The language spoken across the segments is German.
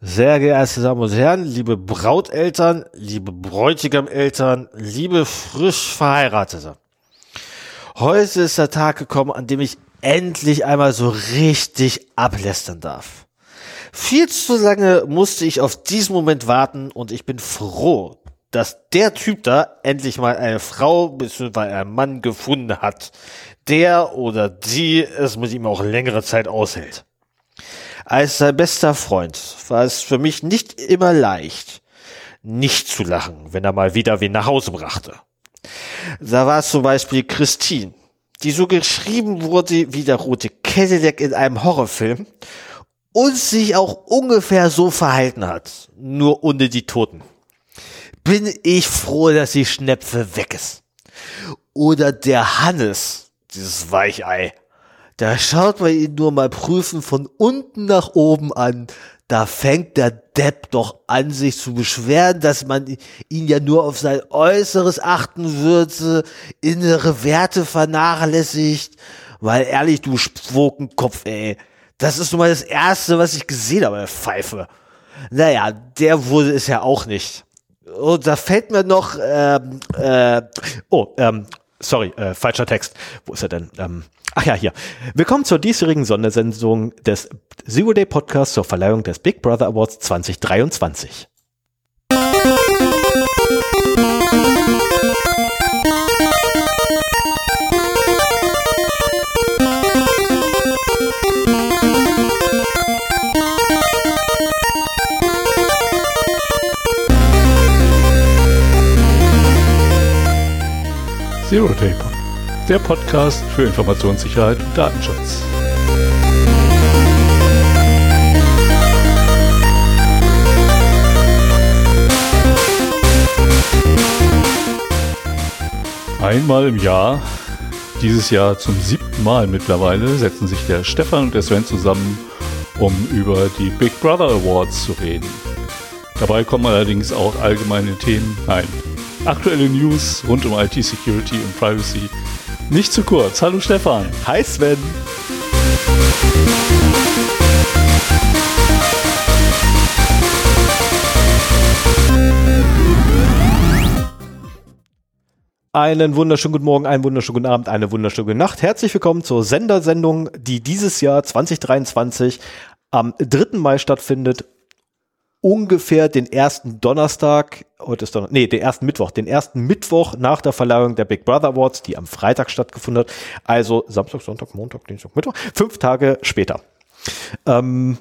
Sehr geehrte Damen und Herren, liebe Brauteltern, liebe Bräutigameltern, liebe frisch Verheiratete. Heute ist der Tag gekommen, an dem ich endlich einmal so richtig ablästern darf. Viel zu lange musste ich auf diesen Moment warten und ich bin froh, dass der Typ da endlich mal eine Frau bzw. einen Mann gefunden hat, der oder die es mit ihm auch längere Zeit aushält. Als sein bester Freund war es für mich nicht immer leicht, nicht zu lachen, wenn er mal wieder wen nach Hause brachte. Da war zum Beispiel Christine, die so geschrieben wurde wie der rote Cadillac in einem Horrorfilm und sich auch ungefähr so verhalten hat, nur ohne die Toten. Bin ich froh, dass die Schnepfe weg ist. Oder der Hannes, dieses Weichei, da schaut man ihn nur mal prüfen von unten nach oben an. Da fängt der Depp doch an, sich zu beschweren, dass man ihn ja nur auf sein Äußeres achten würde, innere Werte vernachlässigt. Weil ehrlich, du Spokenkopf, ey. Das ist nun mal das Erste, was ich gesehen habe, Pfeife. Naja, der wurde es ja auch nicht. Und da fällt mir noch, ähm, äh, oh, ähm, sorry, äh, falscher Text. Wo ist er denn? Ähm, Ach ja, hier. Willkommen zur diesjährigen Sondersendung des Zero Day Podcasts zur Verleihung des Big Brother Awards 2023. Zero Podcast der Podcast für Informationssicherheit und Datenschutz. Einmal im Jahr, dieses Jahr zum siebten Mal mittlerweile, setzen sich der Stefan und der Sven zusammen, um über die Big Brother Awards zu reden. Dabei kommen allerdings auch allgemeine Themen, nein, aktuelle News rund um IT-Security und Privacy nicht zu kurz. Hallo Stefan. Hi Sven. Einen wunderschönen guten Morgen, einen wunderschönen guten Abend, eine wunderschöne gute Nacht. Herzlich willkommen zur Sendersendung, die dieses Jahr 2023 am 3. Mai stattfindet ungefähr den ersten Donnerstag, heute ist Donnerstag, nee, den ersten Mittwoch, den ersten Mittwoch nach der Verleihung der Big Brother Awards, die am Freitag stattgefunden hat. Also Samstag, Sonntag, Montag, Dienstag, Mittwoch, fünf Tage später. Ähm,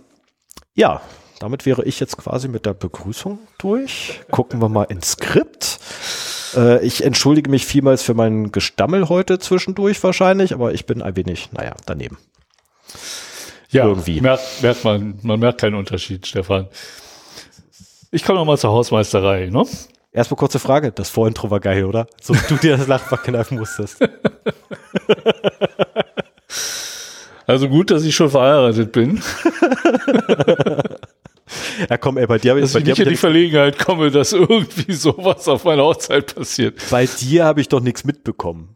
ja, damit wäre ich jetzt quasi mit der Begrüßung durch. Gucken wir mal ins Skript. Äh, ich entschuldige mich vielmals für meinen Gestammel heute zwischendurch wahrscheinlich, aber ich bin ein wenig, naja, daneben. Ja, irgendwie. Merkt, merkt man, man merkt keinen Unterschied, Stefan. Ich komme nochmal zur Hausmeisterei, ne? Erstmal kurze Frage. Das Vorintro war geil, oder? So du dir das Lachfach kneifen musstest. Also gut, dass ich schon verheiratet bin. Ja, komm, ey, bei dir habe ich, dass bei ich nicht in die Verlegenheit komme, dass irgendwie sowas auf meiner Hochzeit passiert. Bei dir habe ich doch nichts mitbekommen.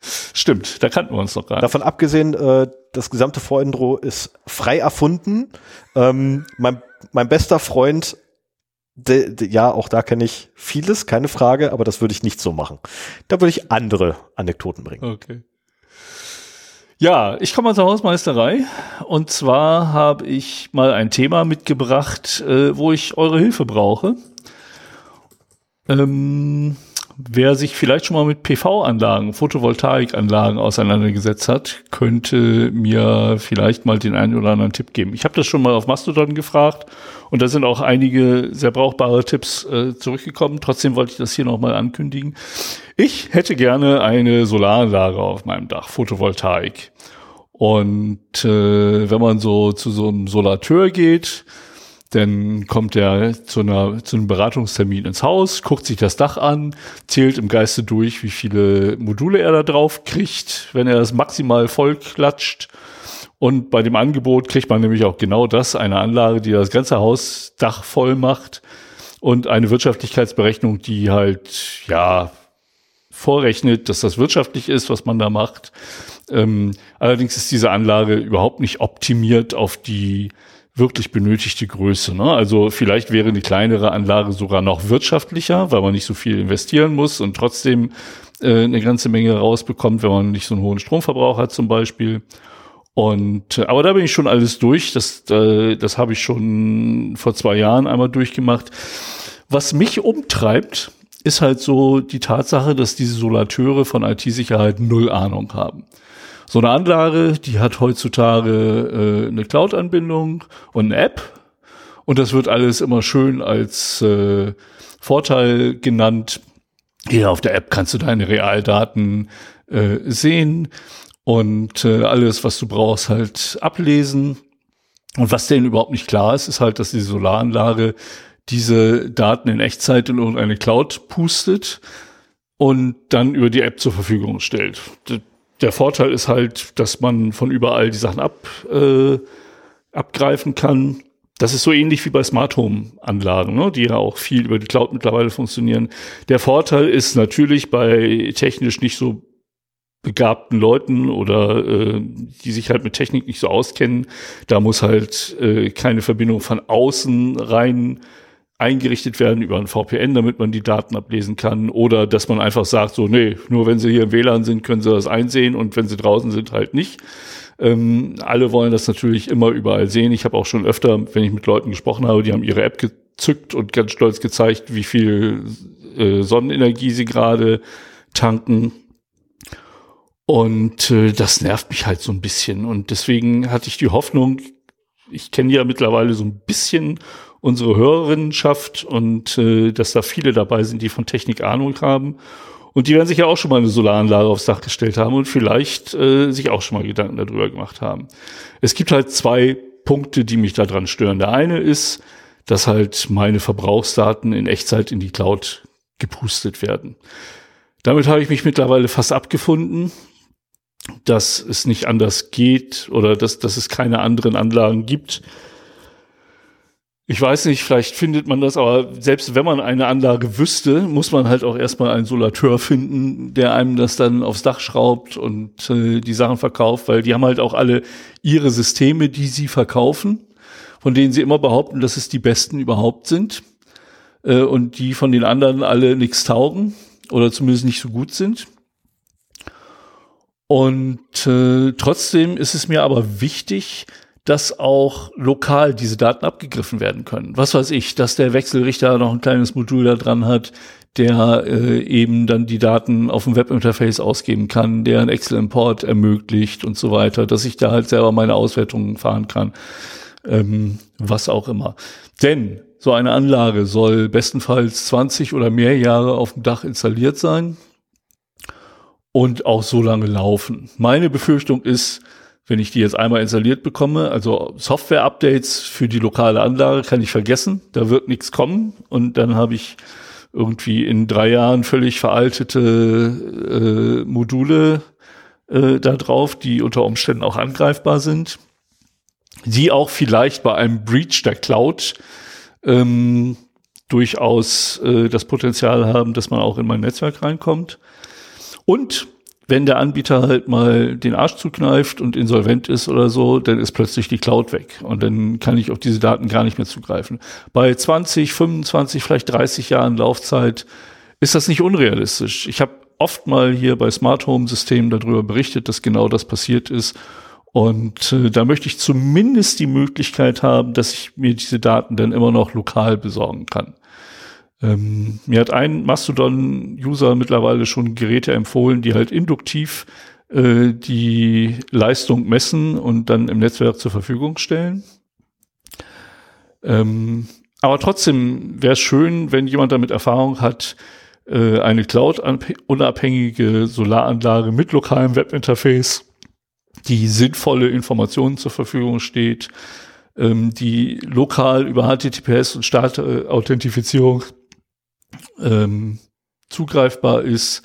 Stimmt, da kannten wir uns noch gar nicht. Davon abgesehen, äh, das gesamte Vorintro ist frei erfunden. Ähm, mein, mein bester Freund de, de, ja, auch da kenne ich vieles, keine Frage, aber das würde ich nicht so machen. Da würde ich andere Anekdoten bringen. Okay. Ja, ich komme zur Hausmeisterei und zwar habe ich mal ein Thema mitgebracht, äh, wo ich eure Hilfe brauche. Ähm, Wer sich vielleicht schon mal mit PV-Anlagen, Photovoltaikanlagen auseinandergesetzt hat, könnte mir vielleicht mal den einen oder anderen Tipp geben. Ich habe das schon mal auf Mastodon gefragt und da sind auch einige sehr brauchbare Tipps äh, zurückgekommen. Trotzdem wollte ich das hier nochmal ankündigen. Ich hätte gerne eine Solaranlage auf meinem Dach, Photovoltaik. Und äh, wenn man so zu so einem Solateur geht, dann kommt er zu, einer, zu einem Beratungstermin ins Haus, guckt sich das Dach an, zählt im Geiste durch, wie viele Module er da drauf kriegt, wenn er das maximal voll klatscht. Und bei dem Angebot kriegt man nämlich auch genau das, eine Anlage, die das ganze Hausdach voll macht und eine Wirtschaftlichkeitsberechnung, die halt, ja, vorrechnet, dass das wirtschaftlich ist, was man da macht. Ähm, allerdings ist diese Anlage überhaupt nicht optimiert auf die wirklich benötigte Größe. Ne? Also vielleicht wäre eine kleinere Anlage sogar noch wirtschaftlicher, weil man nicht so viel investieren muss und trotzdem äh, eine ganze Menge rausbekommt, wenn man nicht so einen hohen Stromverbrauch hat zum Beispiel. Und äh, aber da bin ich schon alles durch. Das, äh, das habe ich schon vor zwei Jahren einmal durchgemacht. Was mich umtreibt, ist halt so die Tatsache, dass diese Solateure von IT-Sicherheit null Ahnung haben. So eine Anlage, die hat heutzutage äh, eine Cloud-Anbindung und eine App. Und das wird alles immer schön als äh, Vorteil genannt. Hier auf der App kannst du deine Realdaten äh, sehen und äh, alles, was du brauchst, halt ablesen. Und was denen überhaupt nicht klar ist, ist halt, dass die Solaranlage diese Daten in Echtzeit in irgendeine Cloud pustet und dann über die App zur Verfügung stellt der Vorteil ist halt, dass man von überall die Sachen ab, äh, abgreifen kann. Das ist so ähnlich wie bei Smart Home Anlagen, ne, die ja auch viel über die Cloud mittlerweile funktionieren. Der Vorteil ist natürlich bei technisch nicht so begabten Leuten oder äh, die sich halt mit Technik nicht so auskennen, da muss halt äh, keine Verbindung von außen rein eingerichtet werden über ein VPN, damit man die Daten ablesen kann. Oder dass man einfach sagt, so, nee, nur wenn sie hier im WLAN sind, können sie das einsehen und wenn sie draußen sind, halt nicht. Ähm, alle wollen das natürlich immer überall sehen. Ich habe auch schon öfter, wenn ich mit Leuten gesprochen habe, die haben ihre App gezückt und ganz stolz gezeigt, wie viel äh, Sonnenenergie sie gerade tanken. Und äh, das nervt mich halt so ein bisschen. Und deswegen hatte ich die Hoffnung, ich kenne ja mittlerweile so ein bisschen unsere Hörerinnenschaft und äh, dass da viele dabei sind, die von Technik Ahnung haben. Und die werden sich ja auch schon mal eine Solaranlage aufs Dach gestellt haben und vielleicht äh, sich auch schon mal Gedanken darüber gemacht haben. Es gibt halt zwei Punkte, die mich daran stören. Der eine ist, dass halt meine Verbrauchsdaten in Echtzeit in die Cloud gepustet werden. Damit habe ich mich mittlerweile fast abgefunden, dass es nicht anders geht oder dass, dass es keine anderen Anlagen gibt, ich weiß nicht, vielleicht findet man das, aber selbst wenn man eine Anlage wüsste, muss man halt auch erstmal einen Solateur finden, der einem das dann aufs Dach schraubt und äh, die Sachen verkauft, weil die haben halt auch alle ihre Systeme, die sie verkaufen, von denen sie immer behaupten, dass es die besten überhaupt sind äh, und die von den anderen alle nichts taugen oder zumindest nicht so gut sind. Und äh, trotzdem ist es mir aber wichtig, dass auch lokal diese Daten abgegriffen werden können. Was weiß ich, dass der Wechselrichter noch ein kleines Modul da dran hat, der äh, eben dann die Daten auf dem Webinterface ausgeben kann, der einen Excel-Import ermöglicht und so weiter, dass ich da halt selber meine Auswertungen fahren kann, ähm, was auch immer. Denn so eine Anlage soll bestenfalls 20 oder mehr Jahre auf dem Dach installiert sein und auch so lange laufen. Meine Befürchtung ist, wenn ich die jetzt einmal installiert bekomme, also Software-Updates für die lokale Anlage kann ich vergessen, da wird nichts kommen. Und dann habe ich irgendwie in drei Jahren völlig veraltete äh, Module äh, da drauf, die unter Umständen auch angreifbar sind, die auch vielleicht bei einem Breach der Cloud ähm, durchaus äh, das Potenzial haben, dass man auch in mein Netzwerk reinkommt. Und wenn der Anbieter halt mal den Arsch zukneift und insolvent ist oder so, dann ist plötzlich die Cloud weg und dann kann ich auf diese Daten gar nicht mehr zugreifen. Bei 20, 25, vielleicht 30 Jahren Laufzeit ist das nicht unrealistisch. Ich habe oft mal hier bei Smart Home Systemen darüber berichtet, dass genau das passiert ist. Und äh, da möchte ich zumindest die Möglichkeit haben, dass ich mir diese Daten dann immer noch lokal besorgen kann. Ähm, mir hat ein Mastodon-User mittlerweile schon Geräte empfohlen, die halt induktiv äh, die Leistung messen und dann im Netzwerk zur Verfügung stellen. Ähm, aber trotzdem wäre es schön, wenn jemand damit Erfahrung hat, äh, eine Cloud-unabhängige Solaranlage mit lokalem Webinterface, die sinnvolle Informationen zur Verfügung steht, ähm, die lokal über HTTPS und Startauthentifizierung ähm, zugreifbar ist,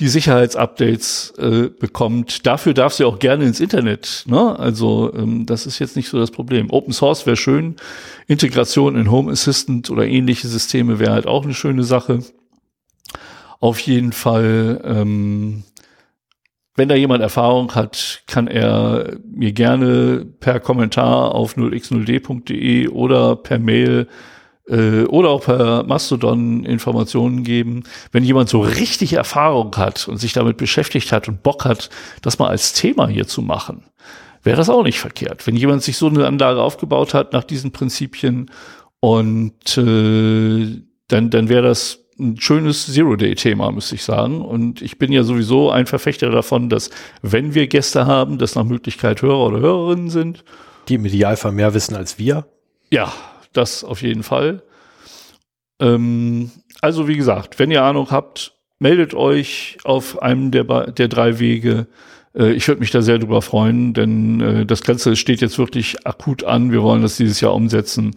die Sicherheitsupdates äh, bekommt. Dafür darf sie auch gerne ins Internet. Ne? Also ähm, das ist jetzt nicht so das Problem. Open Source wäre schön. Integration in Home Assistant oder ähnliche Systeme wäre halt auch eine schöne Sache. Auf jeden Fall ähm, wenn da jemand Erfahrung hat, kann er mir gerne per Kommentar auf 0x0d.de oder per Mail äh, oder auch per Mastodon Informationen geben. Wenn jemand so richtig Erfahrung hat und sich damit beschäftigt hat und Bock hat, das mal als Thema hier zu machen, wäre das auch nicht verkehrt. Wenn jemand sich so eine Anlage aufgebaut hat nach diesen Prinzipien und äh, dann, dann wäre das ein schönes Zero-Day-Thema, müsste ich sagen. Und ich bin ja sowieso ein Verfechter davon, dass wenn wir Gäste haben, dass nach Möglichkeit Hörer oder Hörerinnen sind. Die im Idealfall mehr wissen als wir. Ja, das auf jeden Fall. Ähm, also wie gesagt, wenn ihr Ahnung habt, meldet euch auf einem der, der drei Wege. Äh, ich würde mich da sehr drüber freuen, denn äh, das Ganze steht jetzt wirklich akut an. Wir wollen das dieses Jahr umsetzen.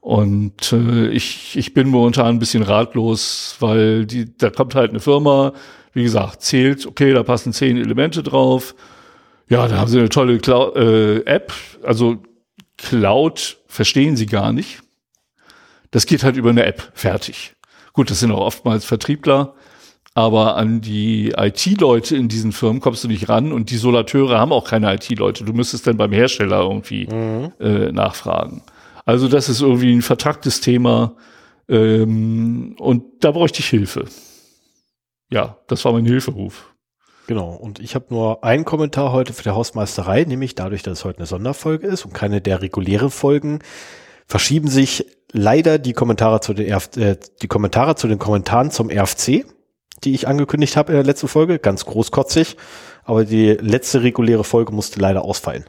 Und äh, ich, ich bin momentan ein bisschen ratlos, weil die, da kommt halt eine Firma, wie gesagt, zählt, okay, da passen zehn Elemente drauf. Ja, da haben sie eine tolle Cloud, äh, App. Also Cloud verstehen sie gar nicht. Das geht halt über eine App, fertig. Gut, das sind auch oftmals Vertriebler, aber an die IT-Leute in diesen Firmen kommst du nicht ran und die Solateure haben auch keine IT-Leute. Du müsstest dann beim Hersteller irgendwie mhm. äh, nachfragen. Also das ist irgendwie ein vertracktes Thema ähm, und da bräuchte ich Hilfe. Ja, das war mein Hilferuf. Genau, und ich habe nur einen Kommentar heute für die Hausmeisterei, nämlich dadurch, dass es heute eine Sonderfolge ist und keine der regulären Folgen, verschieben sich leider die Kommentare zu den RF, äh, die Kommentare zu den Kommentaren zum RFC, die ich angekündigt habe in der letzten Folge, ganz großkotzig, aber die letzte reguläre Folge musste leider ausfallen.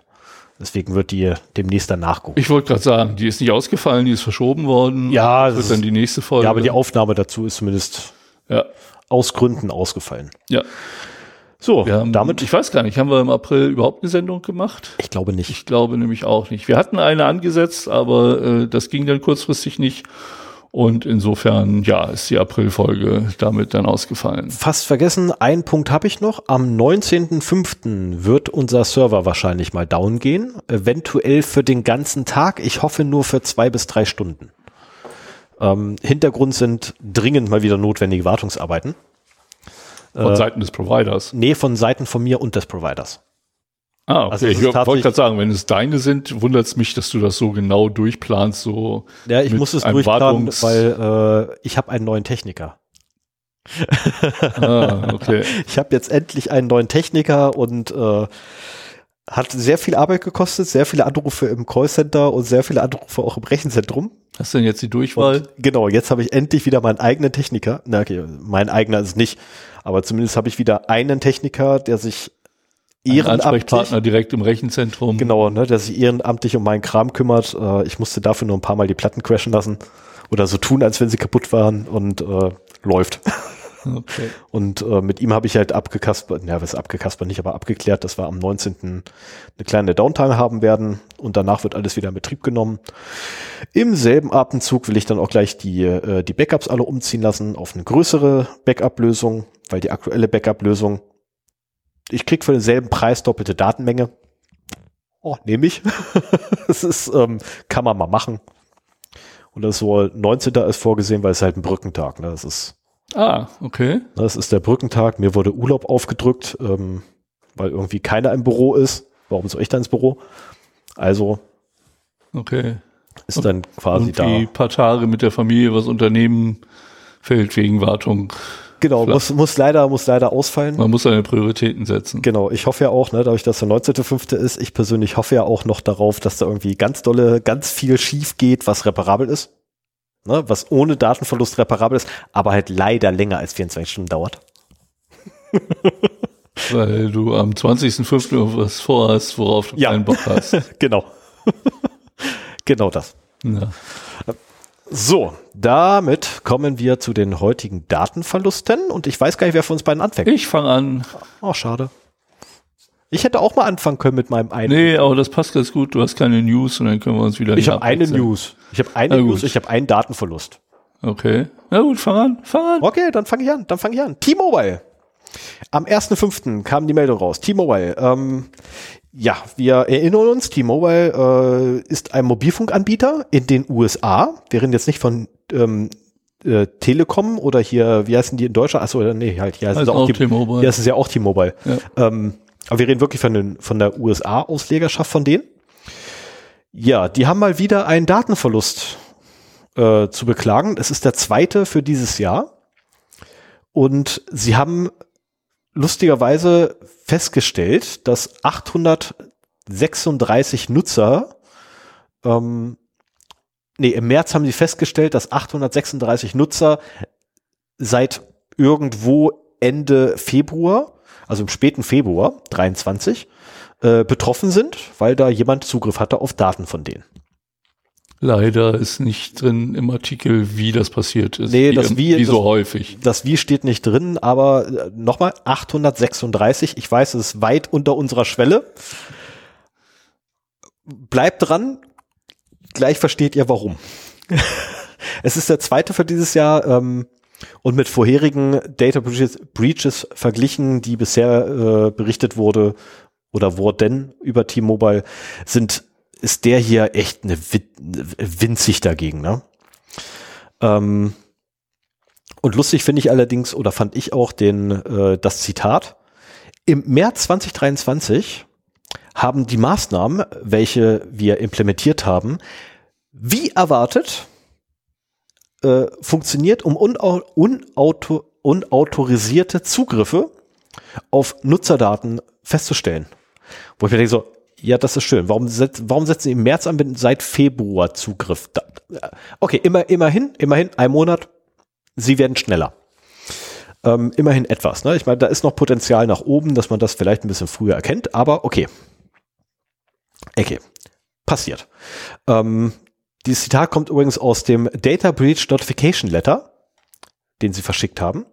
Deswegen wird die demnächst dann nachgucken. Ich wollte gerade sagen, die ist nicht ausgefallen, die ist verschoben worden. Ja, das wird dann die nächste Folge. Ja, aber die Aufnahme dazu ist zumindest ja. aus Gründen ausgefallen. Ja. So, haben, damit. Ich weiß gar nicht, haben wir im April überhaupt eine Sendung gemacht? Ich glaube nicht. Ich glaube nämlich auch nicht. Wir hatten eine angesetzt, aber äh, das ging dann kurzfristig nicht. Und insofern, ja, ist die Aprilfolge damit dann ausgefallen. Fast vergessen, einen Punkt habe ich noch. Am 19.05. wird unser Server wahrscheinlich mal down gehen. Eventuell für den ganzen Tag. Ich hoffe nur für zwei bis drei Stunden. Ähm, Hintergrund sind dringend mal wieder notwendige Wartungsarbeiten. Von äh, Seiten des Providers? Nee, von Seiten von mir und des Providers. Ah, okay. Also ich wollte gerade sagen, wenn es deine sind, wundert es mich, dass du das so genau durchplanst. So ja, ich muss es durchplanen, weil äh, ich habe einen neuen Techniker. ah, okay. Ich habe jetzt endlich einen neuen Techniker und äh, hat sehr viel Arbeit gekostet, sehr viele Anrufe im Callcenter und sehr viele Anrufe auch im Rechenzentrum. Hast du denn jetzt die Durchwahl? Und genau, jetzt habe ich endlich wieder meinen eigenen Techniker. Na, okay, mein eigener ist nicht, aber zumindest habe ich wieder einen Techniker, der sich ehrenamtlich. Ansprechpartner direkt im Rechenzentrum. Genau, ne, der sich ehrenamtlich um meinen Kram kümmert. Äh, ich musste dafür nur ein paar Mal die Platten crashen lassen oder so tun, als wenn sie kaputt waren und äh, läuft. Okay. Und äh, mit ihm habe ich halt abgekaspert, ja, was abgekaspert nicht, aber abgeklärt, dass wir am 19. eine kleine Downtime haben werden und danach wird alles wieder in Betrieb genommen. Im selben Atemzug will ich dann auch gleich die, äh, die Backups alle umziehen lassen auf eine größere Backup-Lösung, weil die aktuelle Backup-Lösung ich krieg für denselben Preis doppelte Datenmenge. Oh, nehme ich. das ist, ähm, kann man mal machen. Und das wohl 19. ist vorgesehen, weil es halt ein Brückentag, ne? Das ist. Ah, okay. Das ist der Brückentag. Mir wurde Urlaub aufgedrückt, ähm, weil irgendwie keiner im Büro ist. Warum soll ich da ins Büro? Also. Okay. Ist dann quasi und die da. paar Tage mit der Familie was unternehmen, fällt wegen Wartung Genau, muss, muss leider, muss leider ausfallen. Man muss seine Prioritäten setzen. Genau, ich hoffe ja auch, ne, dadurch, dass der 19.5. ist, ich persönlich hoffe ja auch noch darauf, dass da irgendwie ganz dolle, ganz viel schief geht, was reparabel ist. Ne, was ohne Datenverlust reparabel ist, aber halt leider länger als 24 Stunden dauert. Weil du am 20.05. was vorhast, worauf du ja. keinen Bock hast. genau. genau das. Ja. So, damit kommen wir zu den heutigen Datenverlusten und ich weiß gar nicht, wer von uns beiden anfängt. Ich fange an. Oh, schade. Ich hätte auch mal anfangen können mit meinem einen. Nee, aber das passt ganz gut. Du hast keine News und dann können wir uns wieder. Ich habe eine News. Ich habe eine News. Ich habe einen Datenverlust. Okay. Na gut, fang an. Fang an. Okay, dann fange ich an. Dann fange ich an. T-Mobile. Am 1.5. kam die Meldung raus. T-Mobile. Ähm, ja, wir erinnern uns, T-Mobile äh, ist ein Mobilfunkanbieter in den USA. Wir reden jetzt nicht von ähm, äh, Telekom oder hier, wie heißen die in Deutschland? Achso, nee, halt, hier heißen Also sie auch, T-Mobile. Hier heißen sie ja auch T-Mobile. Ja. Ähm, aber wir reden wirklich von, den, von der USA-Auslegerschaft von denen. Ja, die haben mal wieder einen Datenverlust äh, zu beklagen. Es ist der zweite für dieses Jahr. Und sie haben lustigerweise festgestellt, dass 836 Nutzer, ähm, nee, im März haben sie festgestellt, dass 836 Nutzer seit irgendwo Ende Februar, also im späten Februar 23, äh, betroffen sind, weil da jemand Zugriff hatte auf Daten von denen. Leider ist nicht drin im Artikel, wie das passiert ist. Nee, das Wie- wie so das- häufig. Das Wie steht nicht drin, aber äh, nochmal 836. Ich weiß, es ist weit unter unserer Schwelle. Bleibt dran. Gleich versteht ihr warum. es ist der zweite für dieses Jahr ähm, und mit vorherigen Data Breaches, Breaches verglichen, die bisher äh, berichtet wurde oder wurden über T-Mobile, sind ist der hier echt eine win- winzig dagegen. Ne? Ähm, und lustig finde ich allerdings, oder fand ich auch den, äh, das Zitat. Im März 2023 haben die Maßnahmen, welche wir implementiert haben, wie erwartet, äh, funktioniert, um unau unauto unautorisierte Zugriffe auf Nutzerdaten festzustellen. Wo ich mir denke so, ja, das ist schön. Warum, setz, warum setzen Sie im März an, wenn seit Februar Zugriff? Da, okay, immer, immerhin, immerhin, ein Monat, Sie werden schneller. Ähm, immerhin etwas. Ne? Ich meine, da ist noch Potenzial nach oben, dass man das vielleicht ein bisschen früher erkennt, aber okay. Okay, passiert. Ähm, dieses Zitat kommt übrigens aus dem Data Breach Notification Letter, den sie verschickt haben.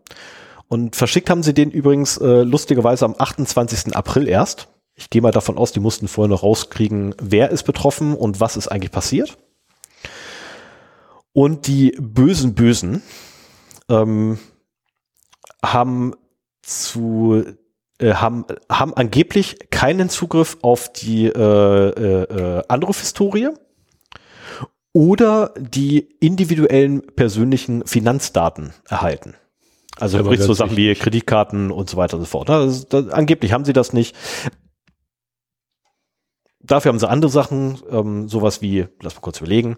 Und verschickt haben sie den übrigens äh, lustigerweise am 28. April erst. Ich gehe mal davon aus, die mussten vorher noch rauskriegen, wer ist betroffen und was ist eigentlich passiert. Und die bösen Bösen ähm, haben zu äh, haben, haben angeblich keinen Zugriff auf die äh, äh, äh, Anrufhistorie oder die individuellen persönlichen Finanzdaten erhalten. Also sprich so Sachen wie Kreditkarten und so weiter und so fort. Das, das, angeblich haben sie das nicht. Dafür haben sie andere Sachen, ähm, sowas wie, lass mal kurz überlegen,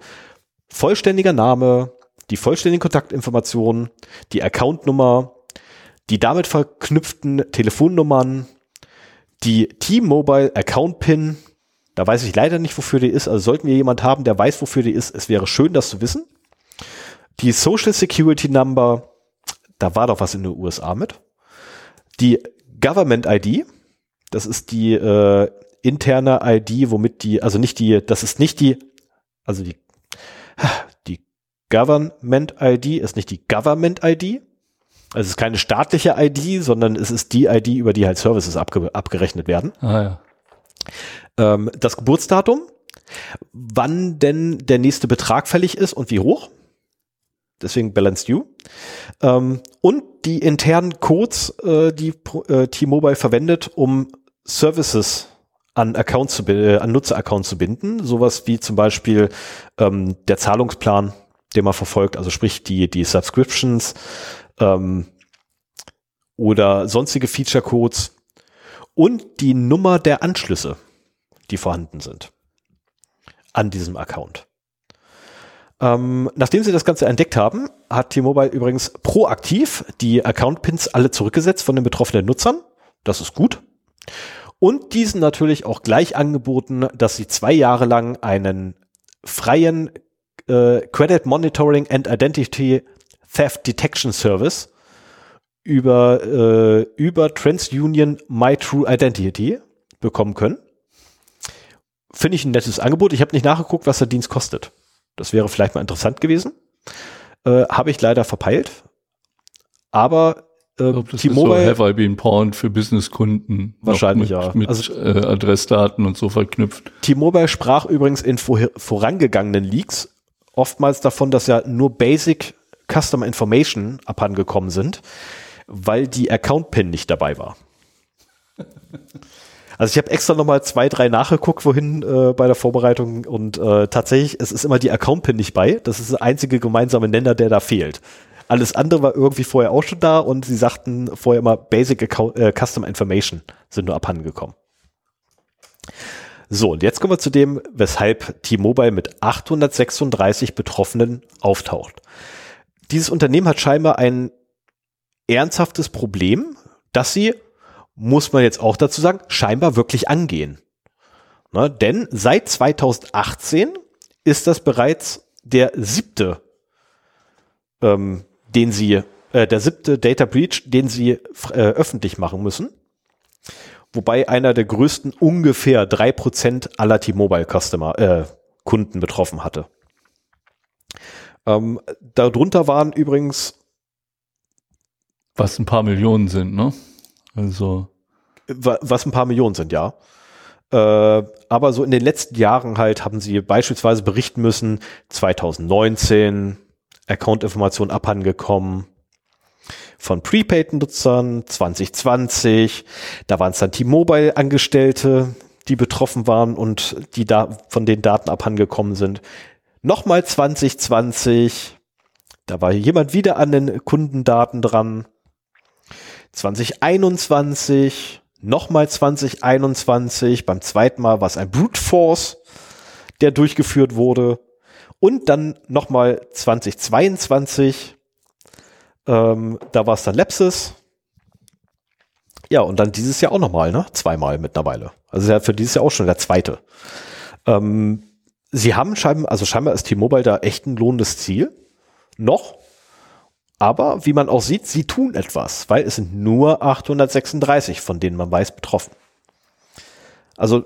vollständiger Name, die vollständigen Kontaktinformationen, die Accountnummer, die damit verknüpften Telefonnummern, die T-Mobile Account PIN, da weiß ich leider nicht, wofür die ist, also sollten wir jemand haben, der weiß, wofür die ist, es wäre schön, das zu wissen. Die Social Security Number, da war doch was in den USA mit. Die Government ID, das ist die äh, interne ID, womit die, also nicht die, das ist nicht die, also die, die Government ID ist nicht die Government ID. Also es ist keine staatliche ID, sondern es ist die ID, über die halt Services abge abgerechnet werden. Ah ja. Ähm, das Geburtsdatum, wann denn der nächste Betrag fällig ist und wie hoch. Deswegen Balanced Due. Ähm, und die internen Codes, äh, die äh, T-Mobile verwendet, um Services an Accounts zu, äh, an Nutzeraccounts zu binden. Sowas wie zum Beispiel ähm, der Zahlungsplan, den man verfolgt, also sprich die, die Subscriptions ähm, oder sonstige Feature Codes und die Nummer der Anschlüsse, die vorhanden sind an diesem Account. Ähm, nachdem sie das Ganze entdeckt haben, hat T-Mobile übrigens proaktiv die Account-Pins alle zurückgesetzt von den betroffenen Nutzern. Das ist gut. Und diesen natürlich auch gleich angeboten, dass sie zwei Jahre lang einen freien äh, Credit Monitoring and Identity Theft Detection Service über, äh, über TransUnion My True Identity bekommen können. Finde ich ein nettes Angebot. Ich habe nicht nachgeguckt, was der Dienst kostet. Das wäre vielleicht mal interessant gewesen. Äh, habe ich leider verpeilt. Aber äh, ist so T-Mobile, Have I Been Pawned für Businesskunden. Wahrscheinlich, mit, ja. Mit Also- äh, Adressdaten und so verknüpft. T-Mobile sprach übrigens in vorher, vorangegangenen Leaks oftmals davon, dass ja nur Basic Customer Information abhandengekommen sind, weil die Account-Pin nicht dabei war. Also ich habe extra nochmal zwei, drei nachgeguckt, wohin äh, bei der Vorbereitung und äh, tatsächlich, es ist immer die Account-Pin nicht bei. Das ist der einzige gemeinsame Nenner, der da fehlt. Alles andere war irgendwie vorher auch schon da und sie sagten vorher immer Basic Account, äh, Custom Information sind nur abhanden gekommen. So, und jetzt kommen wir zu dem, weshalb T-Mobile mit 836 Betroffenen auftaucht. Dieses Unternehmen hat scheinbar ein ernsthaftes Problem, das sie muss man jetzt auch dazu sagen, scheinbar wirklich angehen. Ne? Denn seit 2018 ist das bereits der siebte, ähm, den sie, äh, der siebte Data Breach, den sie äh, öffentlich machen müssen. Wobei einer der größten ungefähr drei Prozent aller T-Mobile Customer, äh, Kunden betroffen hatte. Ähm, darunter waren übrigens was ein paar Millionen sind, ne? Also. Was ein paar Millionen sind, ja. Äh, aber so in den letzten Jahren halt haben sie beispielsweise berichten müssen, 2019 Account-Informationen abhandengekommen von Prepaid-Nutzern, 2020, da waren es dann T-Mobile-Angestellte, die betroffen waren und die da von den Daten abhandengekommen sind. Nochmal 2020, da war jemand wieder an den Kundendaten dran. 2021, nochmal 2021, beim zweiten Mal war es ein Brute Force, der durchgeführt wurde. Und dann nochmal 2022, ähm, da war es dann Lepsis. Ja, und dann dieses Jahr auch nochmal, ne? Zweimal mittlerweile. Also ja für dieses Jahr auch schon der zweite. Ähm, sie haben scheinbar, also scheinbar ist T-Mobile da echt ein lohnendes Ziel. Noch. Aber wie man auch sieht, sie tun etwas, weil es sind nur 836, von denen man weiß, betroffen. Also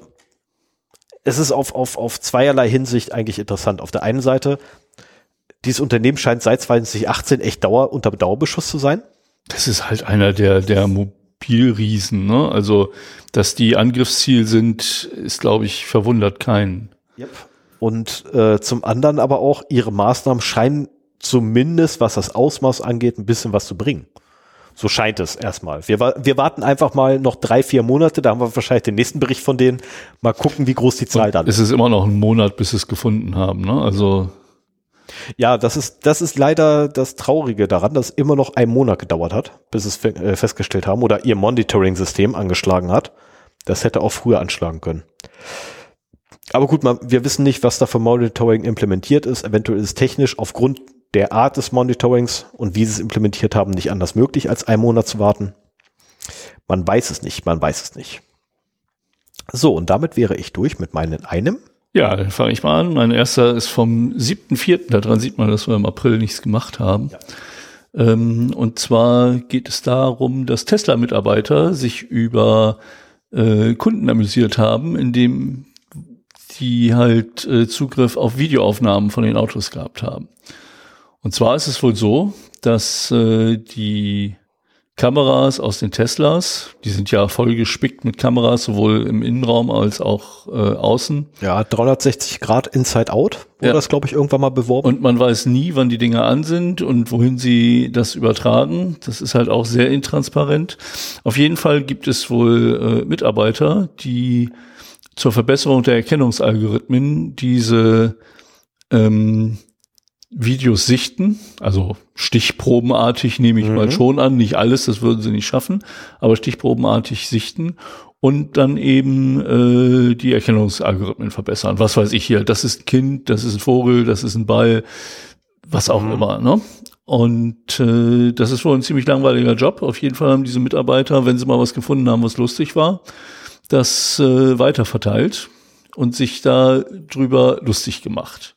es ist auf, auf, auf zweierlei Hinsicht eigentlich interessant. Auf der einen Seite, dieses Unternehmen scheint seit 2018 echt Dauer, unter Dauerbeschuss zu sein. Das ist halt einer der, der Mobilriesen, ne? Also, dass die Angriffsziel sind, ist, glaube ich, verwundert keinen. Yep. Und äh, zum anderen aber auch, ihre Maßnahmen scheinen zumindest, was das Ausmaß angeht, ein bisschen was zu bringen. So scheint es erstmal. Wir, wir warten einfach mal noch drei, vier Monate, da haben wir wahrscheinlich den nächsten Bericht von denen. Mal gucken, wie groß die Zahl Und dann ist. Es ist immer noch ein Monat, bis sie es gefunden haben, ne? Also. Ja, das ist, das ist leider das Traurige daran, dass immer noch ein Monat gedauert hat, bis es äh, festgestellt haben oder ihr Monitoring-System angeschlagen hat. Das hätte auch früher anschlagen können. Aber gut, man, wir wissen nicht, was da für Monitoring implementiert ist. Eventuell ist es technisch aufgrund der Art des Monitorings und wie sie es implementiert haben, nicht anders möglich, als einen Monat zu warten. Man weiß es nicht, man weiß es nicht. So, und damit wäre ich durch mit meinen einem. Ja, dann fange ich mal an. Mein erster ist vom 7.4. Daran sieht man, dass wir im April nichts gemacht haben. Ja. Ähm, und zwar geht es darum, dass Tesla-Mitarbeiter sich über äh, Kunden amüsiert haben, indem die halt äh, Zugriff auf Videoaufnahmen von den Autos gehabt haben. Und zwar ist es wohl so, dass äh, die Kameras aus den Teslas, die sind ja voll gespickt mit Kameras, sowohl im Innenraum als auch äh, außen. Ja, 360 Grad Inside Out wurde ja. das, glaube ich, irgendwann mal beworben. Und man weiß nie, wann die Dinger an sind und wohin sie das übertragen. Das ist halt auch sehr intransparent. Auf jeden Fall gibt es wohl äh, Mitarbeiter, die zur Verbesserung der Erkennungsalgorithmen diese ähm, Videos sichten, also stichprobenartig nehme ich mhm. mal schon an, nicht alles, das würden sie nicht schaffen, aber stichprobenartig sichten und dann eben äh, die Erkennungsalgorithmen verbessern. Was weiß ich hier, das ist ein Kind, das ist ein Vogel, das ist ein Ball, was auch mhm. immer. Ne? Und äh, das ist wohl ein ziemlich langweiliger Job. Auf jeden Fall haben diese Mitarbeiter, wenn sie mal was gefunden haben, was lustig war, das äh, weiterverteilt und sich da drüber lustig gemacht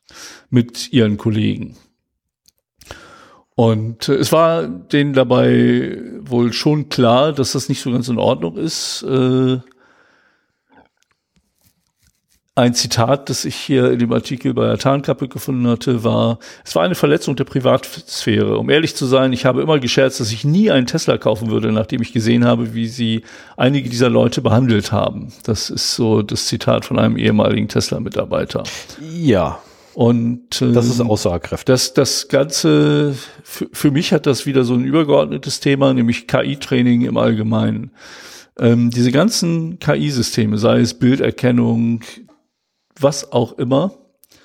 mit ihren Kollegen. Und äh, es war denen dabei wohl schon klar, dass das nicht so ganz in Ordnung ist. Äh, ein Zitat, das ich hier in dem Artikel bei der Tarnkappe gefunden hatte, war, es war eine Verletzung der Privatsphäre. Um ehrlich zu sein, ich habe immer gescherzt, dass ich nie einen Tesla kaufen würde, nachdem ich gesehen habe, wie sie einige dieser Leute behandelt haben. Das ist so das Zitat von einem ehemaligen Tesla-Mitarbeiter. Ja, und ähm, das ist aussagekräftig. Das, das Ganze, für, für mich hat das wieder so ein übergeordnetes Thema, nämlich KI-Training im Allgemeinen. Ähm, diese ganzen KI-Systeme, sei es Bilderkennung, was auch immer,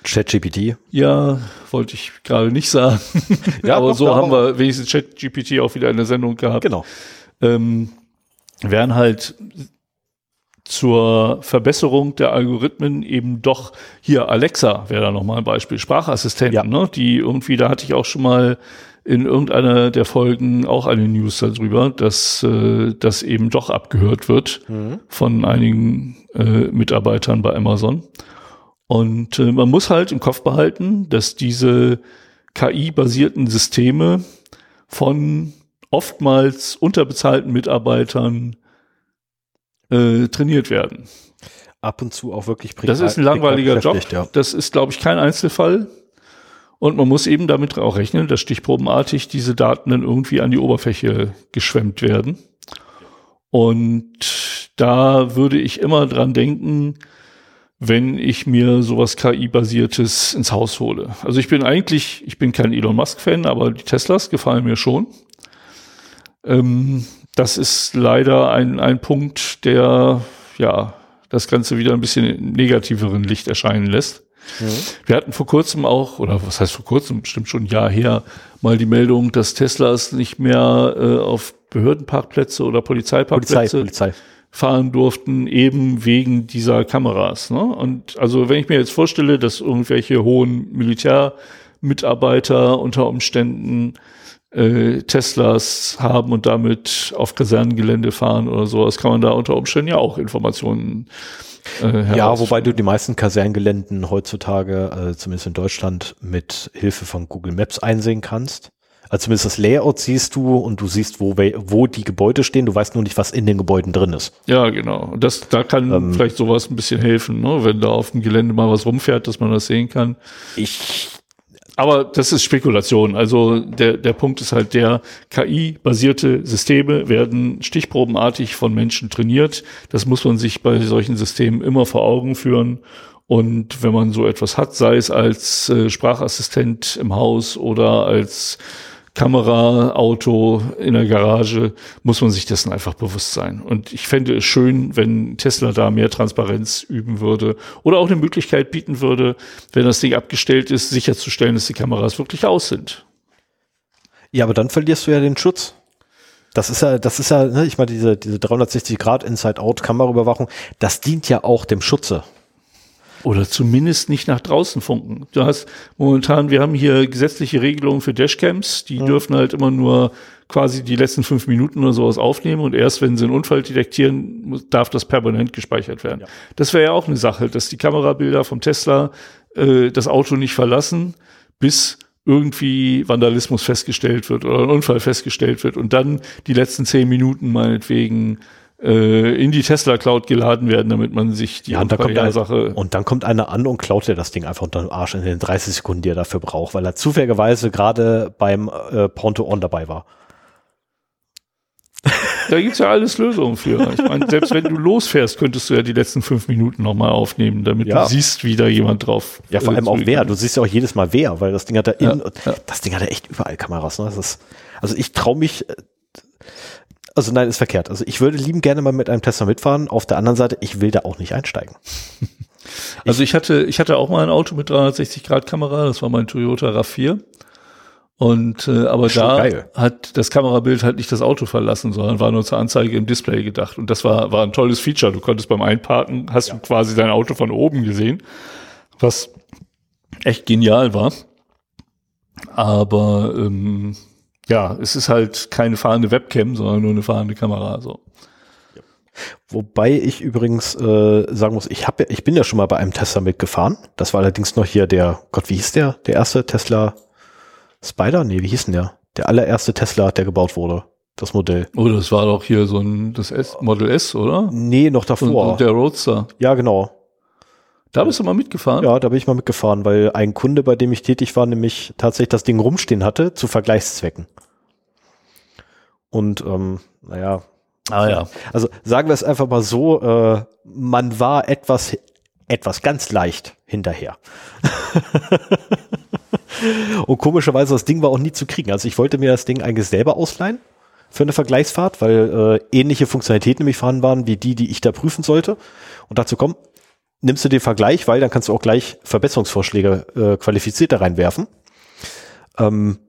ChatGPT. ja, wollte ich gerade nicht sagen. Ja, aber doch, so haben wir wenigstens ChatGPT auch wieder in der Sendung gehabt. Genau. ähm, werden halt zur Verbesserung der Algorithmen eben doch hier Alexa wäre da nochmal ein Beispiel, Sprachassistenten, Ja. ne, die irgendwie, da hatte ich auch schon mal in irgendeiner der Folgen auch eine News darüber, dass äh, das eben doch abgehört wird von einigen äh, Mitarbeitern bei Amazon. Und äh, man muss halt im Kopf behalten, dass diese KI-basierten Systeme von oftmals unterbezahlten Mitarbeitern äh, trainiert werden. Ab und zu auch wirklich Das ist ein langweiliger Job. Ja. Das ist, glaube ich, kein Einzelfall. Und man muss eben damit auch rechnen, dass stichprobenartig diese Daten dann irgendwie an die Oberfläche geschwemmt werden. Und da würde ich immer dran denken, wenn ich mir sowas KI-basiertes ins Haus hole. Also ich bin eigentlich, ich bin kein Elon Musk-Fan, aber die Teslas gefallen mir schon. Ähm, das ist leider ein, ein Punkt, der ja das Ganze wieder ein bisschen im negativeren Licht erscheinen lässt. Wir hatten vor kurzem auch, oder was heißt vor kurzem, bestimmt schon ein Jahr her, mal die Meldung, dass Teslas nicht mehr äh, auf Behördenparkplätze oder Polizei, Polizeiparkplätze Polizei. Fahren durften, eben wegen dieser Kameras. Ne? Und also wenn ich mir jetzt vorstelle, dass irgendwelche hohen Militärmitarbeiter unter Umständen äh, Teslas haben und damit auf Kasernengelände fahren oder sowas, kann man da unter Umständen ja auch Informationen äh, Ja, wobei du die meisten Kaserngeländen heutzutage, äh, zumindest in Deutschland, mit Hilfe von Google Maps einsehen kannst. Also zumindest das Layout siehst du und du siehst, wo, wo die Gebäude stehen. Du weißt nur nicht, was in den Gebäuden drin ist. Ja, genau. Das, da kann Ähm. vielleicht sowas ein bisschen helfen, ne? wenn da auf dem Gelände mal was rumfährt, dass man das sehen kann. Ich, Aber das ist Spekulation. Also der, der Punkt ist halt der, KI-basierte Systeme werden stichprobenartig von Menschen trainiert. Das muss man sich bei solchen Systemen immer vor Augen führen. Und wenn man so etwas hat, sei es als äh, Sprachassistent im Haus oder als Kamera, Auto in der Garage, muss man sich dessen einfach bewusst sein. Und ich fände es schön, wenn Tesla da mehr Transparenz üben würde oder auch eine Möglichkeit bieten würde, wenn das Ding abgestellt ist, sicherzustellen, dass die Kameras wirklich aus sind. ja, aber dann verlierst du ja den Schutz. Das ist ja, das ist ja, ne, ich meine, diese, diese 360 Grad Inside-Out-Kameraüberwachung, das dient ja auch dem Schutze. Oder zumindest nicht nach draußen funken. Du hast momentan, wir haben hier gesetzliche Regelungen für Dashcams, die dürfen halt immer nur quasi die letzten fünf Minuten oder sowas aufnehmen und erst wenn sie einen Unfall detektieren, muss, darf das permanent gespeichert werden. Das wäre ja auch eine Sache, dass die Kamerabilder vom Tesla äh, das Auto nicht verlassen, bis irgendwie Vandalismus festgestellt wird oder ein Unfall festgestellt wird und dann die letzten zehn Minuten meinetwegen äh, in die Tesla Cloud geladen werden, damit man sich die Ja, und, dann kommt ein, Sache und dann kommt einer an und klaut dir das Ding einfach unter den Arsch in den 30 Sekunden, die er dafür braucht, weil er zufälligerweise gerade beim äh, Pronto On dabei war. Da gibt's ja alles Lösungen für. Ich meine, selbst wenn du losfährst, könntest du ja die letzten fünf Minuten nochmal aufnehmen, damit Ja. du siehst, wie da jemand drauf. Ja, vor äh, allem auch wer. Du siehst ja auch jedes Mal wer, weil das Ding hat da Ja, in, ja. das Ding hat ja echt überall Kameras. Ne? Ist, also ich traue mich, äh, also nein, ist verkehrt. Also ich würde lieben gerne mal mit einem Tesla mitfahren. Auf der anderen Seite, ich will da auch nicht einsteigen. Also ich hatte, ich hatte auch mal ein Auto mit 360 Grad Kamera, das war mein Toyota RAV4. Und äh, aber da geil. hat das Kamerabild halt nicht das Auto verlassen, sondern war nur zur Anzeige im Display gedacht. Und das war, war ein tolles Feature. Du konntest beim Einparken, hast du quasi dein Auto von oben gesehen, was echt genial war. Aber ähm, ja, es ist halt keine fahrende Webcam, sondern nur eine fahrende Kamera. So. Wobei ich übrigens äh, sagen muss, ich habe, ja, ich bin ja schon mal bei einem Tesla mitgefahren. Das war allerdings noch hier der, Gott, wie hieß der? Der erste Tesla Spider? Nee, wie hieß denn der? Der allererste Tesla, der gebaut wurde. Das Modell. Oh, das war doch hier so ein das S, Model S, oder? Nee, noch Und, davor. und der Roadster. ja, genau. Da bist du mal mitgefahren? Ja, da bin ich mal mitgefahren, weil ein Kunde, bei dem ich tätig war, nämlich tatsächlich das Ding rumstehen hatte, zu Vergleichszwecken. Und ähm, naja, Ah ja. also sagen wir es einfach mal so, äh, man war etwas, etwas ganz leicht hinterher. Und komischerweise, das Ding war auch nie zu kriegen. Also ich wollte mir das Ding eigentlich selber ausleihen, für eine Vergleichsfahrt, weil äh, ähnliche Funktionalitäten nämlich vorhanden waren wie die, die ich da prüfen sollte. Und dazu komm, nimmst du den Vergleich, weil dann kannst du auch gleich Verbesserungsvorschläge äh, qualifiziert da reinwerfen. Ähm,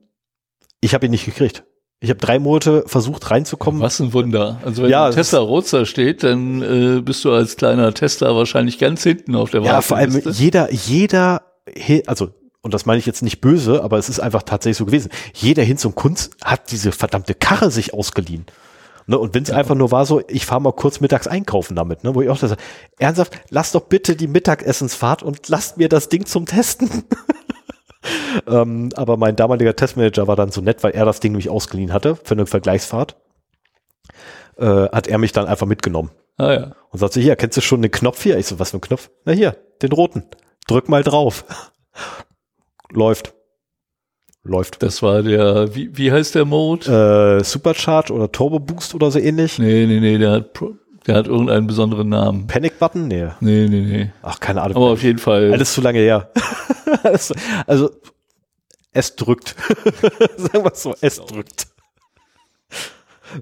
ich habe ihn nicht gekriegt. Ich habe drei Monate versucht reinzukommen. Was ein Wunder. Also wenn Ja, Tesla Roadster steht, dann äh, bist du als kleiner Tester wahrscheinlich ganz hinten auf der Ja, vor allem jeder, jeder, also, und das meine ich jetzt nicht böse, aber es ist einfach tatsächlich so gewesen. Jeder Hinz und Kunz hat diese verdammte Karre sich ausgeliehen. Ne, und wenn es einfach nur war so, ich fahre mal kurz mittags einkaufen damit, ne, wo ich auch das, ernsthaft, lass doch bitte die Mittagessensfahrt und lasst mir das Ding zum Testen. ähm, aber mein damaliger Testmanager war dann so nett, weil er das Ding nämlich ausgeliehen hatte für eine Vergleichsfahrt. Äh, hat er mich dann einfach mitgenommen. Ah ja. Und sagte, hier, kennst du schon den Knopf hier? Ich so, was für ein Knopf? Na hier, den roten. Drück mal drauf. Läuft. Läuft. Das war der, wie, wie heißt der Mode? Äh, Supercharge oder Turbo Boost oder so ähnlich. Nee, nee, nee, der hat, Pro- der hat irgendeinen besonderen Namen. Panic Button? Nee. Nee, nee, nee. Ach, keine Ahnung. Aber auf jeden Fall. Alles zu lange her. Also, es drückt. Sagen wir es so, es drückt.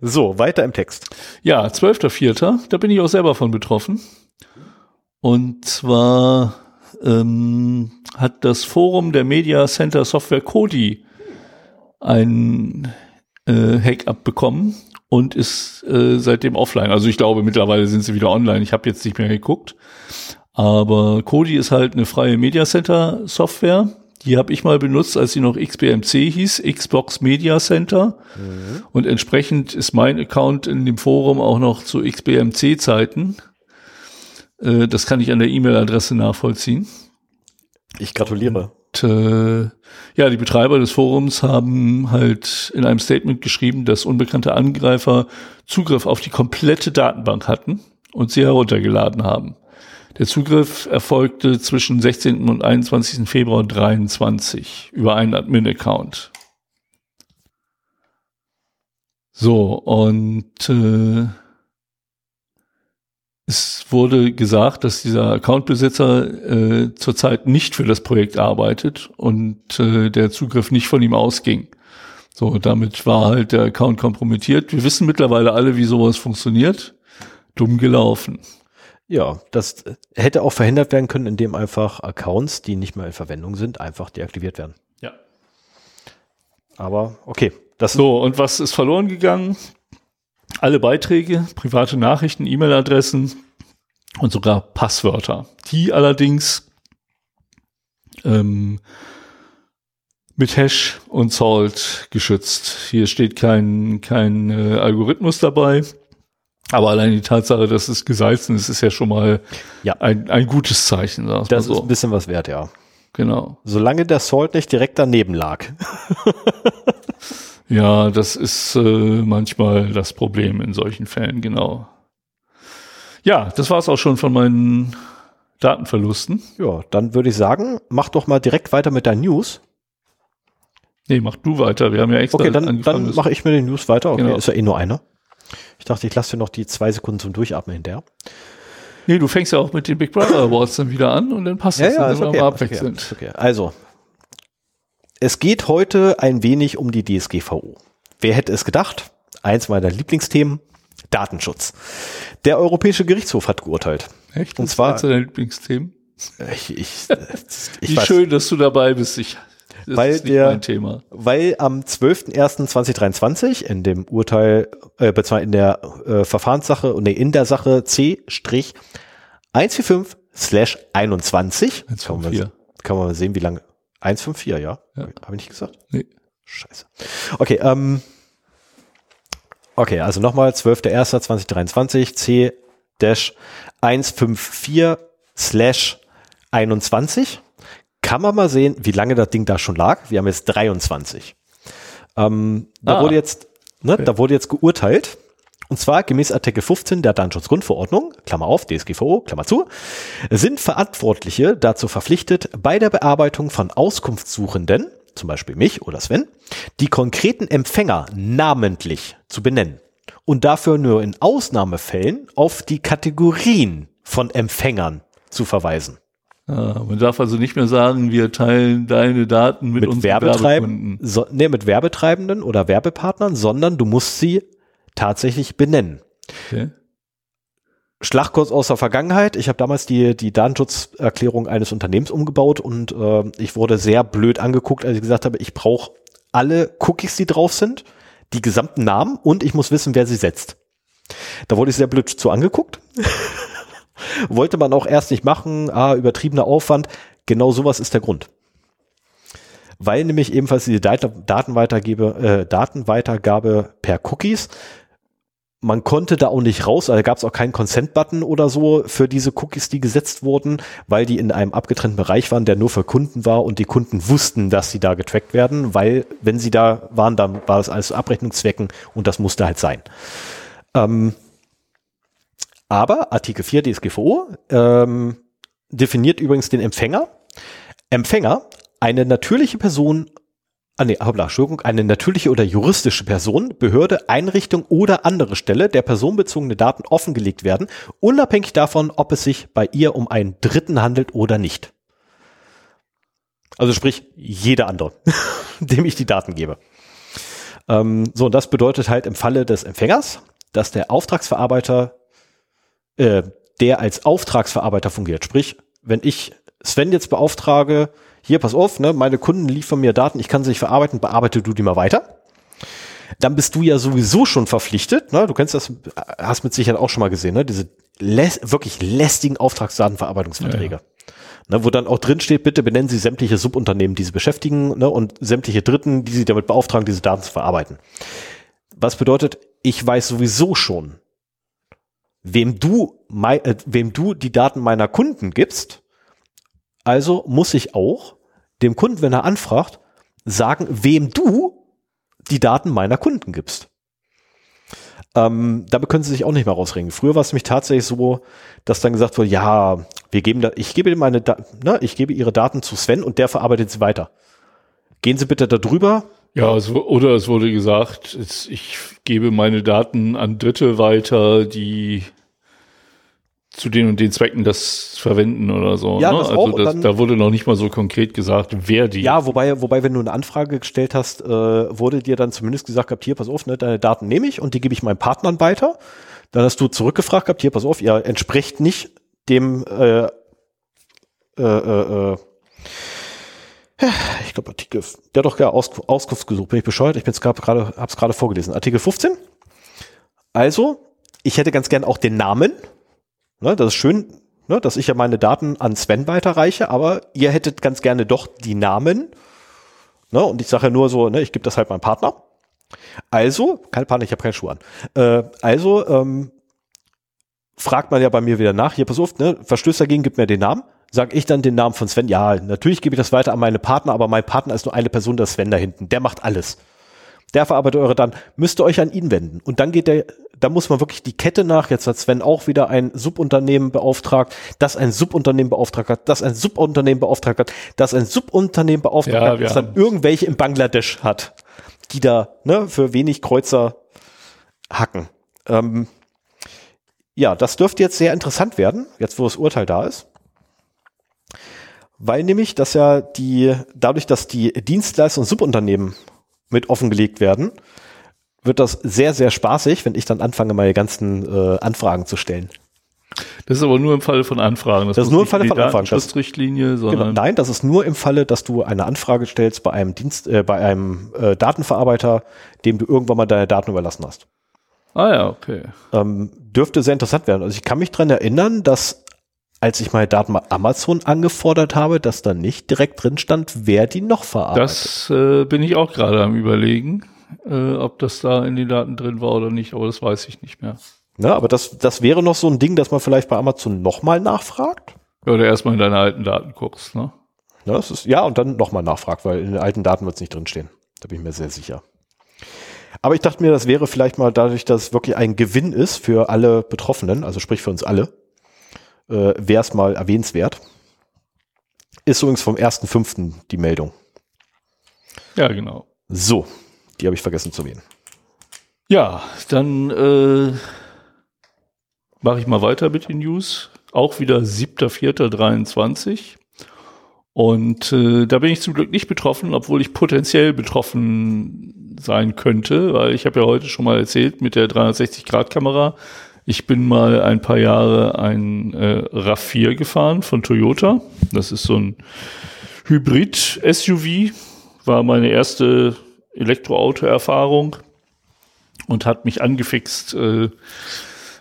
So, weiter im Text. Ja, 12.04., da bin ich auch selber von betroffen. Und zwar ähm, hat das Forum der Media Center Software Kodi ein äh, Hack abbekommen und ist äh, seitdem offline. Also ich glaube, mittlerweile sind sie wieder online. Ich habe jetzt nicht mehr geguckt. Aber Kodi ist halt eine freie Media Center Software. Die habe ich mal benutzt, als sie noch XBMC hieß, Xbox Media Center. Und entsprechend ist mein Account in dem Forum auch noch zu XBMC-Zeiten. Äh, das kann ich an der E-Mail-Adresse nachvollziehen. Ich gratuliere. Und, äh, ja, die Betreiber des Forums haben halt in einem Statement geschrieben, dass unbekannte Angreifer Zugriff auf die komplette Datenbank hatten und sie heruntergeladen haben. Der Zugriff erfolgte zwischen 16. und 21. Februar 23 über einen Admin-Account. So, und äh, es wurde gesagt, dass dieser Accountbesitzer äh, zurzeit nicht für das Projekt arbeitet und äh, der Zugriff nicht von ihm ausging. So, damit war halt der Account kompromittiert. Wir wissen mittlerweile alle, wie sowas funktioniert. Dumm gelaufen. Ja, das äh, hätte auch verhindert werden können, indem einfach Accounts, die nicht mehr in Verwendung sind, einfach deaktiviert werden. Ja. Aber okay, das So, und was ist verloren gegangen? Alle Beiträge, private Nachrichten, E-Mail-Adressen und sogar Passwörter. Die allerdings ähm, mit Hash und Salt geschützt. Hier steht kein, kein äh, Algorithmus dabei. Aber allein die Tatsache, dass es gesalzen ist, ist ja schon mal Ja. ein, ein gutes Zeichen. Das mal ist so. ein bisschen was wert, ja. Genau. Solange der Salt nicht direkt daneben lag. Ja, das ist äh, manchmal das Problem in solchen Fällen, genau. Ja, das war's auch schon von meinen Datenverlusten. Ja, dann würde ich sagen, mach doch mal direkt weiter mit deinen News. Nee, mach du weiter. Wir haben ja extra Okay, dann, dann mache ich mit den News weiter. Okay, Genau. ist ja eh nur einer. Ich dachte, ich lasse dir noch die zwei Sekunden zum Durchatmen hinterher. nee, du fängst ja auch mit den Big Brother Awards dann wieder an und dann passt das. dann sind wir mal ist abwechselnd. ist okay. Also, es geht heute ein wenig um die DSGVO. Wer hätte es gedacht? Eins meiner Lieblingsthemen, Datenschutz. Der Europäische Gerichtshof hat geurteilt. Echt? Und Das zwar- war eins deiner Lieblingsthemen. Ich, ich, ich Wie weiß, schön, dass du dabei bist. Ich, das Weil ist nicht der- mein Thema. weil am 12.01.2023 in dem Urteil, äh, in der äh, Verfahrenssache, nee, in der Sache C-145 slash 21, kann man, 154. kann man mal sehen, wie lange, 154, ja? Ja. Habe ich nicht gesagt? Nee. Scheiße. Okay, ähm, okay, also nochmal 12.01.2023 C dash 154 slash 21. Kann man mal sehen, wie lange das Ding da schon lag. Wir haben jetzt 23. Ähm, da Ah. wurde jetzt, ne, Okay. da wurde jetzt geurteilt. Und zwar gemäß Artikel 15 der Datenschutzgrundverordnung, Klammer auf, DSGVO, Klammer zu, sind Verantwortliche dazu verpflichtet, bei der Bearbeitung von Auskunftssuchenden, zum Beispiel mich oder Sven, die konkreten Empfänger namentlich zu benennen und dafür nur in Ausnahmefällen auf die Kategorien von Empfängern zu verweisen. Ah, man darf also nicht mehr sagen, wir teilen deine Daten mit, Mit Werbetreibenden, so, nee, mit Werbetreibenden oder Werbepartnern, sondern du musst sie tatsächlich benennen. Okay. Schlagkurs aus der Vergangenheit. Ich habe damals die, die Datenschutzerklärung eines Unternehmens umgebaut und äh, ich wurde sehr blöd angeguckt, als ich gesagt habe, ich brauche alle Cookies, die drauf sind, die gesamten Namen und ich muss wissen, wer sie setzt. Da wurde ich sehr blöd zu angeguckt. Wollte man auch erst nicht machen, ah, übertriebener Aufwand. Genau sowas ist der Grund. Weil nämlich ebenfalls diese Dat Datenweitergabe, äh, Datenweitergabe per Cookies man konnte da auch nicht raus, also gab es auch keinen Consent-Button oder so für diese Cookies, die gesetzt wurden, weil die in einem abgetrennten Bereich waren, der nur für Kunden war und die Kunden wussten, dass sie da getrackt werden, weil wenn sie da waren, dann war es alles zu Abrechnungszwecken und das musste halt sein. Ähm, aber Artikel 4 DSGVO ähm, definiert übrigens den Empfänger. Empfänger, eine natürliche Person Ah, nee, hoppla, Entschuldigung, eine natürliche oder juristische Person, Behörde, Einrichtung oder andere Stelle, der personenbezogene Daten offengelegt werden, unabhängig davon, ob es sich bei ihr um einen Dritten handelt oder nicht. Also sprich, jeder andere, dem ich die Daten gebe. Ähm, so, und das bedeutet halt im Falle des Empfängers, dass der Auftragsverarbeiter, äh, der als Auftragsverarbeiter fungiert. Sprich, wenn ich Sven jetzt beauftrage, hier, pass auf, ne, meine Kunden liefern mir Daten, ich kann sie nicht verarbeiten, bearbeite du die mal weiter. Dann bist du ja sowieso schon verpflichtet, ne, du kennst das, hast mit Sicherheit auch schon mal gesehen, ne, diese läs wirklich lästigen Auftragsdatenverarbeitungsverträge. Ja, Ne, wo dann auch drin steht, bitte benennen Sie sämtliche Subunternehmen, die Sie beschäftigen, ne, und sämtliche Dritten, die Sie damit beauftragen, diese Daten zu verarbeiten. Was bedeutet, ich weiß sowieso schon, wem du, mei, äh, wem du die Daten meiner Kunden gibst, also muss ich auch dem Kunden, wenn er anfragt, sagen, wem du die Daten meiner Kunden gibst. Ähm, damit können sie sich auch nicht mehr rausregen. Früher war es nämlich tatsächlich so, dass dann gesagt wurde, ja, wir geben da, ich gebe meine, da, ne, ich gebe ihre Daten zu Sven und der verarbeitet sie weiter. Gehen Sie bitte da drüber. Ja, es, oder es wurde gesagt, es, ich gebe meine Daten an Dritte weiter, die zu den und den Zwecken das verwenden oder so. Ja, ne? das also auch, und das, dann- da wurde noch nicht mal so konkret gesagt, wer die. Ja, wobei, wobei, wenn du eine Anfrage gestellt hast, äh, wurde dir dann zumindest gesagt gehabt, hier, pass auf, ne, deine Daten nehme ich und die gebe ich meinen Partnern weiter. Dann hast du zurückgefragt gehabt, hier, pass auf, ihr entspricht nicht dem, äh, äh, äh, äh, ich glaube Artikel, der hat doch gar Aus, Auskunft gesucht, bin ich bescheuert, ich bin gerade, hab's gerade vorgelesen. Artikel 15. Also, ich hätte ganz gern auch den Namen. Ne, das ist schön, ne, dass ich ja meine Daten an Sven weiterreiche, aber ihr hättet ganz gerne doch die Namen. Ne, und ich sage ja nur so, ne, ich gebe das halt meinem Partner. Also, keine Panik, ich habe keine Schuhe an. Äh, also, ähm, fragt man ja bei mir wieder nach, hier pass auf, ne, Verstößt dagegen, gib mir den Namen. Sag ich dann den Namen von Sven? Ja, natürlich gebe ich das weiter an meine Partner, aber mein Partner ist nur eine Person, der Sven da hinten. Der macht alles. Der verarbeitet eure Daten. Müsst ihr euch an ihn wenden. Und dann geht der, da muss man wirklich die Kette nach. Jetzt hat Sven auch wieder ein Subunternehmen beauftragt, das ein Subunternehmen beauftragt hat, das ein Subunternehmen beauftragt hat, das ein Subunternehmen beauftragt Ja, hat, das dann irgendwelche in Bangladesch hat, die da ne, für wenig Kreuzer hacken. Ähm, ja, das dürfte jetzt sehr interessant werden, jetzt wo das Urteil da ist. Weil nämlich, dass ja die, dadurch, dass die Dienstleister und Subunternehmen mit offengelegt werden, wird das sehr, sehr spaßig, wenn ich dann anfange, meine ganzen äh, Anfragen zu stellen. Das ist aber nur im Falle von Anfragen. Das ist muss nur im Falle von Anfragen. Das- Datenschutzrichtlinie, Genau. sondern Nein, das ist nur im Falle, dass du eine Anfrage stellst bei einem Dienst, äh, bei einem äh, Datenverarbeiter, dem du irgendwann mal deine Daten überlassen hast. Ah ja, okay. ähm, dürfte sehr interessant werden. Also ich kann mich dran erinnern, dass als ich meine Daten bei Amazon angefordert habe, dass da nicht direkt drin stand, wer die noch verarbeitet. Das äh, bin ich auch gerade am überlegen, äh, ob das da in den Daten drin war oder nicht, aber das weiß ich nicht mehr. Ne, aber das, das wäre noch so ein Ding, dass man vielleicht bei Amazon nochmal nachfragt. Ja, Oder erstmal in deine alten Daten guckst, ne? Ne, das ist, ja, und dann nochmal nachfragt, weil in den alten Daten wird es nicht drinstehen. Da bin ich mir sehr sicher. Aber ich dachte mir, das wäre vielleicht mal dadurch, dass es wirklich ein Gewinn ist für alle Betroffenen, also sprich für uns alle, äh, wäre es mal erwähnenswert. Ist übrigens vom 1.5. die Meldung. Ja, genau. So, die habe ich vergessen zu erwähnen. Ja, dann äh, mache ich mal weiter mit den News. auch wieder 7.4.23. Und äh, da bin ich zum Glück nicht betroffen, obwohl ich potenziell betroffen sein könnte, weil ich habe ja heute schon mal erzählt mit der 360-Grad-Kamera. Ich bin mal ein paar Jahre ein äh, RAV4 gefahren von Toyota. Das ist so ein Hybrid-SUV, war meine erste Elektroauto-Erfahrung und hat mich angefixt, äh,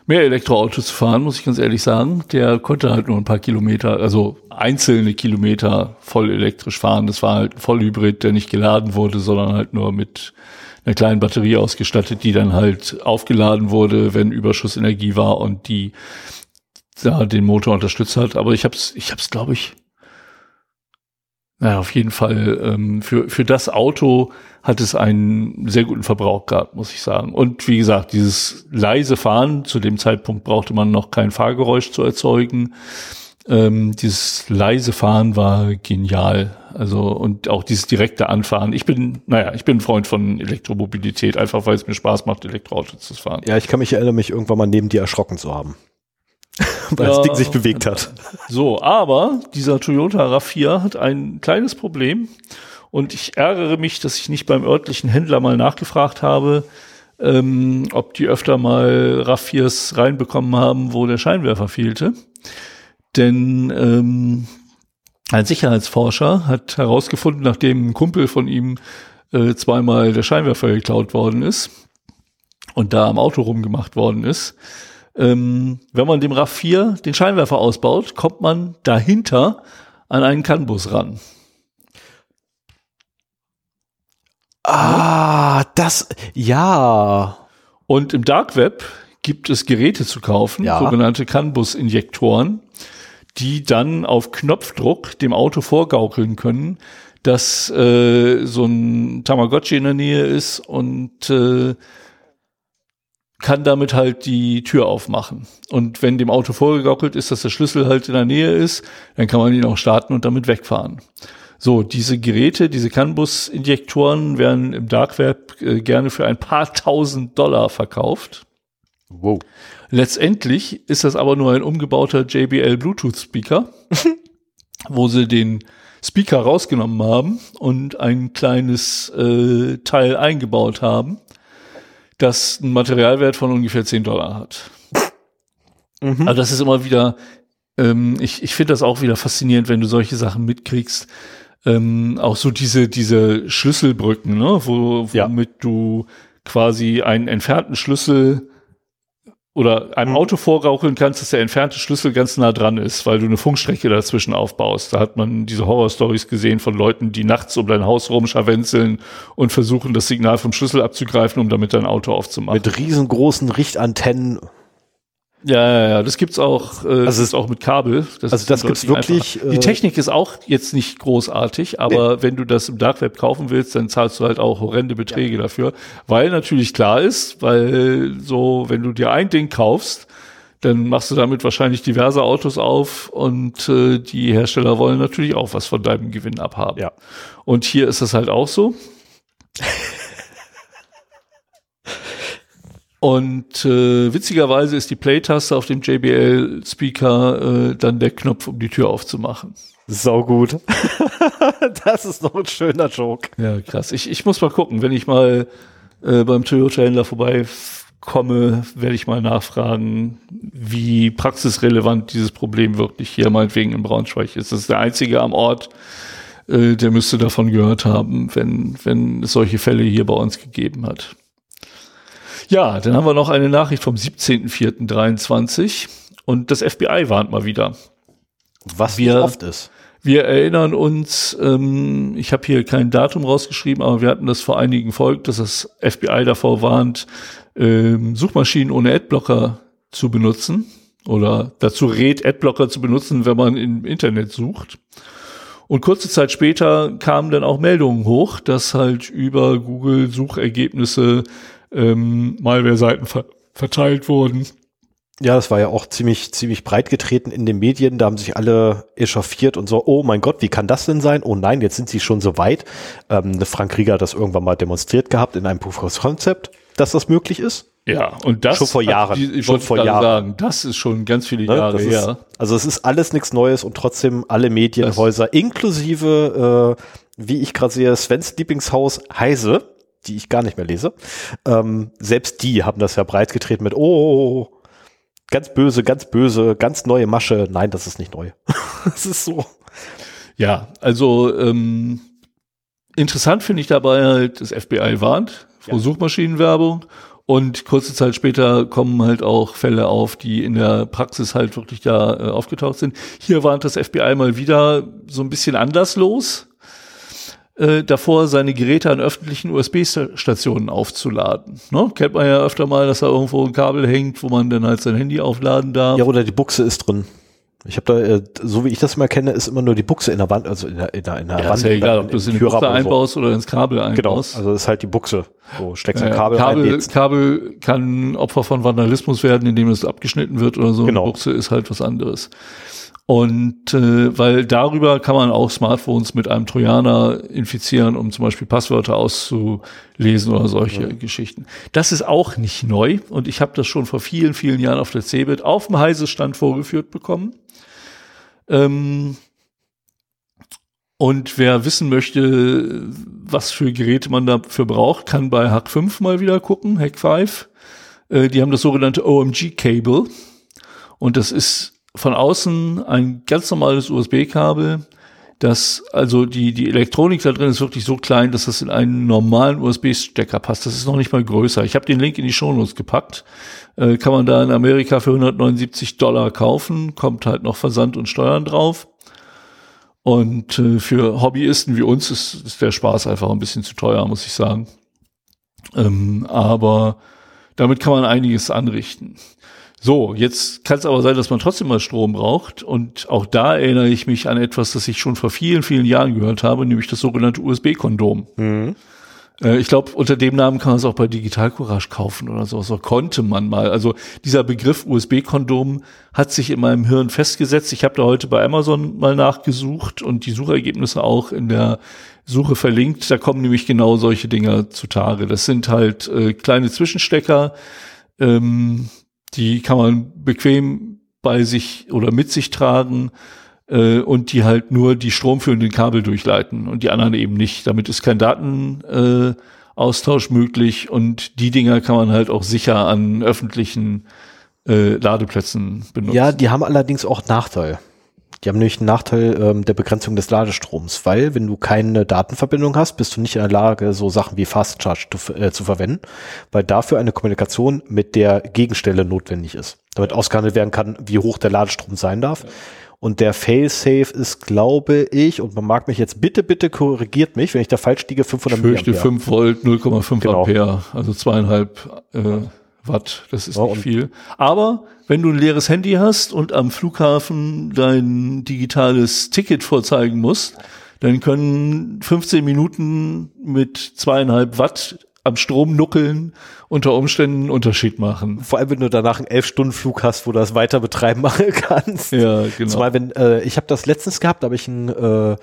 mehr Elektroautos zu fahren, muss ich ganz ehrlich sagen. Der konnte halt nur ein paar Kilometer, also einzelne Kilometer voll elektrisch fahren. Das war halt ein Vollhybrid, der nicht geladen wurde, sondern halt nur mit einer kleinen Batterie ausgestattet, die dann halt aufgeladen wurde, wenn Überschussenergie war und die da den Motor unterstützt hat. Aber ich habe es, ich habe es, glaube ich, naja, auf jeden Fall ähm, für, für das Auto hat es einen sehr guten Verbrauch gehabt, muss ich sagen. Und wie gesagt, dieses leise Fahren, zu dem Zeitpunkt brauchte man noch kein Fahrgeräusch zu erzeugen. Ähm, dieses leise Fahren war genial. Also und auch dieses direkte Anfahren. Ich bin, naja, ich bin ein Freund von Elektromobilität, einfach weil es mir Spaß macht, Elektroauto zu fahren. Ja, ich kann mich erinnern, mich irgendwann mal neben dir erschrocken zu haben. weil ja, das Ding sich bewegt hat. So, aber dieser Toyota RAV4 hat ein kleines Problem. Und ich ärgere mich, dass ich nicht beim örtlichen Händler mal nachgefragt habe, ähm, ob die öfter mal RAV4s reinbekommen haben, wo der Scheinwerfer fehlte. Denn ähm, ein Sicherheitsforscher hat herausgefunden, nachdem ein Kumpel von ihm äh, zweimal der Scheinwerfer geklaut worden ist und da am Auto rumgemacht worden ist, ähm, wenn man dem RAV4 den Scheinwerfer ausbaut, kommt man dahinter an einen CAN-Bus ran. Ah, das, ja. Und im Dark Web gibt es Geräte zu kaufen, ja. sogenannte CAN-Bus-Injektoren, die dann auf Knopfdruck dem Auto vorgaukeln können, dass äh, so ein Tamagotchi in der Nähe ist und äh, kann damit halt die Tür aufmachen. Und wenn dem Auto vorgegaukelt ist, dass der Schlüssel halt in der Nähe ist, dann kann man ihn auch starten und damit wegfahren. So, diese Geräte, diese CAN-Bus-Injektoren werden im Dark Web äh, gerne für ein paar tausend Dollar verkauft. Wow. Letztendlich ist das aber nur ein umgebauter JBL Bluetooth Speaker, wo sie den Speaker rausgenommen haben und ein kleines äh, Teil eingebaut haben, das einen Materialwert von ungefähr 10 Dollar hat. Mhm. Also das ist immer wieder, ähm, ich, ich finde das auch wieder faszinierend, wenn du solche Sachen mitkriegst. Ähm, auch so diese, diese Schlüsselbrücken, ne, wo, womit ja. du quasi einen entfernten Schlüssel oder einem mhm. Auto vorgaukeln kannst, dass der entfernte Schlüssel ganz nah dran ist, weil du eine Funkstrecke dazwischen aufbaust. Da hat man diese Horror-Stories gesehen von Leuten, die nachts um dein Haus rumscharwenzeln und versuchen, das Signal vom Schlüssel abzugreifen, um damit dein Auto aufzumachen. Mit riesengroßen Richtantennen ja, ja, ja, das gibt's auch, äh, also ist auch mit Kabel. Das also das gibt's wirklich. Äh, Die Technik ist auch jetzt nicht großartig, aber nee. wenn du das im Dark Web kaufen willst, dann zahlst du halt auch horrende Beträge ja. dafür, weil natürlich klar ist, weil so, wenn du dir ein Ding kaufst, dann machst du damit wahrscheinlich diverse Autos auf und äh, die Hersteller wollen natürlich auch was von deinem Gewinn abhaben. Ja. Und hier ist es halt auch so. Und äh, witzigerweise ist die Play-Taste auf dem JBL-Speaker äh, dann der Knopf, um die Tür aufzumachen. Sau gut. das ist noch ein schöner Joke. Ja, krass. Ich, ich muss mal gucken, wenn ich mal äh, beim Toyota-Händler vorbeikomme, werde ich mal nachfragen, wie praxisrelevant dieses Problem wirklich hier meinetwegen in Braunschweig ist. Das ist der einzige am Ort, äh, der müsste davon gehört haben, wenn, wenn es solche Fälle hier bei uns gegeben hat. Ja, dann haben wir noch eine Nachricht vom 17.04.23 und das FBI warnt mal wieder. Was wir, oft ist. Wir erinnern uns, ähm, ich habe hier kein Datum rausgeschrieben, aber wir hatten das vor einigen Folgen, dass das FBI davor warnt, ähm, Suchmaschinen ohne Adblocker zu benutzen oder dazu rät, Adblocker zu benutzen, wenn man im Internet sucht. Und kurze Zeit später kamen dann auch Meldungen hoch, dass halt über Google Suchergebnisse ähm, Malware-Seiten ver verteilt wurden. Ja, das war ja auch ziemlich, ziemlich breit getreten in den Medien. Da haben sich alle echauffiert und so, oh mein Gott, wie kann das denn sein? Oh nein, jetzt sind sie schon so weit. Ähm, Frank Rieger hat das irgendwann mal demonstriert gehabt in einem Proof of Concept, dass das möglich ist. Ja, und das Schon vor Jahren. Die, ich Schon vor Jahren. sagen, das ist schon ganz viele Ne? Jahre Das ist, her. also es ist alles nichts Neues und trotzdem alle Medienhäuser, inklusive, äh, wie ich gerade sehe, Svens Lieblingshaus Heise, die ich gar nicht mehr lese, ähm, selbst die haben das ja breit getreten mit, oh, ganz böse, ganz böse, ganz neue Masche. Nein, das ist nicht neu. das ist so. Ja, also ähm, interessant finde ich dabei halt, das FBI warnt vor Ja. Suchmaschinenwerbung und kurze Zeit später kommen halt auch Fälle auf, die in der Praxis halt wirklich da äh, aufgetaucht sind. Hier warnt das FBI mal wieder so ein bisschen anderslos. Äh, davor seine Geräte an öffentlichen USB-Stationen aufzuladen. Ne? Kennt man ja öfter mal, dass da irgendwo ein Kabel hängt, wo man dann halt sein Handy aufladen darf. Ja, oder die Buchse ist drin. Ich habe da, äh, so wie ich das mal kenne, ist immer nur die Buchse in der Wand, also in der, in der, in der Ja, Wand. ist ja egal, ob du es in die Buchse so. einbaust oder ins Kabel Genau, einbaust. also das ist halt die Buchse. So steckst ein Kabel, Kabel, rein, jetzt. Kabel kann Opfer von Vandalismus werden, indem es abgeschnitten wird oder so. Genau. Buchse ist halt was anderes. Und äh, weil darüber kann man auch Smartphones mit einem Trojaner infizieren, um zum Beispiel Passwörter auszulesen oder solche Geschichten. Das ist auch nicht neu und ich habe das schon vor vielen, vielen Jahren auf der CeBIT auf dem Heise-Stand vorgeführt bekommen. Ähm, und wer wissen möchte, was für Geräte man dafür braucht, kann bei Hack 5 mal wieder gucken, Hack 5. Äh, die haben das sogenannte OMG-Cable. Und das ist von außen ein ganz normales USB-Kabel. Das, also die, die Elektronik da drin ist wirklich so klein, dass das in einen normalen USB-Stecker passt. Das ist noch nicht mal größer. Ich habe den Link in die Shownotes gepackt. Äh, kann man da in Amerika für 179 Dollar kaufen. Kommt halt noch Versand und Steuern drauf. Und äh, für Hobbyisten wie uns ist, ist der Spaß einfach ein bisschen zu teuer, muss ich sagen. Ähm, aber damit kann man einiges anrichten. So, jetzt kann es aber sein, dass man trotzdem mal Strom braucht. Und auch da erinnere ich mich an etwas, das ich schon vor vielen, vielen Jahren gehört habe, nämlich das sogenannte USB-Kondom. Äh, ich glaube, unter dem Namen kann man es auch bei Digital Courage kaufen oder so. So konnte man mal. Also dieser Begriff USB-Kondom hat sich in meinem Hirn festgesetzt. Ich habe da heute bei Amazon mal nachgesucht und die Suchergebnisse auch in der Suche verlinkt. Da kommen nämlich genau solche Dinger zutage. Das sind halt äh, kleine Zwischenstecker, ähm, die kann man bequem bei sich oder mit sich tragen äh, und die halt nur die stromführenden Kabel durchleiten und die anderen eben nicht. Damit ist kein Datenaustausch äh, möglich und die Dinger kann man halt auch sicher an öffentlichen äh, Ladeplätzen benutzen. Ja, die haben allerdings auch Nachteil. Die haben nämlich einen Nachteil ähm, der Begrenzung des Ladestroms, weil wenn du keine Datenverbindung hast, bist du nicht in der Lage, so Sachen wie Fast Charge zu, äh, zu verwenden, weil dafür eine Kommunikation mit der Gegenstelle notwendig ist, damit ausgehandelt werden kann, wie hoch der Ladestrom sein darf. Und der Failsafe ist, glaube ich, und man mag mich jetzt bitte, bitte korrigiert mich, wenn ich da falsch liege, 500 ich fürchte Milliampere. 5 Volt, 0,5 Genau. Ampere, also zweieinhalb äh, Watt, das ist Ja, nicht viel. Aber wenn du ein leeres Handy hast und am Flughafen dein digitales Ticket vorzeigen musst, dann können 15 Minuten mit zweieinhalb Watt am Strom nuckeln unter Umständen einen Unterschied machen. Vor allem, wenn du danach einen 11-Stunden-Flug hast, wo du das weiter betreiben machen kannst. Ja, genau. Zumal, wenn, äh, ich habe das letztens gehabt, da habe ich ein, äh,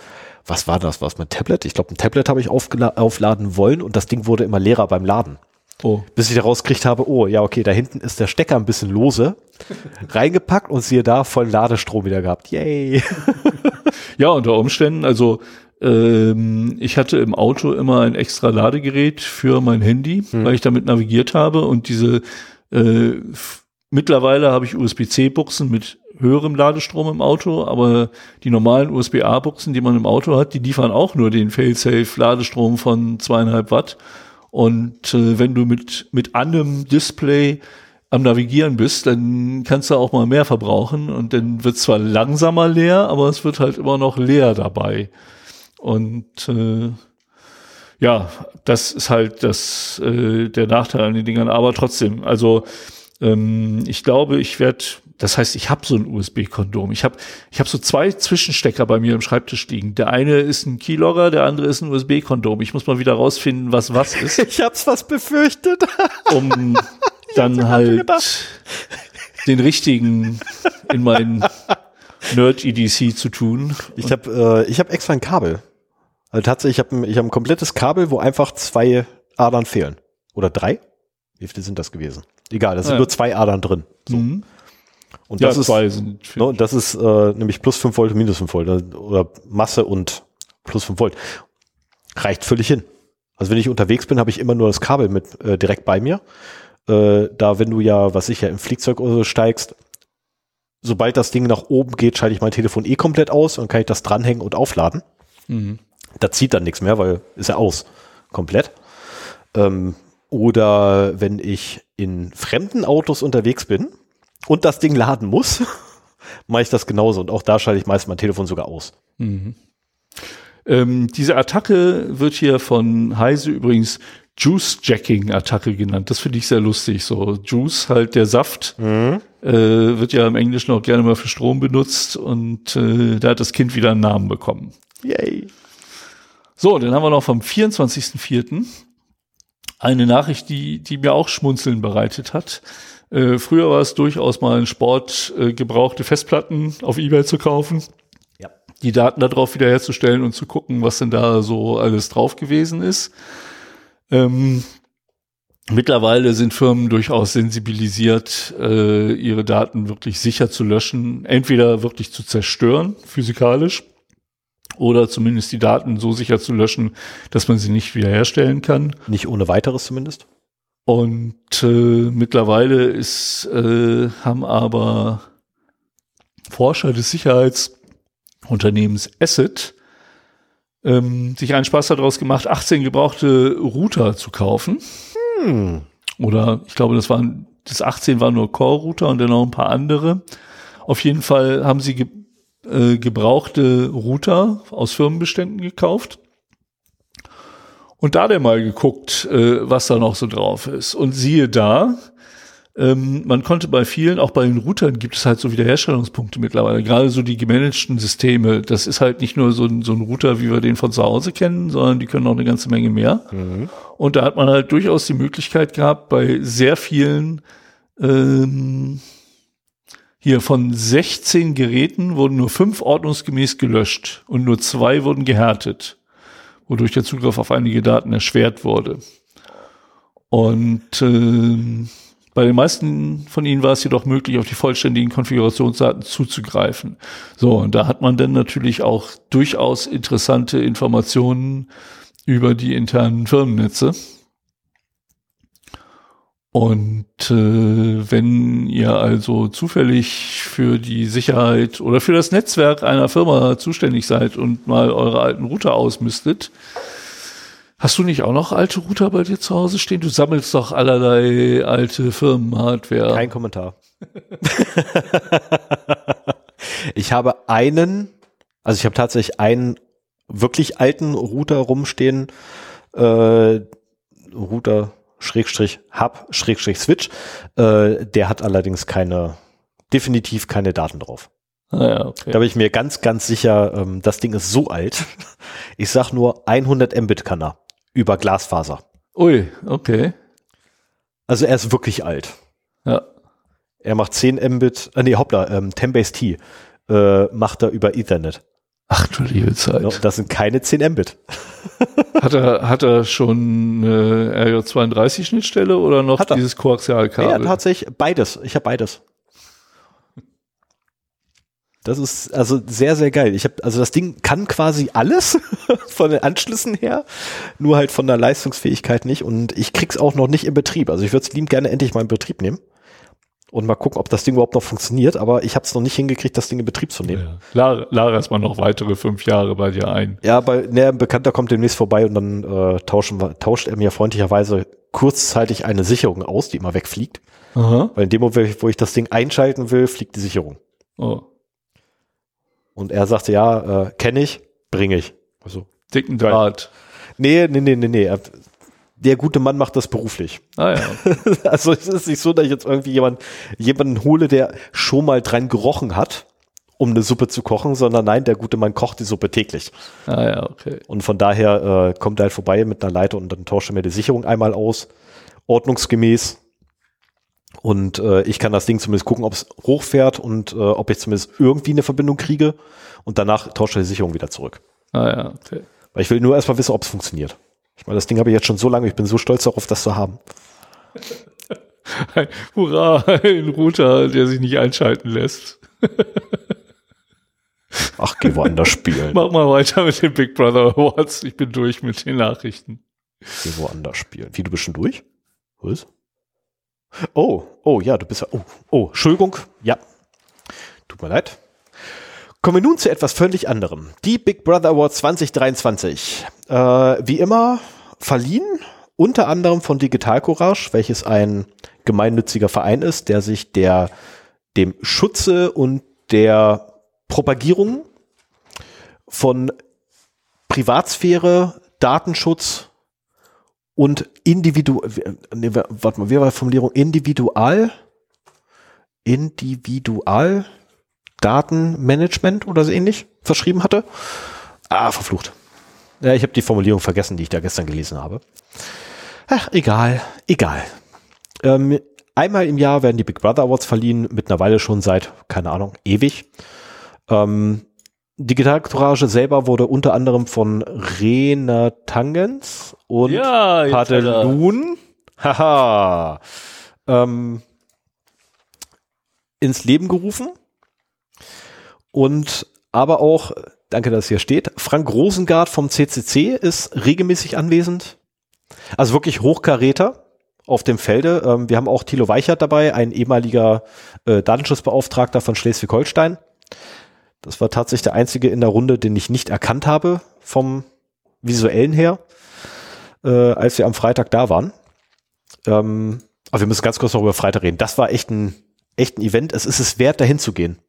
was war das, was mit Tablet? Ich glaube, ein Tablet habe ich aufladen wollen und das Ding wurde immer leerer beim Laden. Oh. Bis ich herausgekriegt habe, oh, ja, okay, da hinten ist der Stecker ein bisschen lose. Reingepackt und siehe da, vollen Ladestrom wieder gehabt. Yay. Ja, unter Umständen, also ähm, ich hatte im Auto immer ein extra Ladegerät für mein Handy, weil ich damit navigiert habe und diese äh, mittlerweile habe ich USB-C-Buchsen mit höherem Ladestrom im Auto, aber die normalen USB-A-Buchsen, die man im Auto hat, die liefern auch nur den Failsafe-Ladestrom von zweieinhalb Watt. Und äh, wenn du mit, mit einem Display am Navigieren bist, dann kannst du auch mal mehr verbrauchen und dann wird zwar langsamer leer, aber es wird halt immer noch leer dabei. Und äh, ja, das ist halt das äh, der Nachteil an den Dingern, aber trotzdem, also ähm, ich glaube, ich werde, das heißt, ich habe so ein USB-Kondom. Ich habe ich hab so zwei Zwischenstecker bei mir im Schreibtisch liegen. Der eine ist ein Keylogger, der andere ist ein USB-Kondom. Ich muss mal wieder rausfinden, was was ist Ich hab's fast befürchtet. um dann halt den richtigen in meinen Nerd EDC zu tun. Ich habe äh, ich hab extra ein Kabel. Also tatsächlich, ich habe ein, ich hab ein komplettes Kabel, wo einfach zwei Adern fehlen. Oder drei? Wie viele sind das gewesen? Egal, da sind Ja. nur zwei Adern drin. So. Mhm. Und Ja, das ist, ne, das ist äh, nämlich plus 5 Volt und minus 5 Volt äh, oder Masse und plus 5 Volt. Reicht völlig hin. Also wenn ich unterwegs bin, habe ich immer nur das Kabel mit äh, direkt bei mir. Äh, da, wenn du ja, was ich ja im Flugzeug oder so steigst, sobald das Ding nach oben geht, schalte ich mein Telefon eh komplett aus und kann ich das dranhängen und aufladen. Mhm. Da zieht dann nichts mehr, weil ist ja aus. Komplett. Ähm, oder wenn ich in fremden Autos unterwegs bin und das Ding laden muss, mache ich das genauso. Und auch da schalte ich meist mein Telefon sogar aus. Mhm. Ähm, diese Attacke wird hier von Heise übrigens Juice-Jacking-Attacke genannt. Das finde ich sehr lustig. So Juice, halt der Saft, äh, wird ja im Englischen auch gerne mal für Strom benutzt und äh, da hat das Kind wieder einen Namen bekommen. Yay. So, dann haben wir noch vom 24.04. eine Nachricht, die, die mir auch Schmunzeln bereitet hat. Äh, früher war es durchaus mal ein Sport, äh, gebrauchte Festplatten auf Ebay zu kaufen, Ja. die Daten darauf wiederherzustellen und zu gucken, was denn da so alles drauf gewesen ist. Ähm, mittlerweile sind Firmen durchaus sensibilisiert, äh, ihre Daten wirklich sicher zu löschen, entweder wirklich zu zerstören, physikalisch, oder zumindest die Daten so sicher zu löschen, dass man sie nicht wiederherstellen kann. Nicht ohne weiteres zumindest. Und äh, mittlerweile ist, äh, haben aber Forscher des Sicherheitsunternehmens Asset ähm, sich einen Spaß daraus gemacht, 18 gebrauchte Router zu kaufen. Hm. Oder ich glaube, das waren, das 18 waren nur Core-Router und dann noch ein paar andere. Auf jeden Fall haben sie ge äh, gebrauchte Router aus Firmenbeständen gekauft. Und da der mal geguckt, äh, was da noch so drauf ist. Und siehe da, ähm, man konnte bei vielen, auch bei den Routern gibt es halt so Wiederherstellungspunkte mittlerweile. Gerade so die gemanagten Systeme. Das ist halt nicht nur so ein, so ein Router, wie wir den von zu Hause kennen, sondern die können auch eine ganze Menge mehr. Und da hat man halt durchaus die Möglichkeit gehabt, bei sehr vielen ähm, hier von 16 Geräten wurden nur fünf ordnungsgemäß gelöscht und nur zwei wurden gehärtet, wodurch der Zugriff auf einige Daten erschwert wurde. Und ähm, bei den meisten von ihnen war es jedoch möglich, auf die vollständigen Konfigurationsdaten zuzugreifen. So, und da hat man dann natürlich auch durchaus interessante Informationen über die internen Firmennetze. Und äh, wenn ihr also zufällig für die Sicherheit oder für das Netzwerk einer Firma zuständig seid und mal eure alten Router ausmüsstet, hast du nicht auch noch alte Router bei dir zu Hause stehen? Du sammelst doch allerlei alte Firmenhardware. Kein Kommentar. ich habe einen, also ich habe tatsächlich einen wirklich alten Router rumstehen, äh, Router Schrägstrich Hub Schrägstrich Switch, äh, der hat allerdings keine, definitiv keine Daten drauf. Ah, ja, okay. Da bin ich mir ganz, ganz sicher, ähm, das Ding ist so alt. Ich sag nur 100 Mbit kann er über Glasfaser. Ui, okay. Also er ist wirklich alt. Ja. Er macht 10 Mbit, äh, nee, hoppla, ähm, 10 Base T äh, macht er über Ethernet. Ach du liebe Zeit. Ja, das sind keine 10 Mbit. Hat er, hat er schon eine RJ32-Schnittstelle oder noch Hat dieses Ja, Koaxialkabel? tatsächlich beides. Ich habe beides. Das ist also sehr, sehr geil. Ich habe also das Ding kann quasi alles von den Anschlüssen her, nur halt von der Leistungsfähigkeit nicht. Und ich krieg's auch noch nicht in Betrieb. Also ich würde es lieb gerne endlich mal in Betrieb nehmen und mal gucken, ob das Ding überhaupt noch funktioniert. Aber ich habe es noch nicht hingekriegt, das Ding in Betrieb zu nehmen. ja. Lara, Lara ist mal noch weitere fünf Jahre bei dir ein. Ja, bei ne, ein Bekannter kommt demnächst vorbei und dann äh, tauschen wir, tauscht er mir freundlicherweise kurzzeitig eine Sicherung aus, die immer wegfliegt. Aha. Weil in dem Moment, wo ich das Ding einschalten will, fliegt die Sicherung. Oh. Und er sagte, ja, äh, kenne ich, bringe ich. Also, Dicken Draht. nee, nee, nee, nee, nee. Er- Der gute Mann macht das beruflich. Ah ja. also es ist nicht so, dass ich jetzt irgendwie jemand, jemanden hole, der schon mal dran gerochen hat, um eine Suppe zu kochen, sondern nein, der gute Mann kocht die Suppe täglich. Ah ja, okay. Und von daher äh, kommt er halt vorbei mit einer Leiter und dann tauscht er mir die Sicherung einmal aus, ordnungsgemäß. Und äh, ich kann das Ding zumindest gucken, ob es hochfährt und äh, ob ich zumindest irgendwie eine Verbindung kriege. Und danach tauscht er die Sicherung wieder zurück. Ah ja, okay. Weil ich will nur erstmal wissen, ob es funktioniert. Ich meine, das Ding habe ich jetzt schon so lange, ich bin so stolz darauf, das zu haben. Hurra, ein Router, der sich nicht einschalten lässt. Ach, geh woanders spielen. Mach mal weiter mit den Big Brother Awards. Ich bin durch mit den Nachrichten. Geh woanders spielen. Wie, du bist schon durch? Was? Oh, oh, ja, du bist ja, oh, oh, Entschuldigung, ja. Tut mir leid. Kommen wir nun zu etwas völlig anderem. Die Big Brother Awards 2023. Äh, wie immer verliehen, unter anderem von Digital Courage, welches ein gemeinnütziger Verein ist, der sich der, dem Schutze und der Propagierung von Privatsphäre, Datenschutz und individu nee, warte mal, wie war die Formulierung? Individual Individual Datenmanagement oder so ähnlich verschrieben hatte. Ah, verflucht. Ja, ich habe die Formulierung vergessen, die ich da gestern gelesen habe. Ach, egal, egal. Ähm, einmal im Jahr werden die Big Brother Awards verliehen, mittlerweile schon seit, keine Ahnung, ewig. Ähm, Digital Courage selber wurde unter anderem von Rena Tangens und Ja, Padelun, haha, ähm, ins Leben gerufen. Und aber auch, danke, dass es hier steht, Frank Rosengart vom CCC ist regelmäßig anwesend. Also wirklich Hochkaräter auf dem Felde. Ähm, wir haben auch Thilo Weichert dabei, ein ehemaliger äh, Datenschutzbeauftragter von Schleswig-Holstein. Das war tatsächlich der einzige in der Runde, den ich nicht erkannt habe vom visuellen her, äh, als wir am Freitag da waren. Ähm, aber wir müssen ganz kurz noch über Freitag reden. Das war echt ein, echt ein Event. Es ist es wert, dahin zu gehen.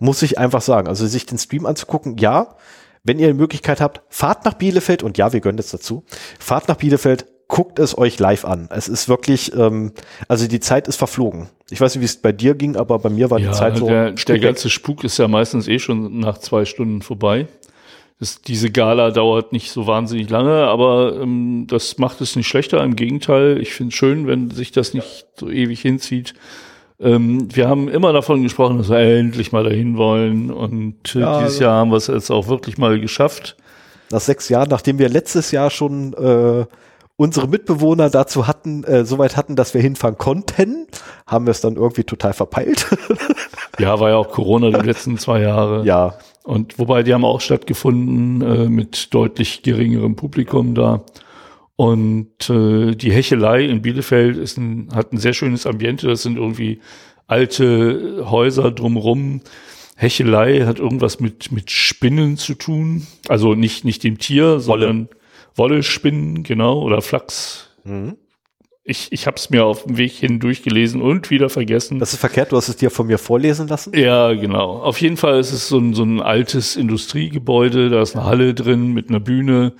Muss ich einfach sagen. Also sich den Stream anzugucken, ja. Wenn ihr die Möglichkeit habt, fahrt nach Bielefeld und ja, wir gönnen jetzt dazu. Fahrt nach Bielefeld, guckt es euch live an. Es ist wirklich, ähm, also die Zeit ist verflogen. Ich weiß nicht, wie es bei dir ging, aber bei mir war die Ja, Zeit so. der, der ganze Spuk ist ja meistens eh schon nach zwei Stunden vorbei. Das, diese Gala dauert nicht so wahnsinnig lange, aber ähm, das macht es nicht schlechter. Im Gegenteil, ich finde es schön, wenn sich das nicht so ewig hinzieht. Ähm, wir haben immer davon gesprochen, dass wir endlich mal dahin wollen. Und äh, Ja, dieses also- Jahr haben wir es jetzt auch wirklich mal geschafft. nach sechs Jahren, nachdem wir letztes Jahr schon äh, unsere Mitbewohner dazu hatten, äh, soweit hatten, dass wir hinfahren konnten, haben wir es dann irgendwie total verpeilt. Ja, war ja auch Corona die letzten zwei Jahre. ja, Und wobei die haben auch stattgefunden äh, mit deutlich geringerem Publikum da. Und äh, die Hechelei in Bielefeld ist ein, hat ein sehr schönes Ambiente. Das sind irgendwie alte Häuser drumrum. Hechelei hat irgendwas mit, mit Spinnen zu tun. Also nicht, nicht dem Tier, sondern Wolle-Spinnen, genau, oder Flachs. Ich, ich habe es mir auf dem Weg hin durchgelesen und wieder vergessen. das ist verkehrt, du hast es dir von mir vorlesen lassen. Ja, genau. Auf jeden Fall ist es so ein, so ein altes Industriegebäude, da ist eine Halle drin mit einer Bühne,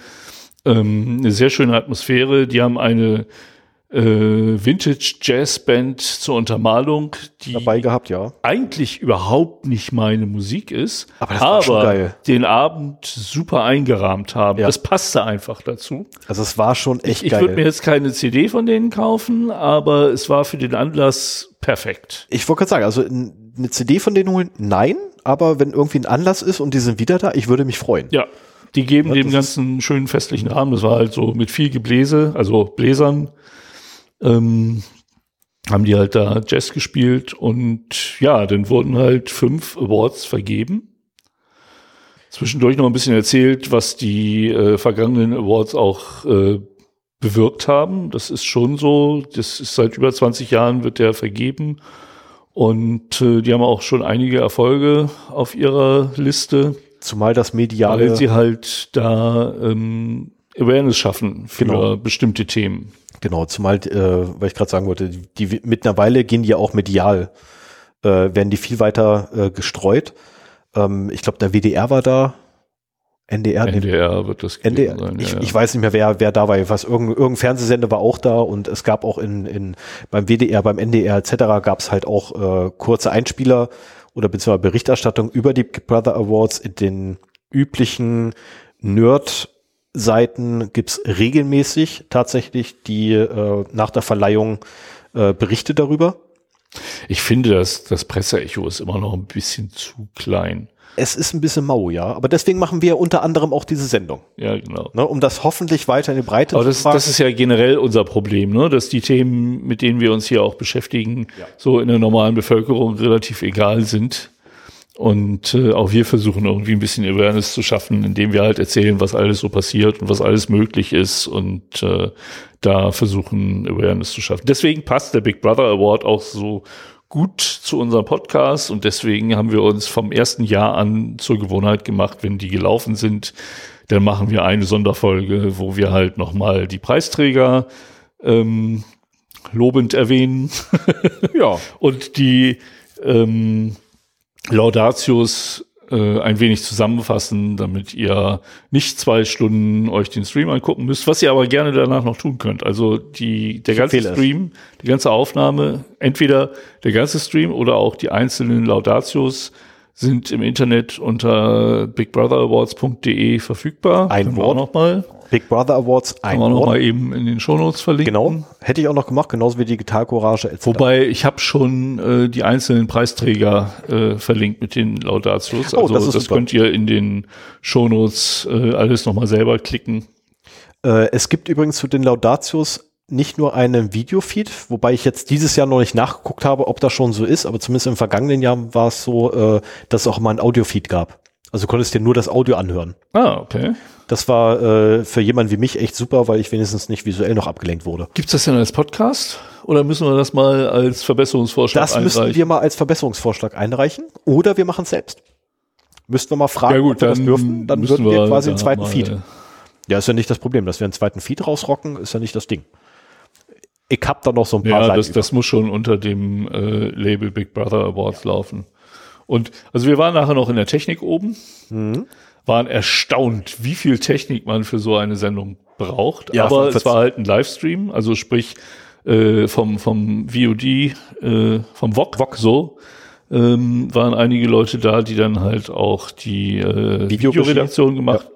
ähm, eine sehr schöne Atmosphäre. Die haben eine äh, Vintage Jazz Band zur Untermalung, die Dabei gehabt, ja. eigentlich überhaupt nicht meine Musik ist, Aber das war schon geil. den Abend super eingerahmt haben. Ja. Das passte einfach dazu. Also es war schon echt Ich würde mir geil. jetzt keine CD von denen kaufen, aber es war für den Anlass perfekt. Ich wollte gerade sagen, also eine CD von denen holen, nein, aber wenn irgendwie ein Anlass ist und die sind wieder da, ich würde mich freuen. Ja, die geben Ja, dem ganzen schönen festlichen Rahmen. Das war halt so mit viel Gebläse, also Bläsern. Ähm, haben die halt da Jazz gespielt und ja, dann wurden halt fünf Awards vergeben. Zwischendurch noch ein bisschen erzählt, was die äh, vergangenen Awards auch äh, bewirkt haben. Das ist schon so. Das ist seit über 20 Jahren wird der vergeben. Und äh, die haben auch schon einige Erfolge auf ihrer Liste Zumal das mediale, weil sie halt da ähm, Awareness schaffen für Genau. bestimmte Themen. genau, zumal, äh, weil ich gerade sagen wollte, die, die mittlerweile gehen die ja auch medial, äh, werden die viel weiter äh, gestreut. Ähm, ich glaube, der WDR war da, NDR, NDR wird das NDR, sein. ich, ja, ja. ich weiß nicht mehr, wer, wer da war. Was, irgendein, irgendein Fernsehsender war auch da und es gab auch in, in beim WDR, beim NDR etc. gab es halt auch äh, kurze Einspieler oder beziehungsweise Berichterstattung über die Brother Awards in den üblichen Nerd-Seiten gibt's regelmäßig tatsächlich die äh, nach der Verleihung äh, Berichte darüber. Ich finde, dass das Presseecho ist immer noch ein bisschen zu klein. Es ist ein bisschen mau, ja. Aber deswegen machen wir unter anderem auch diese Sendung. Ja, genau. Ne, um das hoffentlich weiter in die Breite Aber zu das, das ist ja generell unser Problem, ne? dass die Themen, mit denen wir uns hier auch beschäftigen, Ja. so in der normalen Bevölkerung relativ egal sind. Und äh, auch wir versuchen irgendwie ein bisschen Awareness zu schaffen, indem wir halt erzählen, was alles so passiert und was alles möglich ist und äh, da versuchen Awareness zu schaffen. Deswegen passt der Big Brother Award auch so gut zu unserem Podcast und deswegen haben wir uns vom ersten Jahr an zur Gewohnheit gemacht, wenn die gelaufen sind, dann machen wir eine Sonderfolge, wo wir halt nochmal die Preisträger ähm, lobend erwähnen ja. und die ähm, Laudatius äh, ein wenig zusammenfassen, damit ihr nicht zwei Stunden euch den Stream angucken müsst, was ihr aber gerne danach noch tun könnt. Also die, der ganze. Stream, die ganze Aufnahme, entweder der ganze Stream oder auch die einzelnen Laudatius sind im Internet unter bigbrother.awards.de verfügbar. Ein Können Wort. auch noch mal, Big Brother Awards, ein kann man noch Wort. mal eben in den Shownotes verlinken. Genau. Hätte ich auch noch gemacht, genauso wie Digital Courage. etc. Wobei ich habe schon äh, die einzelnen Preisträger äh, verlinkt mit den Laudatius. Oh, Also das das, super. könnt ihr in den Shownotes äh, alles nochmal selber klicken. Äh, es gibt übrigens zu den Laudatius nicht nur einen Videofeed, wobei ich jetzt dieses Jahr noch nicht nachgeguckt habe, ob das schon so ist, aber zumindest im vergangenen Jahr war es so, äh, dass es auch mal ein Audiofeed gab. Also du konntest dir nur das Audio anhören. Ah, okay. Das war äh, für jemanden wie mich echt super, weil ich wenigstens nicht visuell noch abgelenkt wurde. Gibt's das denn als Podcast? Oder müssen wir das mal als Verbesserungsvorschlag Das müssten einreichen? wir mal als Verbesserungsvorschlag einreichen oder wir machen es selbst. Müssten wir mal fragen, ja gut, ob wir dann das dürfen, dann müssen würden wir quasi einen zweiten mal, Feed. äh, Ja, ist ja nicht das Problem, dass wir einen zweiten Feed rausrocken, ist ja nicht das Ding. Ich hab da noch so ein paar Ja, Seiten das, das muss schon unter dem äh, Label Big Brother Awards laufen. Und also wir waren nachher noch in der Technik oben, Mhm. waren erstaunt, wie viel Technik man für so eine Sendung braucht. Ja, Aber 45. es war halt ein Livestream, also sprich äh, vom, vom VOD, äh, vom VOG, VOG so, ähm, waren einige Leute da, die dann halt auch die äh? Videoredaktion gemacht.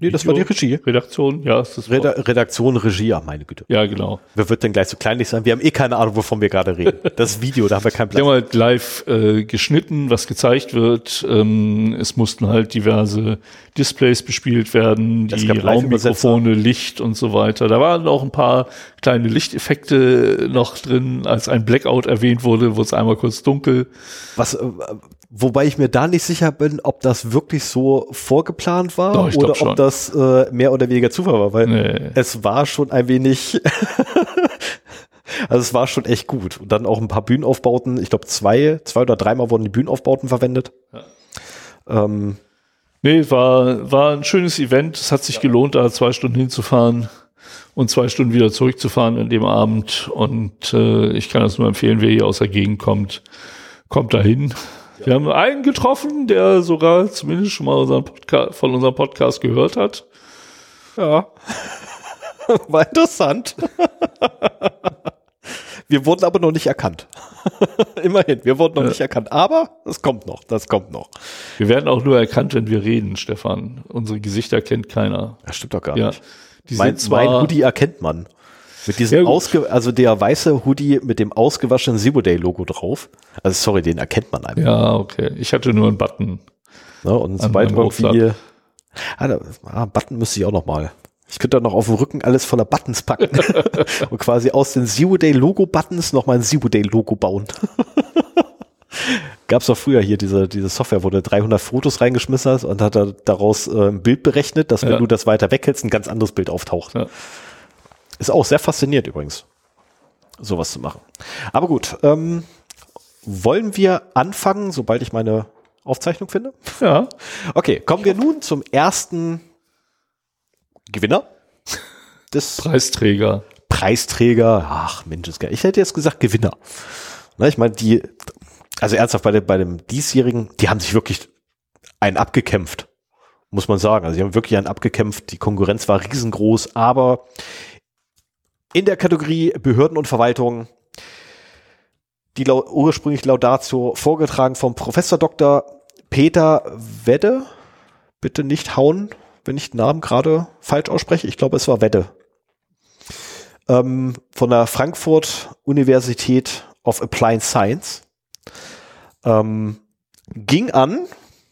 Nee, das war die Regie. Redaktion, ja, ist das Reda Redaktion, Regie, ach meine Güte. Ja, genau. Wer wird denn gleich so kleinlich sein? Wir haben eh keine Ahnung, wovon wir gerade reden. Das Video, da haben wir keinen Die haben Platz. halt live äh, geschnitten, was gezeigt wird. Ähm, es mussten halt diverse Displays bespielt werden, Es die gab Raummikrofone, Licht und so weiter. Da waren auch ein paar kleine Lichteffekte noch drin, als ein Blackout erwähnt wurde, wurde es einmal kurz dunkel. Was, äh, wobei ich mir da nicht sicher bin, ob das wirklich so vorgeplant war Doch, oder schon. ob das äh, mehr oder weniger Zufall war, weil Nee. es war schon ein wenig, also es war schon echt gut. Und dann auch ein paar Bühnenaufbauten, ich glaube zwei, zwei oder dreimal wurden die Bühnenaufbauten verwendet. Ähm, Nee, war, war ein schönes Event. Es hat sich gelohnt, da zwei Stunden hinzufahren und zwei Stunden wieder zurückzufahren an dem Abend. Und äh, ich kann das nur empfehlen, wer hier aus der Gegend kommt, kommt dahin. Wir haben einen getroffen, der sogar zumindest schon mal unseren Podca von unserem Podcast gehört hat. ja. war interessant. wir wurden aber noch nicht erkannt. Immerhin, wir wurden noch Ja. nicht erkannt. Aber das kommt noch, das kommt noch. Wir werden auch nur erkannt, wenn wir reden, Stefan. Unsere Gesichter kennt keiner. Das stimmt doch gar Ja, nicht. die Mein, sind mein zwar, Hoodie erkennt man. Mit diesem Ja, ausge, also der weiße Hoodie mit dem ausgewaschenen Zero Day Logo drauf. Also sorry, den erkennt man einfach. Ja, okay. Ich hatte nur einen Button. Ne? Und sobald irgendwie, ah, da, ah, Button müsste ich auch noch mal. Ich könnte da noch auf dem Rücken alles voller Buttons packen und quasi aus den Zero Day Logo Buttons noch mal ein Zero Day Logo bauen. Gab's doch früher hier diese, diese Software, wo du 300 Fotos reingeschmissen hast und hat er daraus äh, ein Bild berechnet, dass wenn Ja. du das weiter weghältst, ein ganz anderes Bild auftaucht. Ja. Ist auch sehr fasziniert übrigens, sowas zu machen. Aber gut, ähm, wollen wir anfangen, sobald ich meine Aufzeichnung finde? Ja, Okay, kommen wir nun zum ersten Gewinner des Preisträger. Preisträger. Ach, Mensch, ist geil. ich hätte jetzt gesagt Gewinner. Na, ich meine, die, also ernsthaft bei, dem- bei dem diesjährigen, die haben sich wirklich einen abgekämpft, muss man sagen. Also sie haben wirklich einen abgekämpft. Die Konkurrenz war riesengroß, aber in der Kategorie Behörden und Verwaltung die lau ursprünglich Laudatio vorgetragen vom Professor Dr. Peter Wedde. Bitte nicht hauen, wenn ich den Namen gerade falsch ausspreche. Ich glaube, es war Wedde. Ähm, von der Frankfurt Universität of Applied Science. Ähm, ging an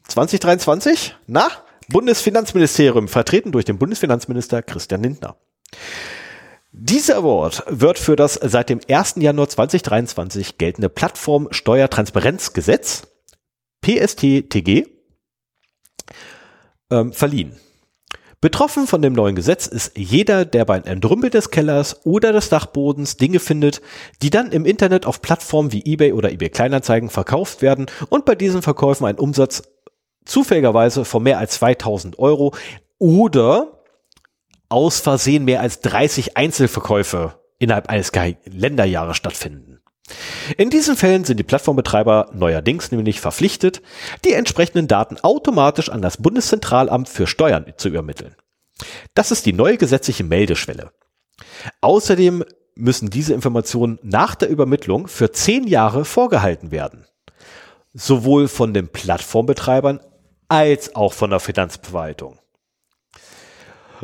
2023, na, Bundesfinanzministerium, vertreten durch den Bundesfinanzminister Christian Lindner. Dieser Award wird für das seit dem 1. Januar 2023 geltende Plattform-Steuertransparenzgesetz PSTTG ähm, verliehen. Betroffen von dem neuen Gesetz ist jeder, der bei einem Drümpel des Kellers oder des Dachbodens Dinge findet, die dann im Internet auf Plattformen wie eBay oder eBay Kleinanzeigen verkauft werden und bei diesen Verkäufen ein Umsatz zufälligerweise von mehr als 2000 Euro oder aus Versehen mehr als 30 Einzelverkäufe innerhalb eines Länderjahres stattfinden. In diesen Fällen sind die Plattformbetreiber neuerdings nämlich verpflichtet, die entsprechenden Daten automatisch an das Bundeszentralamt für Steuern zu übermitteln. Das ist die neue gesetzliche Meldeschwelle. Außerdem müssen diese Informationen nach der Übermittlung für zehn Jahre vorgehalten werden. Sowohl von den Plattformbetreibern als auch von der Finanzverwaltung.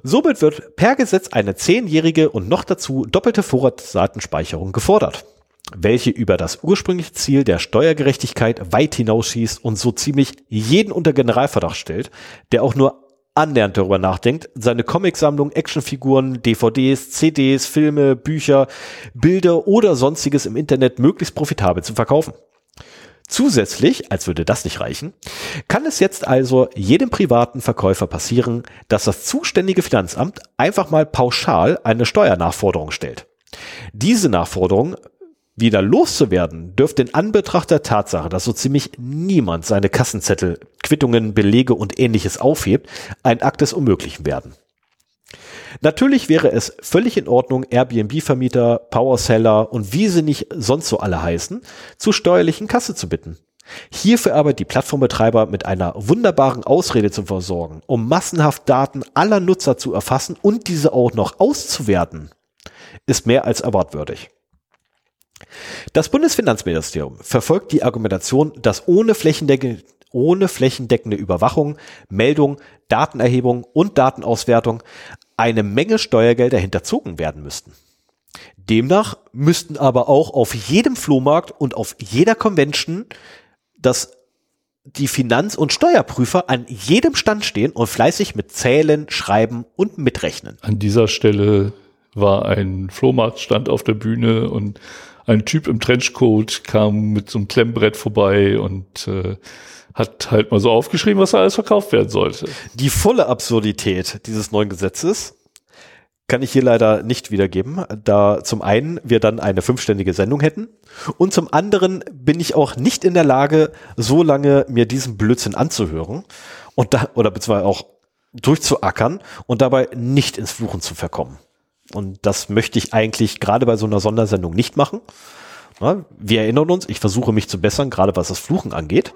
Somit wird per Gesetz eine zehnjährige und noch dazu doppelte Vorratsdatenspeicherung gefordert, welche über das ursprüngliche Ziel der Steuergerechtigkeit weit hinausschießt und so ziemlich jeden unter Generalverdacht stellt, der auch nur annähernd darüber nachdenkt, seine Comicsammlung, Actionfiguren, DVDs, CDs, Filme, Bücher, Bilder oder sonstiges im Internet möglichst profitabel zu verkaufen. Zusätzlich, als würde das nicht reichen, kann es jetzt also jedem privaten Verkäufer passieren, dass das zuständige Finanzamt einfach mal pauschal eine Steuernachforderung stellt. Diese Nachforderung wieder loszuwerden, dürfte in Anbetracht der Tatsache, dass so ziemlich niemand seine Kassenzettel, Quittungen, Belege und ähnliches aufhebt, ein Akt des Unmöglichen werden. Natürlich wäre es völlig in Ordnung, Airbnb-Vermieter, Powerseller und wie sie nicht sonst so alle heißen, zu steuerlichen Kasse zu bitten. Hierfür aber die Plattformbetreiber mit einer wunderbaren Ausrede zu versorgen, um massenhaft Daten aller Nutzer zu erfassen und diese auch noch auszuwerten, ist mehr als erwartwürdig. Das Bundesfinanzministerium verfolgt die Argumentation, dass ohne flächendeckende, ohne flächendeckende Überwachung, Meldung, Datenerhebung und Datenauswertung eine Menge Steuergelder hinterzogen werden müssten. Demnach müssten aber auch auf jedem Flohmarkt und auf jeder Convention das die Finanz- und Steuerprüfer an jedem Stand stehen und fleißig mit Zählen, Schreiben und Mitrechnen. An dieser Stelle war ein Flohmarktstand auf der Bühne und ein Typ im Trenchcoat kam mit so einem Klemmbrett vorbei und äh, hat halt mal so aufgeschrieben, was da alles verkauft werden sollte. Die volle Absurdität dieses neuen Gesetzes kann ich hier leider nicht wiedergeben, da zum einen wir dann eine fünfständige Sendung hätten und zum anderen bin ich auch nicht in der Lage, so lange mir diesen Blödsinn anzuhören und da, oder beziehungsweise auch durchzuackern und dabei nicht ins Fluchen zu verkommen. Und das möchte ich eigentlich gerade bei so einer Sondersendung nicht machen. wir erinnern uns, ich versuche mich zu bessern, gerade was das Fluchen angeht.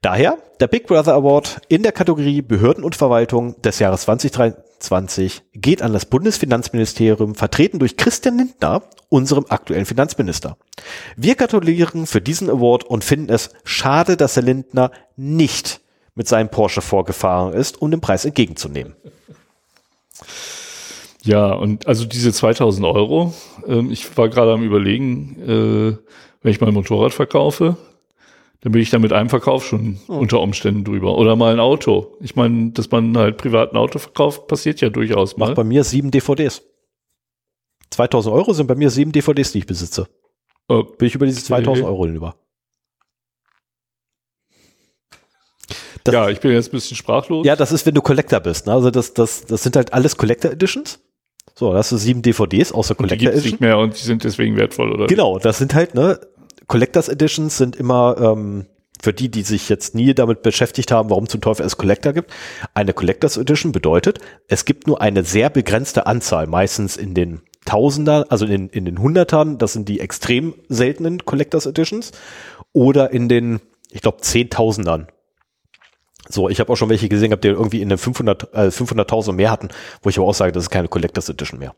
Daher der Big Brother Award in der Kategorie Behörden und Verwaltung des Jahres 2023 geht an das Bundesfinanzministerium, vertreten durch Christian Lindner, unserem aktuellen Finanzminister. Wir gratulieren für diesen Award und finden es schade, dass Herr Lindner nicht mit seinem Porsche vorgefahren ist, um den Preis entgegenzunehmen. Ja, und also diese 2000 Euro, ähm, ich war gerade am überlegen, äh, wenn ich mein Motorrad verkaufe, dann bin ich da mit einem Verkauf schon oh. unter Umständen drüber. Oder mal ein Auto. Ich meine, dass man halt privat ein Auto verkauft, passiert ja durchaus mal. Macht bei mir sieben DVDs. 2000 Euro sind bei mir sieben DVDs, die ich besitze. Okay. Bin ich über diese 2000 Euro hinüber. Das, ja, ich bin jetzt ein bisschen sprachlos. Ja, das ist, wenn du Collector bist. Ne? Also das, das, das sind halt alles Collector Editions. So, da hast du sieben DVDs außer Collector Edition. nicht mehr und die sind deswegen wertvoll, oder? Genau, das sind halt, ne, Collectors Editions sind immer ähm, für die, die sich jetzt nie damit beschäftigt haben, warum zum Teufel es Collector gibt. Eine Collectors Edition bedeutet, es gibt nur eine sehr begrenzte Anzahl, meistens in den Tausender, also in, in den Hundertern, das sind die extrem seltenen Collectors Editions, oder in den, ich glaube, Zehntausendern. So, ich habe auch schon welche gesehen, habt die irgendwie in den 500, äh, 500.000 mehr hatten, wo ich aber auch sage, das ist keine Collectors Edition mehr.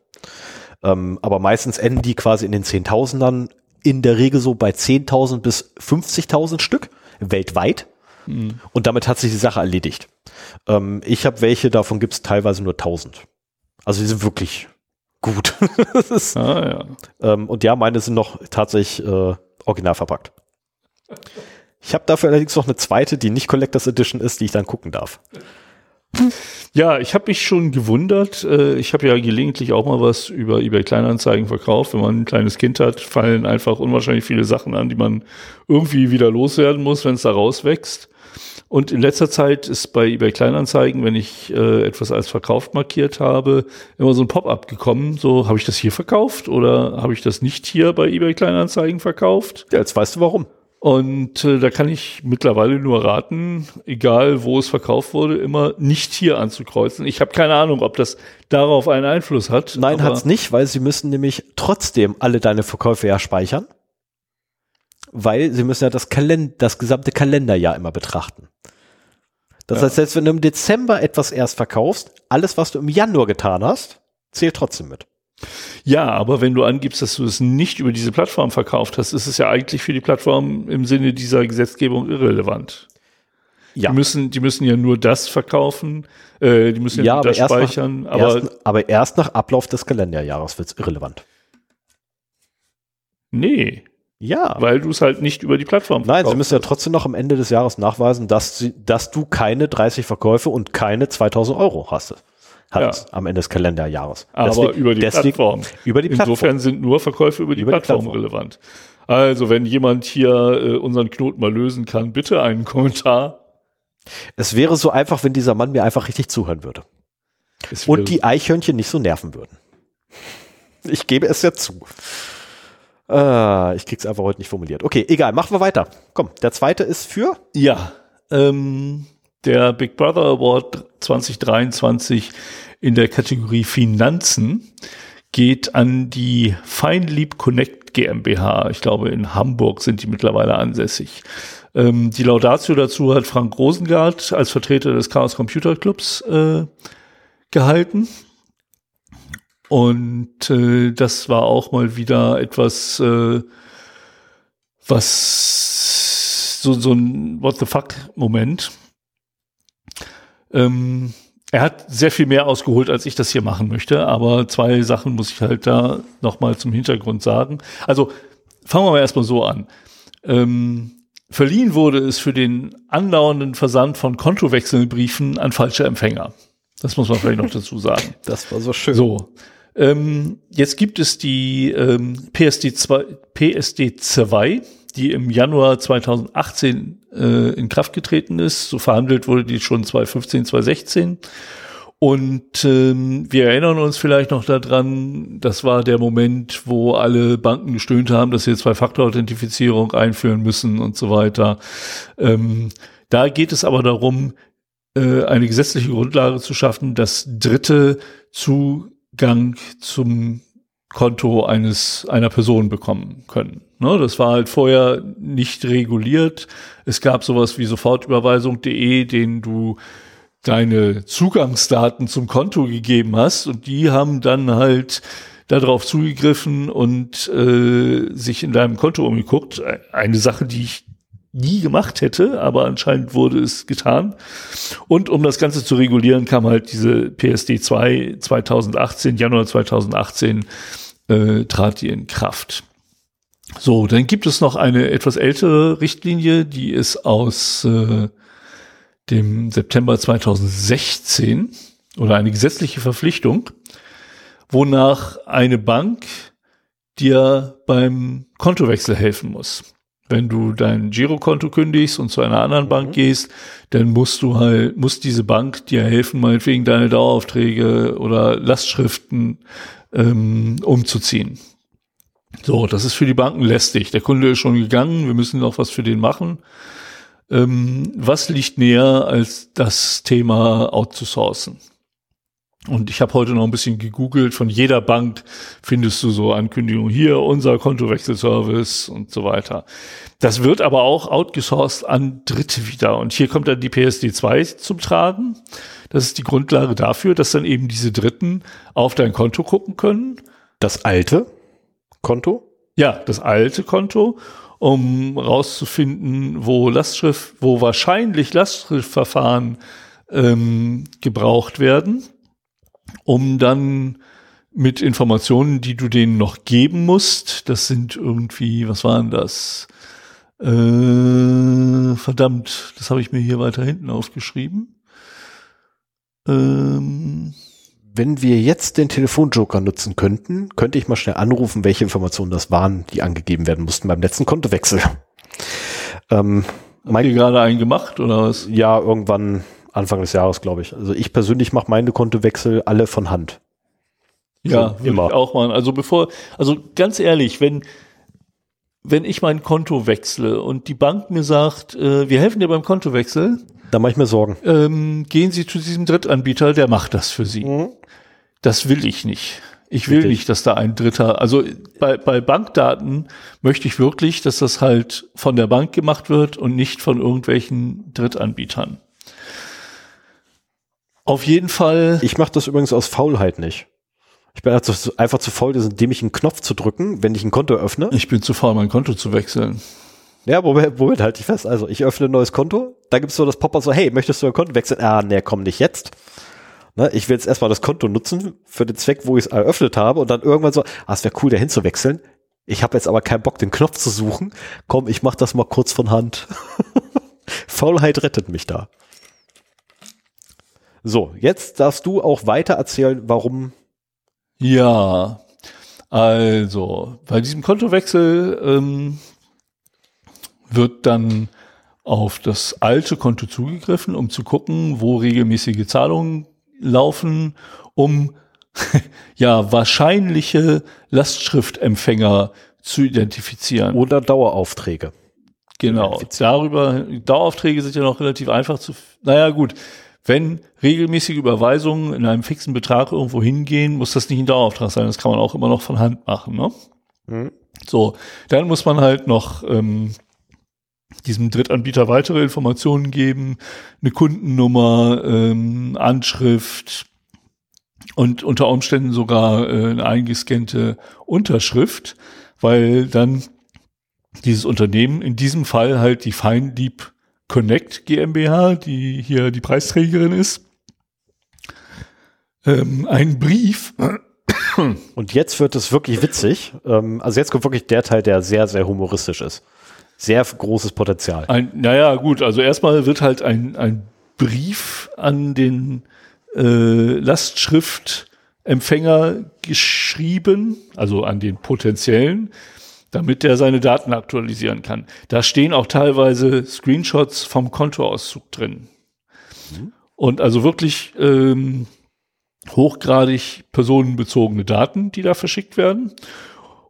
Ähm, aber meistens enden die quasi in den Zehntausendern in der Regel so bei 10.000 bis 50.000 Stück weltweit. Mhm. Und damit hat sich die Sache erledigt. Ähm, ich habe welche, davon gibt es teilweise nur 1000. Also die sind wirklich gut. ist, ah, ja. Ähm, und ja, meine sind noch tatsächlich äh, original verpackt. Ich habe dafür allerdings noch eine zweite, die nicht Collectors Edition ist, die ich dann gucken darf. Ja, ich habe mich schon gewundert. Äh, Ich habe ja gelegentlich auch mal was über eBay Kleinanzeigen verkauft. Wenn man ein kleines Kind hat, fallen einfach unwahrscheinlich viele Sachen an, die man irgendwie wieder loswerden muss, wenn es da rauswächst. Und in letzter Zeit ist bei eBay Kleinanzeigen, wenn ich äh, etwas als verkauft markiert habe, immer so ein Pop-up gekommen. So, habe ich das hier verkauft oder habe ich das nicht hier bei eBay Kleinanzeigen verkauft? Ja, jetzt weißt du warum. Und äh, da kann ich mittlerweile nur raten, egal wo es verkauft wurde, immer nicht hier anzukreuzen. Ich habe keine Ahnung, ob das darauf einen Einfluss hat. Nein, aber- hat's nicht, weil sie müssen nämlich trotzdem alle deine Verkäufe ja speichern. Weil sie müssen ja das, Kalend das gesamte Kalenderjahr immer betrachten. Das Ja. heißt, selbst wenn du im Dezember etwas erst verkaufst, alles, was du im Januar getan hast, zählt trotzdem mit. Ja, aber wenn du angibst, dass du es nicht über diese Plattform verkauft hast, ist es ja eigentlich für die Plattform im Sinne dieser Gesetzgebung irrelevant. Ja, Die müssen, die müssen ja nur das verkaufen, äh, die müssen ja, ja nur aber, das erst speichern, nach, aber erst, aber erst nach Ablauf des Kalenderjahres wird's irrelevant. nee, Ja, weil du es halt nicht über die Plattform Nein, sie müssen ja trotzdem noch am Ende des Jahres nachweisen, dass, sie, dass du keine 30 Verkäufe und keine 2000 Euro hast. Hattest am Ende des Kalenderjahres. Aber Deswegen- über die deswegen- Plattform. Über die Plattform. Insofern sind nur Verkäufe über die Über die Plattform Plattform. relevant. Also, wenn jemand hier äh, unseren Knoten mal lösen kann, bitte einen Kommentar. Es wäre so einfach, wenn dieser Mann mir einfach richtig zuhören würde. Und die Eichhörnchen nicht so nerven würden. Ich gebe es ja zu. Äh, ich krieg's einfach heute nicht formuliert. Okay, egal, machen wir weiter. Komm, der zweite ist für Ja, ähm, der Big Brother Award 2023 in der Kategorie Finanzen geht an die Feinlieb Connect GmbH. Ich glaube, in Hamburg sind die mittlerweile ansässig. Ähm, die Laudatio dazu hat Frank Rosengart als Vertreter des Chaos Computer Clubs äh, gehalten. Und äh, das war auch mal wieder etwas, äh, was so, so ein What the fuck Moment. Ähm, er hat sehr viel mehr ausgeholt, als ich das hier machen möchte, aber zwei Sachen muss ich halt da nochmal zum Hintergrund sagen. Also fangen wir mal erstmal so an. Ähm, verliehen wurde es für den andauernden Versand von Kontowechselbriefen an falsche Empfänger. Das muss man vielleicht noch dazu sagen. Das war so schön. So. Ähm, jetzt gibt es die ähm, PSD 2, PSD 2, die im Januar 2018 äh, in Kraft getreten ist. So verhandelt wurde die schon 2015, 2016. Und ähm, wir erinnern uns vielleicht noch daran, das war der Moment, wo alle Banken gestöhnt haben, dass sie Zwei-Faktor-Authentifizierung einführen müssen und so weiter. Ähm, da geht es aber darum, äh, eine gesetzliche Grundlage zu schaffen, dass Dritte Zugang zum Konto eines einer Person bekommen können. Ne, das war halt vorher nicht reguliert. Es gab sowas wie sofortüberweisung.de, den du deine Zugangsdaten zum Konto gegeben hast und die haben dann halt darauf zugegriffen und äh, sich in deinem Konto umgeguckt. Eine Sache, die ich nie gemacht hätte, aber anscheinend wurde es getan. Und um das Ganze zu regulieren, kam halt diese PSD 2 2018, Januar 2018, äh, trat die in Kraft. So, dann gibt es noch eine etwas ältere Richtlinie, die ist aus äh, dem September 2016 oder eine gesetzliche Verpflichtung, wonach eine Bank dir beim Kontowechsel helfen muss. Wenn du dein Girokonto kündigst und zu einer anderen Bank gehst, dann musst du halt, muss diese Bank dir helfen, meinetwegen deine Daueraufträge oder Lastschriften ähm, umzuziehen. So, das ist für die Banken lästig. Der Kunde ist schon gegangen, wir müssen noch was für den machen. Ähm, was liegt näher als das Thema outzusourcen? Und ich habe heute noch ein bisschen gegoogelt. Von jeder Bank findest du so Ankündigungen hier, unser Kontowechselservice und so weiter. Das wird aber auch outgesourced an Dritte wieder. Und hier kommt dann die PSD 2 zum Tragen. Das ist die Grundlage dafür, dass dann eben diese Dritten auf dein Konto gucken können. Das alte Konto? Ja, das alte Konto, um rauszufinden, wo Lastschrift, wo wahrscheinlich Lastschriftverfahren ähm, gebraucht werden, um dann mit Informationen, die du denen noch geben musst. Das sind irgendwie, was waren das? Äh, verdammt, das habe ich mir hier weiter hinten aufgeschrieben. Ähm, Wenn wir jetzt den Telefonjoker nutzen könnten, könnte ich mal schnell anrufen, welche Informationen das waren, die angegeben werden mussten beim letzten Kontowechsel. Ähm, Habt ihr gerade einen gemacht oder was? Ja, irgendwann Anfang des Jahres, glaube ich. Also ich persönlich mache meine Kontowechsel alle von Hand. Ja, so, immer. auch mal. Also bevor, also ganz ehrlich, wenn wenn ich mein Konto wechsle und die Bank mir sagt, äh, wir helfen dir beim Kontowechsel, da mache ich mir Sorgen. Ähm, gehen Sie zu diesem Drittanbieter, der macht das für Sie. Mhm. Das will ich nicht. Ich will Richtig. nicht, dass da ein Dritter, also bei, bei Bankdaten möchte ich wirklich, dass das halt von der Bank gemacht wird und nicht von irgendwelchen Drittanbietern. Auf jeden Fall. Ich mache das übrigens aus Faulheit nicht. Ich bin also einfach zu faul, dem ich einen Knopf zu drücken, wenn ich ein Konto öffne. Ich bin zu faul, mein Konto zu wechseln. Ja, womit, womit halte ich fest? Also ich öffne ein neues Konto, da gibt es so das Popper so, hey, möchtest du ein Konto wechseln? Ah, nee, komm nicht jetzt. Ne, ich will jetzt erstmal das Konto nutzen für den Zweck, wo ich es eröffnet habe und dann irgendwann so, ah, es wäre cool, dahin zu wechseln. Ich habe jetzt aber keinen Bock, den Knopf zu suchen. Komm, ich mach das mal kurz von Hand. Faulheit rettet mich da. So, jetzt darfst du auch weiter erzählen, warum. Ja, also bei diesem Kontowechsel ähm, wird dann auf das alte Konto zugegriffen, um zu gucken, wo regelmäßige Zahlungen laufen, um ja wahrscheinliche Lastschriftempfänger zu identifizieren. Oder Daueraufträge. Genau. Darüber, Daueraufträge sind ja noch relativ einfach zu, naja, gut. Wenn regelmäßige Überweisungen in einem fixen Betrag irgendwo hingehen, muss das nicht ein Dauerauftrag sein. Das kann man auch immer noch von Hand machen, ne? Mhm. So. Dann muss man halt noch, ähm, diesem Drittanbieter weitere Informationen geben, eine Kundennummer, ähm, Anschrift und unter Umständen sogar äh, eine eingescannte Unterschrift, weil dann dieses Unternehmen, in diesem Fall halt die Feindieb Connect GmbH, die hier die Preisträgerin ist, ähm, einen Brief. Und jetzt wird es wirklich witzig. Ähm, also jetzt kommt wirklich der Teil, der sehr, sehr humoristisch ist sehr großes Potenzial. Ein, naja, gut, also erstmal wird halt ein, ein Brief an den äh, Lastschriftempfänger geschrieben, also an den potenziellen, damit der seine Daten aktualisieren kann. Da stehen auch teilweise Screenshots vom Kontoauszug drin. Mhm. Und also wirklich ähm, hochgradig personenbezogene Daten, die da verschickt werden.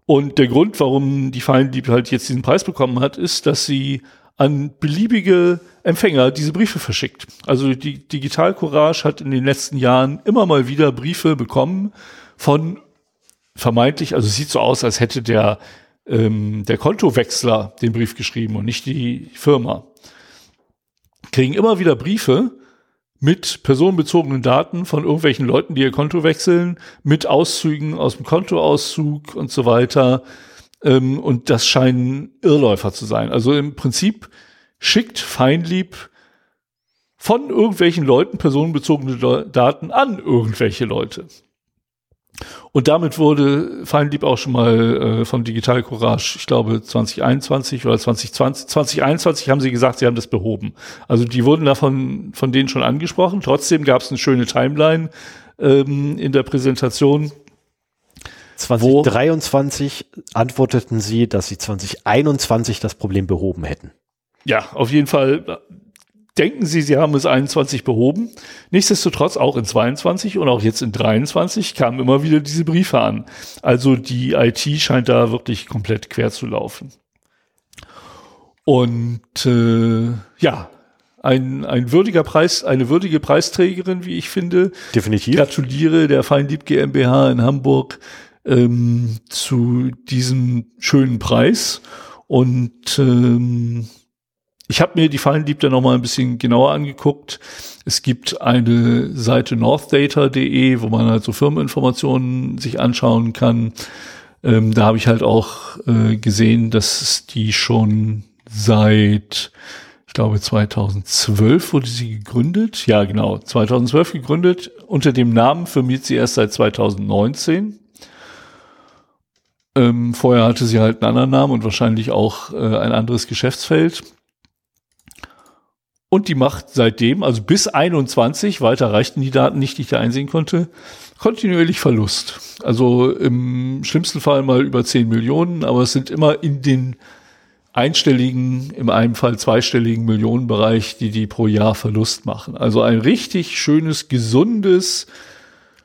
Und der Grund, warum die Feindieb halt jetzt diesen Preis bekommen hat, ist, dass sie an beliebige Empfänger diese Briefe verschickt. Also die Digital Courage hat in den letzten Jahren immer mal wieder Briefe bekommen von vermeintlich, also es sieht so aus, als hätte der, ähm, der Kontowechsler den Brief geschrieben und nicht die Firma. Kriegen immer wieder Briefe, mit personenbezogenen Daten von irgendwelchen Leuten, die ihr Konto wechseln, mit Auszügen aus dem Kontoauszug und so weiter. Ähm, und das scheinen Irrläufer zu sein. Also im Prinzip schickt Feinlieb von irgendwelchen Leuten personenbezogene Daten an irgendwelche Leute. Und damit wurde Feinlieb auch schon mal äh, von Digital Courage, ich glaube 2021 oder 2020, 2021 haben sie gesagt, sie haben das behoben. Also die wurden davon von denen schon angesprochen. Trotzdem gab es eine schöne Timeline ähm, in der Präsentation. 2023 antworteten sie, dass sie 2021 das Problem behoben hätten. Ja, auf jeden Fall denken Sie, Sie haben es 21 behoben. Nichtsdestotrotz auch in 22 und auch jetzt in 23 kamen immer wieder diese Briefe an. Also die IT scheint da wirklich komplett quer zu laufen. Und äh, ja, ein, ein würdiger Preis, eine würdige Preisträgerin, wie ich finde. Definitiv. Gratuliere der Feindieb GmbH in Hamburg ähm, zu diesem schönen Preis. Und ähm, ich habe mir die Fallendieb dann nochmal ein bisschen genauer angeguckt. Es gibt eine Seite northdata.de, wo man halt so Firmeninformationen sich anschauen kann. Ähm, da habe ich halt auch äh, gesehen, dass es die schon seit ich glaube 2012 wurde sie gegründet. Ja, genau, 2012 gegründet. Unter dem Namen firmiert sie erst seit 2019. Ähm, vorher hatte sie halt einen anderen Namen und wahrscheinlich auch äh, ein anderes Geschäftsfeld. Und die macht seitdem, also bis 21, weiter reichten die Daten nicht, die ich da einsehen konnte, kontinuierlich Verlust. Also im schlimmsten Fall mal über 10 Millionen, aber es sind immer in den einstelligen, im einen Fall zweistelligen Millionenbereich, die die pro Jahr Verlust machen. Also ein richtig schönes, gesundes,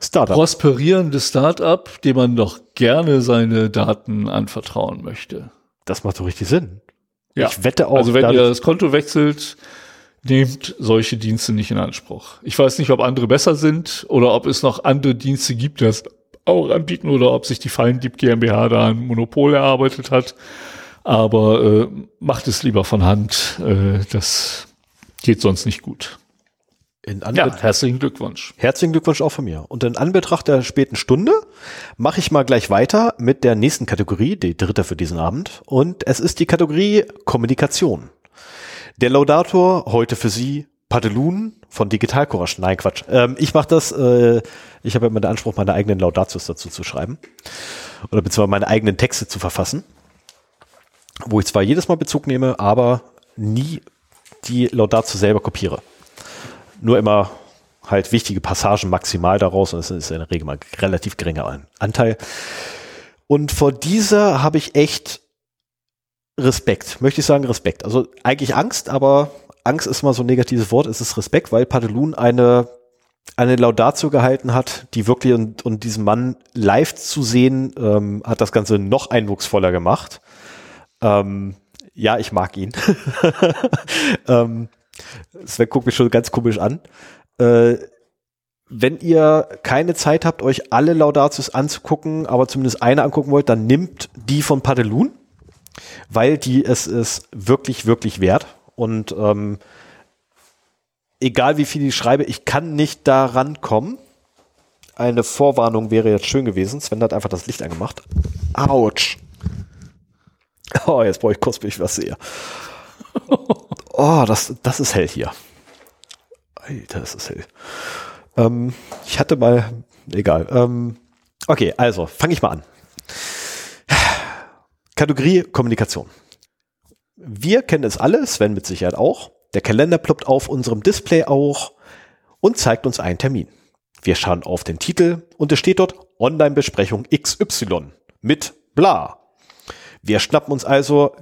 Startup. prosperierendes Startup, dem man doch gerne seine Daten anvertrauen möchte. Das macht doch richtig Sinn. Ja. Ich wette auch. Also wenn ihr das Konto wechselt, nehmt solche Dienste nicht in Anspruch. Ich weiß nicht, ob andere besser sind oder ob es noch andere Dienste gibt, die das auch anbieten oder ob sich die Feindieb GmbH da ein Monopol erarbeitet hat. Aber äh, macht es lieber von Hand. Äh, das geht sonst nicht gut. ja, herzlichen Glückwunsch. Herzlichen Glückwunsch auch von mir. Und in Anbetracht der späten Stunde mache ich mal gleich weiter mit der nächsten Kategorie, die dritte für diesen Abend. Und es ist die Kategorie Kommunikation. Der Laudator heute für Sie Padelun von Digital Courage. Nein, Quatsch. Ähm, ich mache das, äh, ich habe immer den Anspruch, meine eigenen Laudatius dazu zu schreiben. Oder beziehungsweise meine eigenen Texte zu verfassen wo ich zwar jedes Mal Bezug nehme, aber nie die Laudatio selber kopiere. Nur immer halt wichtige Passagen maximal daraus und es ist in der Regel mal relativ geringer Anteil. Und vor dieser habe ich echt Respekt, möchte ich sagen Respekt. Also eigentlich Angst, aber Angst ist mal so ein negatives Wort, es ist Respekt, weil Padelun eine eine Laudatio gehalten hat, die wirklich und, und diesen Mann live zu sehen, ähm, hat das Ganze noch eindrucksvoller gemacht. Ähm, ja, ich mag ihn. ähm, Sven guckt mich schon ganz komisch an. Äh, wenn ihr keine Zeit habt, euch alle Laudatius anzugucken, aber zumindest eine angucken wollt, dann nimmt die von Padelun, weil die es ist wirklich, wirklich wert. Und ähm, egal wie viel ich schreibe, ich kann nicht da rankommen. Eine Vorwarnung wäre jetzt schön gewesen. Sven hat einfach das Licht angemacht. Autsch. Oh, jetzt brauche ich kurz, bis ich was sehe. Oh, das, das ist hell hier. Alter, das ist hell. Ähm, ich hatte mal, egal. Ähm, okay, also fange ich mal an. Kategorie Kommunikation. Wir kennen es alle, Sven mit Sicherheit auch. Der Kalender ploppt auf unserem Display auch und zeigt uns einen Termin. Wir schauen auf den Titel und es steht dort Online-Besprechung XY mit bla. Wir schnappen uns also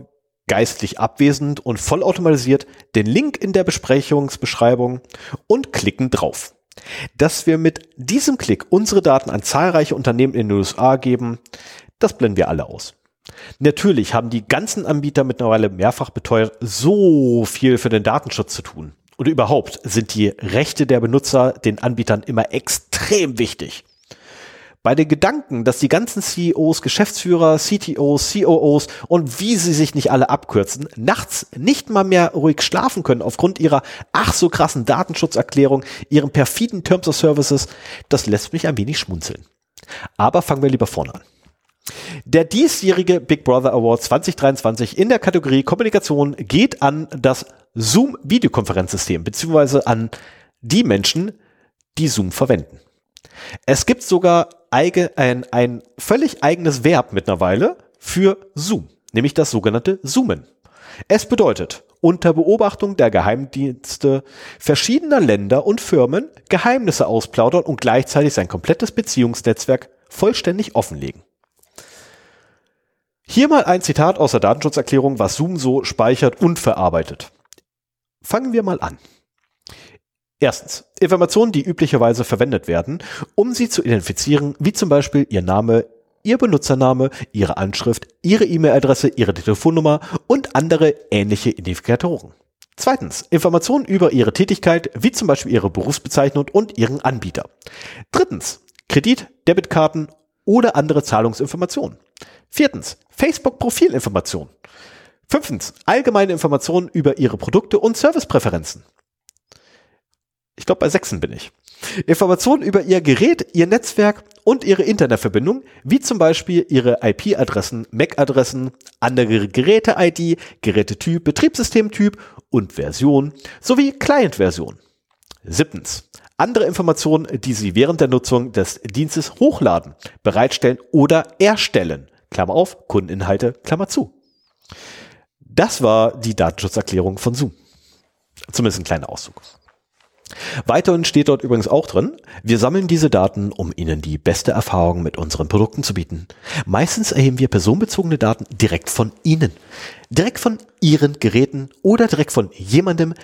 geistlich abwesend und vollautomatisiert den Link in der Besprechungsbeschreibung und klicken drauf. Dass wir mit diesem Klick unsere Daten an zahlreiche Unternehmen in den USA geben, das blenden wir alle aus. Natürlich haben die ganzen Anbieter mittlerweile mehrfach beteuert, so viel für den Datenschutz zu tun. Und überhaupt sind die Rechte der Benutzer den Anbietern immer extrem wichtig. Bei den Gedanken, dass die ganzen CEOs, Geschäftsführer, CTOs, COOs und wie sie sich nicht alle abkürzen, nachts nicht mal mehr ruhig schlafen können aufgrund ihrer ach so krassen Datenschutzerklärung, ihren perfiden Terms of Services, das lässt mich ein wenig schmunzeln. Aber fangen wir lieber vorne an. Der diesjährige Big Brother Award 2023 in der Kategorie Kommunikation geht an das Zoom Videokonferenzsystem beziehungsweise an die Menschen, die Zoom verwenden. Es gibt sogar eige, ein, ein völlig eigenes Verb mittlerweile für Zoom, nämlich das sogenannte Zoomen. Es bedeutet, unter Beobachtung der Geheimdienste verschiedener Länder und Firmen Geheimnisse ausplaudern und gleichzeitig sein komplettes Beziehungsnetzwerk vollständig offenlegen. Hier mal ein Zitat aus der Datenschutzerklärung, was Zoom so speichert und verarbeitet. Fangen wir mal an. Erstens, Informationen, die üblicherweise verwendet werden, um sie zu identifizieren, wie zum Beispiel Ihr Name, Ihr Benutzername, Ihre Anschrift, Ihre E-Mail-Adresse, Ihre Telefonnummer und andere ähnliche Identifikatoren. Zweitens, Informationen über Ihre Tätigkeit, wie zum Beispiel Ihre Berufsbezeichnung und Ihren Anbieter. Drittens, Kredit, Debitkarten oder andere Zahlungsinformationen. Viertens, Facebook-Profilinformationen. Fünftens, allgemeine Informationen über Ihre Produkte und Servicepräferenzen. Ich glaube, bei sechsen bin ich. Informationen über Ihr Gerät, Ihr Netzwerk und Ihre Internetverbindung, wie zum Beispiel Ihre IP-Adressen, MAC-Adressen, andere Geräte-ID, Gerätetyp, Betriebssystemtyp und Version sowie Client-Version. Siebtens. Andere Informationen, die Sie während der Nutzung des Dienstes hochladen, bereitstellen oder erstellen. Klammer auf, Kundeninhalte, Klammer zu. Das war die Datenschutzerklärung von Zoom. Zumindest ein kleiner Auszug. Weiterhin steht dort übrigens auch drin, wir sammeln diese Daten, um Ihnen die beste Erfahrung mit unseren Produkten zu bieten. Meistens erheben wir personenbezogene Daten direkt von Ihnen, direkt von Ihren Geräten oder direkt von jemandem,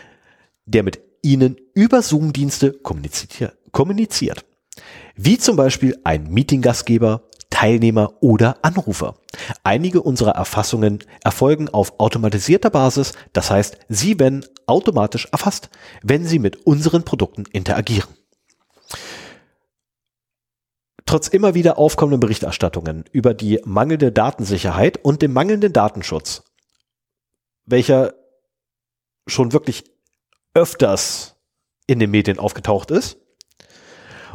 der mit Ihnen über Zoom-Dienste kommuniziert. Wie zum Beispiel ein Meeting-Gastgeber, Teilnehmer oder Anrufer. Einige unserer Erfassungen erfolgen auf automatisierter Basis, das heißt, sie werden automatisch erfasst, wenn sie mit unseren Produkten interagieren. Trotz immer wieder aufkommenden Berichterstattungen über die mangelnde Datensicherheit und den mangelnden Datenschutz, welcher schon wirklich öfters in den Medien aufgetaucht ist,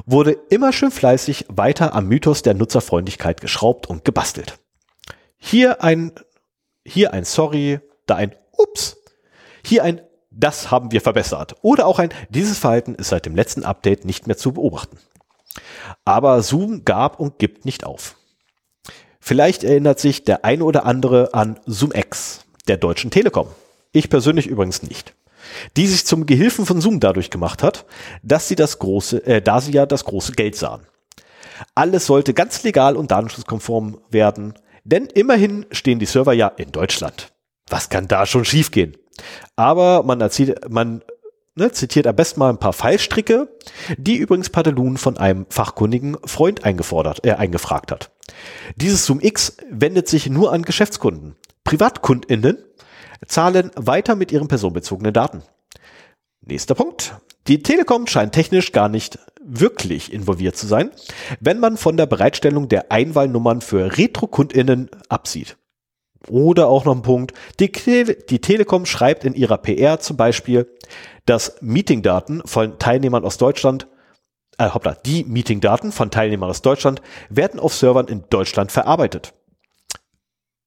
wurde immer schön fleißig weiter am Mythos der Nutzerfreundlichkeit geschraubt und gebastelt. Hier ein, hier ein Sorry, da ein Ups, hier ein Das haben wir verbessert oder auch ein Dieses Verhalten ist seit dem letzten Update nicht mehr zu beobachten. Aber Zoom gab und gibt nicht auf. Vielleicht erinnert sich der eine oder andere an ZoomX der Deutschen Telekom. Ich persönlich übrigens nicht die sich zum Gehilfen von Zoom dadurch gemacht hat, dass sie das große, äh, da sie ja das große Geld sahen. Alles sollte ganz legal und datenschutzkonform werden, denn immerhin stehen die Server ja in Deutschland. Was kann da schon schiefgehen? Aber man erzählt, man ne, zitiert am besten mal ein paar Fallstricke, die übrigens Padelun von einem fachkundigen Freund eingefordert, äh, eingefragt hat. Dieses Zoom X wendet sich nur an Geschäftskunden. PrivatkundInnen zahlen weiter mit ihren personenbezogenen Daten. Nächster Punkt. Die Telekom scheint technisch gar nicht wirklich involviert zu sein, wenn man von der Bereitstellung der Einwahlnummern für Retro-KundInnen absieht. Oder auch noch ein Punkt. Die, die Telekom schreibt in ihrer PR zum Beispiel, dass Meetingdaten von Teilnehmern aus Deutschland äh, hoppla, die Meetingdaten von Teilnehmern aus Deutschland werden auf Servern in Deutschland verarbeitet.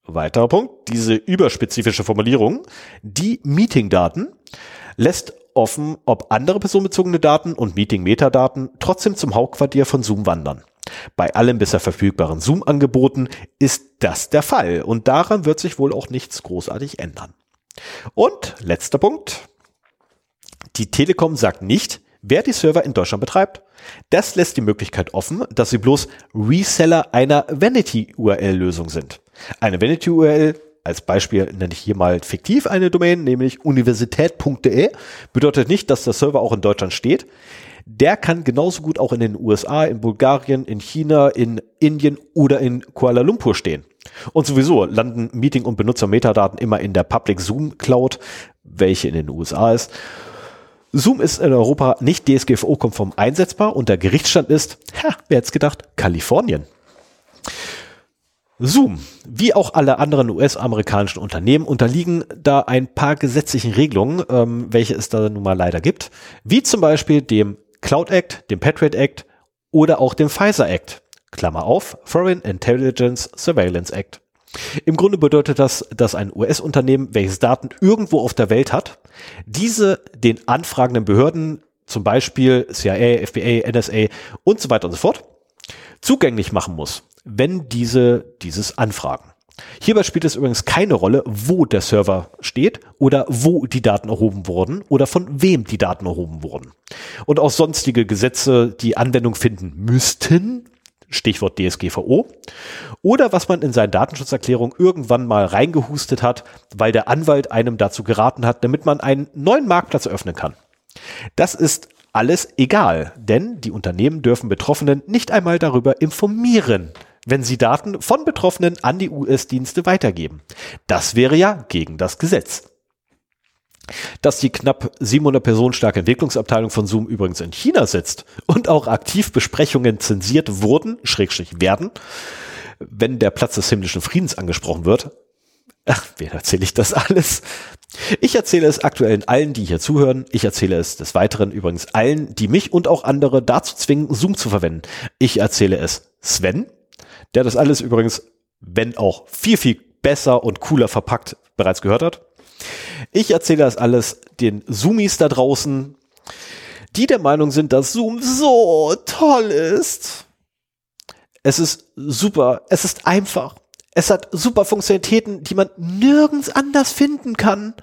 Weiterer Punkt, diese überspezifische Formulierung, die Meeting-Daten lässt offen, ob andere personenbezogene Daten und Meeting-Metadaten trotzdem zum Hauptquartier von Zoom wandern. Bei allen bisher verfügbaren Zoom-Angeboten ist das der Fall und daran wird sich wohl auch nichts großartig ändern. Und letzter Punkt. Die Telekom sagt nicht, wer die Server in Deutschland betreibt. Das lässt die Möglichkeit offen, dass sie bloß Reseller einer Vanity-URL-Lösung sind. Eine Vanity-URL als Beispiel nenne ich hier mal fiktiv eine Domain, nämlich universität.de. Bedeutet nicht, dass der Server auch in Deutschland steht. Der kann genauso gut auch in den USA, in Bulgarien, in China, in Indien oder in Kuala Lumpur stehen. Und sowieso landen Meeting- und Benutzer-Metadaten immer in der Public Zoom Cloud, welche in den USA ist. Zoom ist in Europa nicht DSGVO-konform einsetzbar und der Gerichtsstand ist, ha, wer hätte gedacht, Kalifornien. Zoom, wie auch alle anderen US-amerikanischen Unternehmen, unterliegen da ein paar gesetzlichen Regelungen, ähm, welche es da nun mal leider gibt, wie zum Beispiel dem Cloud Act, dem Patriot Act oder auch dem Pfizer Act, Klammer auf, Foreign Intelligence Surveillance Act. Im Grunde bedeutet das, dass ein US-Unternehmen, welches Daten irgendwo auf der Welt hat, diese den anfragenden Behörden, zum Beispiel CIA, FBA, NSA und so weiter und so fort, zugänglich machen muss, wenn diese dieses anfragen. Hierbei spielt es übrigens keine Rolle, wo der Server steht oder wo die Daten erhoben wurden oder von wem die Daten erhoben wurden. Und auch sonstige Gesetze, die Anwendung finden müssten, Stichwort DSGVO, oder was man in seinen Datenschutzerklärungen irgendwann mal reingehustet hat, weil der Anwalt einem dazu geraten hat, damit man einen neuen Marktplatz eröffnen kann. Das ist alles egal, denn die Unternehmen dürfen Betroffenen nicht einmal darüber informieren, wenn sie Daten von Betroffenen an die US-Dienste weitergeben. Das wäre ja gegen das Gesetz. Dass die knapp 700 Personen starke Entwicklungsabteilung von Zoom übrigens in China sitzt und auch aktiv Besprechungen zensiert wurden, schrägstrich werden, wenn der Platz des himmlischen Friedens angesprochen wird. Ach, wen erzähle ich das alles? Ich erzähle es aktuell allen, die hier zuhören. Ich erzähle es des Weiteren übrigens allen, die mich und auch andere dazu zwingen, Zoom zu verwenden. Ich erzähle es Sven, der das alles übrigens, wenn auch viel, viel besser und cooler verpackt, bereits gehört hat. Ich erzähle das alles den Zoomies da draußen, die der Meinung sind, dass Zoom so toll ist. Es ist super, es ist einfach. Es hat super Funktionalitäten, die man nirgends anders finden kann.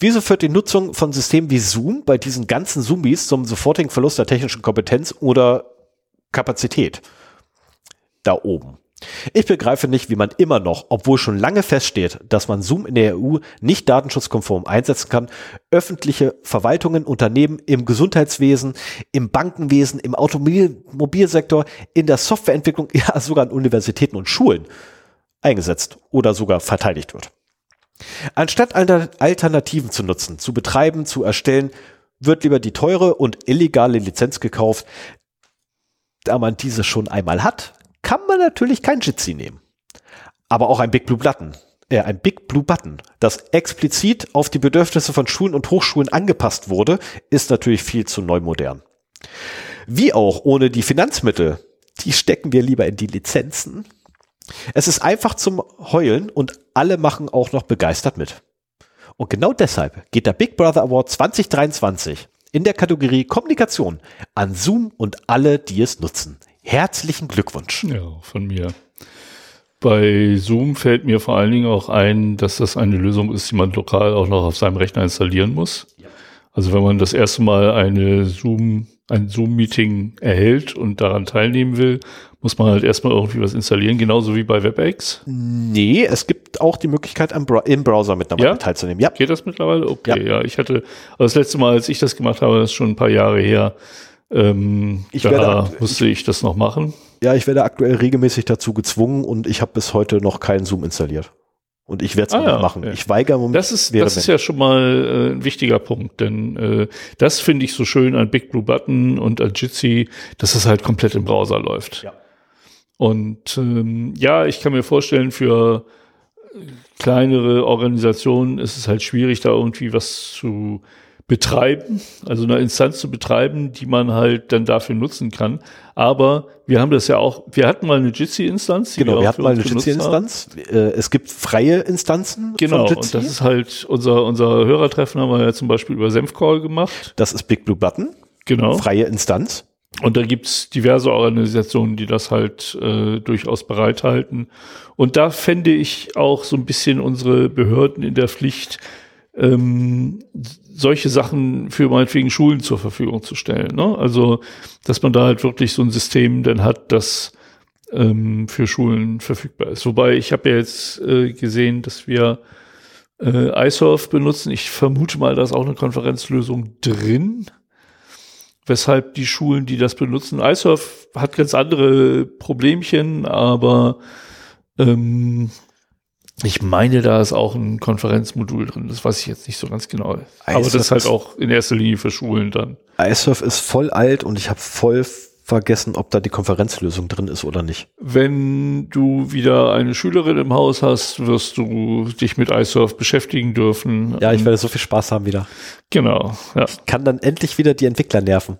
Wieso führt die Nutzung von Systemen wie Zoom bei diesen ganzen Zoomies zum sofortigen Verlust der technischen Kompetenz oder Kapazität? Da oben. Ich begreife nicht, wie man immer noch, obwohl schon lange feststeht, dass man Zoom in der EU nicht datenschutzkonform einsetzen kann, öffentliche Verwaltungen, Unternehmen im Gesundheitswesen, im Bankenwesen, im Automobilsektor, in der Softwareentwicklung, ja sogar an Universitäten und Schulen eingesetzt oder sogar verteidigt wird. Anstatt Alternativen zu nutzen, zu betreiben, zu erstellen, wird lieber die teure und illegale Lizenz gekauft. Da man diese schon einmal hat, kann man natürlich kein Jitsi nehmen. Aber auch ein Big Blue Button, äh, ein Big Blue Button, das explizit auf die Bedürfnisse von Schulen und Hochschulen angepasst wurde, ist natürlich viel zu neu modern. Wie auch ohne die Finanzmittel, die stecken wir lieber in die Lizenzen. Es ist einfach zum Heulen und alle machen auch noch begeistert mit. Und genau deshalb geht der Big Brother Award 2023 in der Kategorie Kommunikation an Zoom und alle, die es nutzen. Herzlichen Glückwunsch. Ja, von mir. Bei Zoom fällt mir vor allen Dingen auch ein, dass das eine Lösung ist, die man lokal auch noch auf seinem Rechner installieren muss. Ja. Also wenn man das erste Mal eine Zoom, ein Zoom-Meeting erhält und daran teilnehmen will, muss man halt erstmal irgendwie was installieren, genauso wie bei WebEx. Nee, es gibt auch die Möglichkeit, im Browser mittlerweile ja? teilzunehmen. Ja. Geht das mittlerweile? Okay, ja. ja. Ich hatte, also das letzte Mal, als ich das gemacht habe, das ist schon ein paar Jahre her, ähm, ich da werde, musste ich, ich das noch machen. Ja, ich werde aktuell regelmäßig dazu gezwungen und ich habe bis heute noch keinen Zoom installiert. Und ich werde es ah, ja, machen. Okay. Ich weigere Moment. Das ist, das ist ja schon mal äh, ein wichtiger Punkt, denn äh, das finde ich so schön an Big Blue Button und an Jitsi, dass es halt komplett im Browser läuft. Ja. Und ähm, ja, ich kann mir vorstellen, für kleinere Organisationen ist es halt schwierig, da irgendwie was zu betreiben, also eine Instanz zu betreiben, die man halt dann dafür nutzen kann. Aber wir haben das ja auch, wir hatten mal eine Jitsi-Instanz. Genau, wir, wir hatten mal eine Jitsi-Instanz. Äh, es gibt freie Instanzen. Genau, und das ist halt unser, unser Hörertreffen haben wir ja zum Beispiel über Senfcall gemacht. Das ist Big Blue Button. Genau. Freie Instanz. Und da gibt's diverse Organisationen, die das halt äh, durchaus bereithalten. Und da fände ich auch so ein bisschen unsere Behörden in der Pflicht, ähm, solche Sachen für meinetwegen Schulen zur Verfügung zu stellen. Ne? Also, dass man da halt wirklich so ein System dann hat, das ähm, für Schulen verfügbar ist. Wobei ich habe ja jetzt äh, gesehen, dass wir äh, iSurf benutzen. Ich vermute mal, da ist auch eine Konferenzlösung drin. Weshalb die Schulen, die das benutzen, iSurf hat ganz andere Problemchen, aber ähm, ich meine, da ist auch ein Konferenzmodul drin. Das weiß ich jetzt nicht so ganz genau. iSurf Aber das ist halt auch in erster Linie für Schulen dann. iSurf ist voll alt und ich habe voll vergessen, ob da die Konferenzlösung drin ist oder nicht. Wenn du wieder eine Schülerin im Haus hast, wirst du dich mit iSurf beschäftigen dürfen. Ja, ich werde so viel Spaß haben wieder. Genau. Ja. Ich kann dann endlich wieder die Entwickler nerven.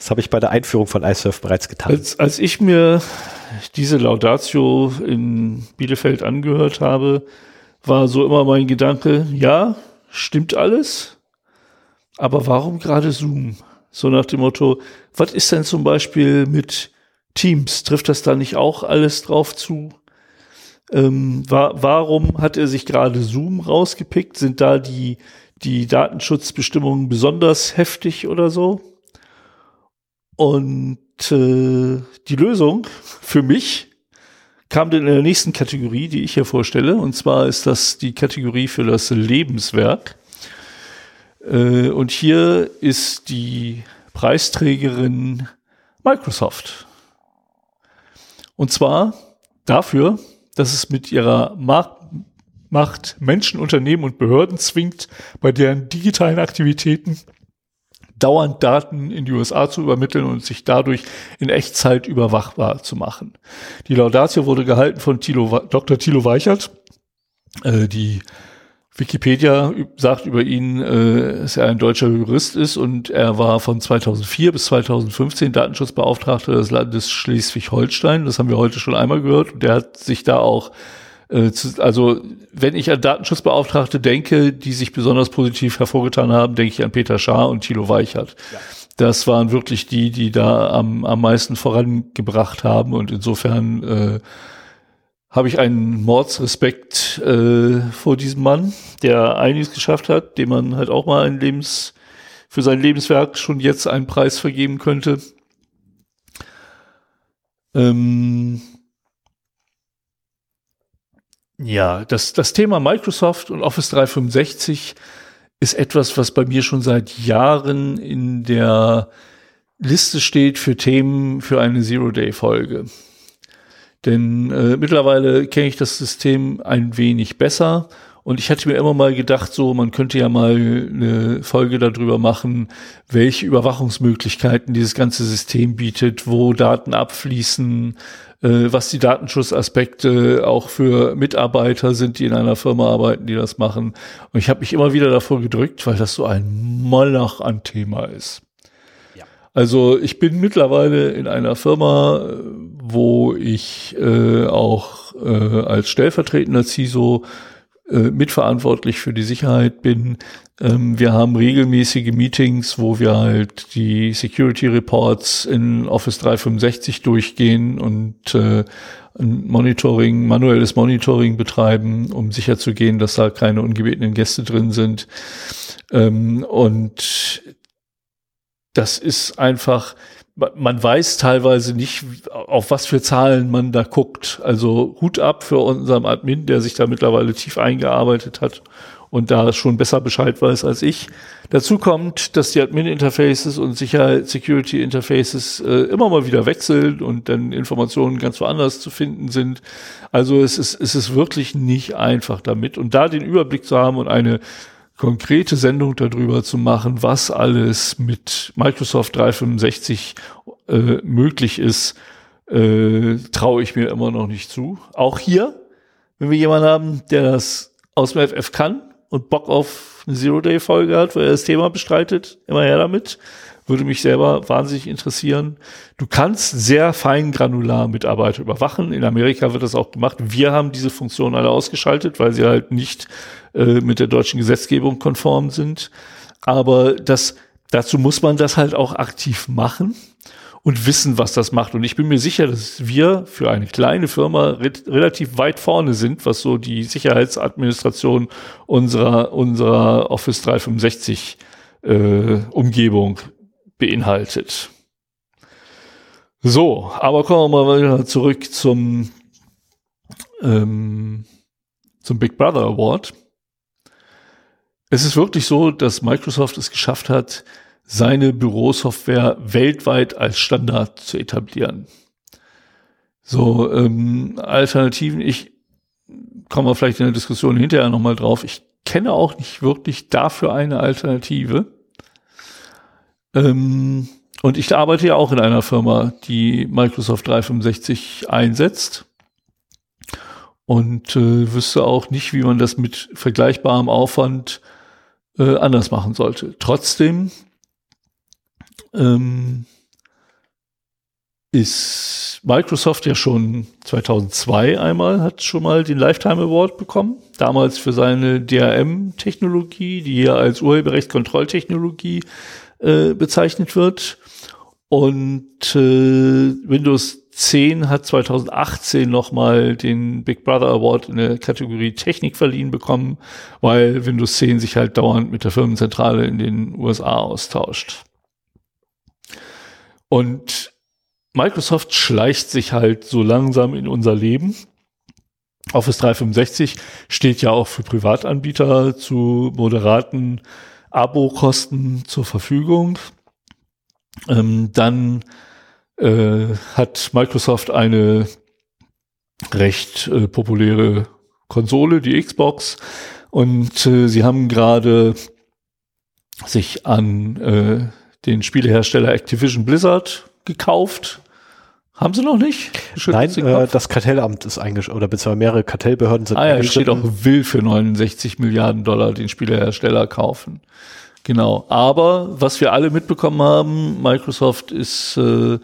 Das habe ich bei der Einführung von iSurf bereits getan. Als, als ich mir diese Laudatio in Bielefeld angehört habe, war so immer mein Gedanke, ja, stimmt alles, aber warum gerade Zoom? So nach dem Motto, was ist denn zum Beispiel mit Teams? Trifft das da nicht auch alles drauf zu? Ähm, wa warum hat er sich gerade Zoom rausgepickt? Sind da die, die Datenschutzbestimmungen besonders heftig oder so? Und äh, die Lösung für mich kam dann in der nächsten Kategorie, die ich hier vorstelle. Und zwar ist das die Kategorie für das Lebenswerk. Äh, und hier ist die Preisträgerin Microsoft. Und zwar dafür, dass es mit ihrer Markt Macht Menschen, Unternehmen und Behörden zwingt, bei deren digitalen Aktivitäten dauernd Daten in die USA zu übermitteln und sich dadurch in Echtzeit überwachbar zu machen. Die Laudatio wurde gehalten von Thilo, Dr. Thilo Weichert. Äh, die Wikipedia sagt über ihn, äh, dass er ein deutscher Jurist ist und er war von 2004 bis 2015 Datenschutzbeauftragter des Landes Schleswig-Holstein. Das haben wir heute schon einmal gehört und er hat sich da auch also wenn ich an Datenschutzbeauftragte denke, die sich besonders positiv hervorgetan haben, denke ich an Peter Schaar und Thilo Weichert. Ja. Das waren wirklich die, die da am, am meisten vorangebracht haben und insofern äh, habe ich einen Mordsrespekt äh, vor diesem Mann, der einiges geschafft hat, dem man halt auch mal ein Lebens für sein Lebenswerk schon jetzt einen Preis vergeben könnte. Ähm ja, das, das Thema Microsoft und Office 365 ist etwas, was bei mir schon seit Jahren in der Liste steht für Themen für eine Zero-Day-Folge. Denn äh, mittlerweile kenne ich das System ein wenig besser und ich hatte mir immer mal gedacht, so, man könnte ja mal eine Folge darüber machen, welche Überwachungsmöglichkeiten dieses ganze System bietet, wo Daten abfließen, äh, was die Datenschutzaspekte auch für Mitarbeiter sind, die in einer Firma arbeiten, die das machen. Und ich habe mich immer wieder davor gedrückt, weil das so ein Moloch an Thema ist. Also ich bin mittlerweile in einer Firma, wo ich äh, auch äh, als stellvertretender CISO äh, mitverantwortlich für die Sicherheit bin. Ähm, wir haben regelmäßige Meetings, wo wir halt die Security Reports in Office 365 durchgehen und äh, ein Monitoring, manuelles Monitoring betreiben, um sicherzugehen, dass da keine ungebetenen Gäste drin sind. Ähm, und das ist einfach, man weiß teilweise nicht, auf was für Zahlen man da guckt. Also Hut ab für unseren Admin, der sich da mittlerweile tief eingearbeitet hat und da schon besser Bescheid weiß als ich. Dazu kommt, dass die Admin-Interfaces und Sicherheit-Security-Interfaces äh, immer mal wieder wechseln und dann Informationen ganz woanders zu finden sind. Also es ist, es ist wirklich nicht einfach damit. Und da den Überblick zu haben und eine konkrete Sendung darüber zu machen, was alles mit Microsoft 365 äh, möglich ist, äh, traue ich mir immer noch nicht zu. Auch hier, wenn wir jemanden haben, der das aus dem FF kann und Bock auf eine Zero-Day-Folge hat, wo er das Thema bestreitet, immer her damit. Würde mich selber wahnsinnig interessieren. Du kannst sehr fein granular Mitarbeiter überwachen. In Amerika wird das auch gemacht. Wir haben diese Funktion alle ausgeschaltet, weil sie halt nicht äh, mit der deutschen Gesetzgebung konform sind. Aber das, dazu muss man das halt auch aktiv machen und wissen, was das macht. Und ich bin mir sicher, dass wir für eine kleine Firma re relativ weit vorne sind, was so die Sicherheitsadministration unserer, unserer Office 365 äh, Umgebung beinhaltet. So, aber kommen wir mal wieder zurück zum, ähm, zum Big Brother Award. Es ist wirklich so, dass Microsoft es geschafft hat, seine Bürosoftware weltweit als Standard zu etablieren. So, ähm, Alternativen, ich komme vielleicht in der Diskussion hinterher nochmal drauf, ich kenne auch nicht wirklich dafür eine Alternative. Ähm, und ich arbeite ja auch in einer Firma, die Microsoft 365 einsetzt und äh, wüsste auch nicht, wie man das mit vergleichbarem Aufwand äh, anders machen sollte. Trotzdem ähm, ist Microsoft ja schon 2002 einmal, hat schon mal den Lifetime Award bekommen. Damals für seine DRM-Technologie, die ja als Urheberrechtskontrolltechnologie äh, bezeichnet wird. Und äh, Windows 10 hat 2018 nochmal den Big Brother Award in der Kategorie Technik verliehen bekommen, weil Windows 10 sich halt dauernd mit der Firmenzentrale in den USA austauscht. Und Microsoft schleicht sich halt so langsam in unser Leben. Office 365 steht ja auch für Privatanbieter zu moderaten Abokosten zur Verfügung. Ähm, dann äh, hat Microsoft eine recht äh, populäre Konsole, die Xbox. Und äh, sie haben gerade sich an äh, den Spielehersteller Activision Blizzard gekauft. Haben sie noch nicht? Nein, äh, das Kartellamt ist eingeschaltet, oder beziehungsweise mehrere Kartellbehörden sind Ah ja, steht auch, will für 69 Milliarden Dollar den Spielehersteller kaufen. Genau. Aber was wir alle mitbekommen haben, Microsoft ist äh,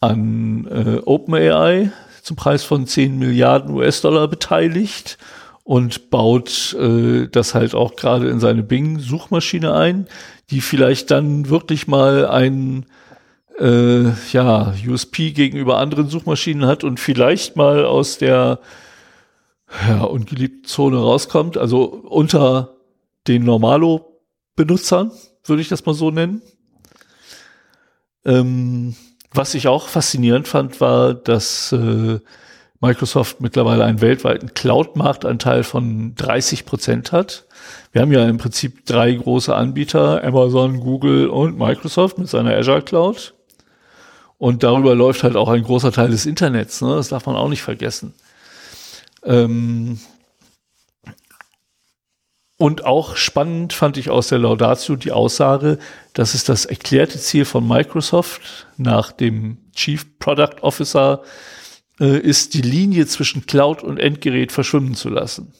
an äh, OpenAI zum Preis von 10 Milliarden US-Dollar beteiligt und baut äh, das halt auch gerade in seine Bing-Suchmaschine ein, die vielleicht dann wirklich mal ein äh, ja, USP gegenüber anderen Suchmaschinen hat und vielleicht mal aus der ja, ungeliebten Zone rauskommt, also unter den Normalo-Benutzern, würde ich das mal so nennen. Ähm, was ich auch faszinierend fand, war, dass äh, Microsoft mittlerweile einen weltweiten Cloud-Marktanteil von 30 Prozent hat. Wir haben ja im Prinzip drei große Anbieter, Amazon, Google und Microsoft mit seiner Azure Cloud. Und darüber läuft halt auch ein großer Teil des Internets. Ne? Das darf man auch nicht vergessen. Ähm und auch spannend fand ich aus der Laudatio die Aussage, dass es das erklärte Ziel von Microsoft nach dem Chief Product Officer äh, ist, die Linie zwischen Cloud und Endgerät verschwimmen zu lassen.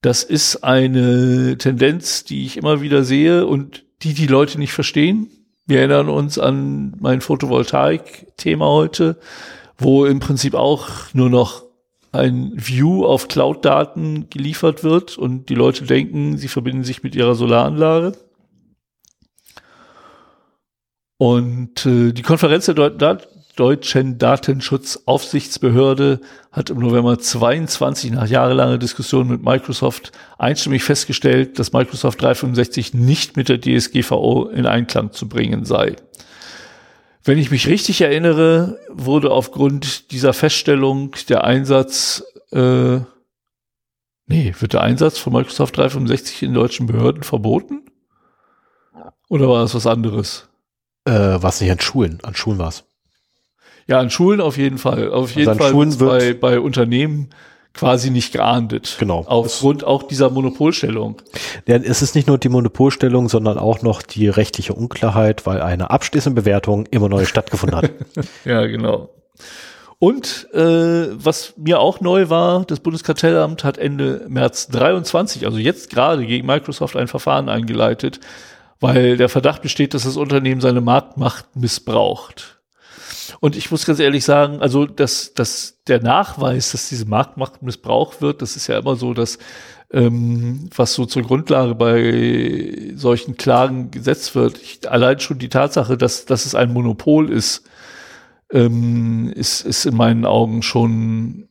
Das ist eine Tendenz, die ich immer wieder sehe und die die Leute nicht verstehen. Wir erinnern uns an mein Photovoltaik-Thema heute, wo im Prinzip auch nur noch ein View auf Cloud-Daten geliefert wird und die Leute denken, sie verbinden sich mit ihrer Solaranlage. Und äh, die Konferenz der deutschen Datenschutzaufsichtsbehörde hat im November 22 nach jahrelanger Diskussion mit Microsoft einstimmig festgestellt, dass Microsoft 365 nicht mit der DSGVO in Einklang zu bringen sei. Wenn ich mich richtig erinnere, wurde aufgrund dieser Feststellung der Einsatz, äh, nee, wird der Einsatz von Microsoft 365 in deutschen Behörden verboten? Oder war das was anderes? Äh, was nicht an Schulen? An Schulen war es. Ja, an Schulen auf jeden Fall. Auf jeden also Fall Schulen wird bei, bei Unternehmen quasi nicht geahndet. Genau. Aufgrund auch dieser Monopolstellung. Ja, es ist nicht nur die Monopolstellung, sondern auch noch die rechtliche Unklarheit, weil eine abschließende Bewertung immer neu stattgefunden hat. ja, genau. Und äh, was mir auch neu war, das Bundeskartellamt hat Ende März 23, also jetzt gerade gegen Microsoft ein Verfahren eingeleitet, weil der Verdacht besteht, dass das Unternehmen seine Marktmacht missbraucht. Und ich muss ganz ehrlich sagen, also dass, dass der Nachweis, dass diese Marktmacht missbraucht wird, das ist ja immer so, dass ähm, was so zur Grundlage bei solchen Klagen gesetzt wird. Ich, allein schon die Tatsache, dass, dass es ein Monopol ist, ähm, ist, ist in meinen Augen schon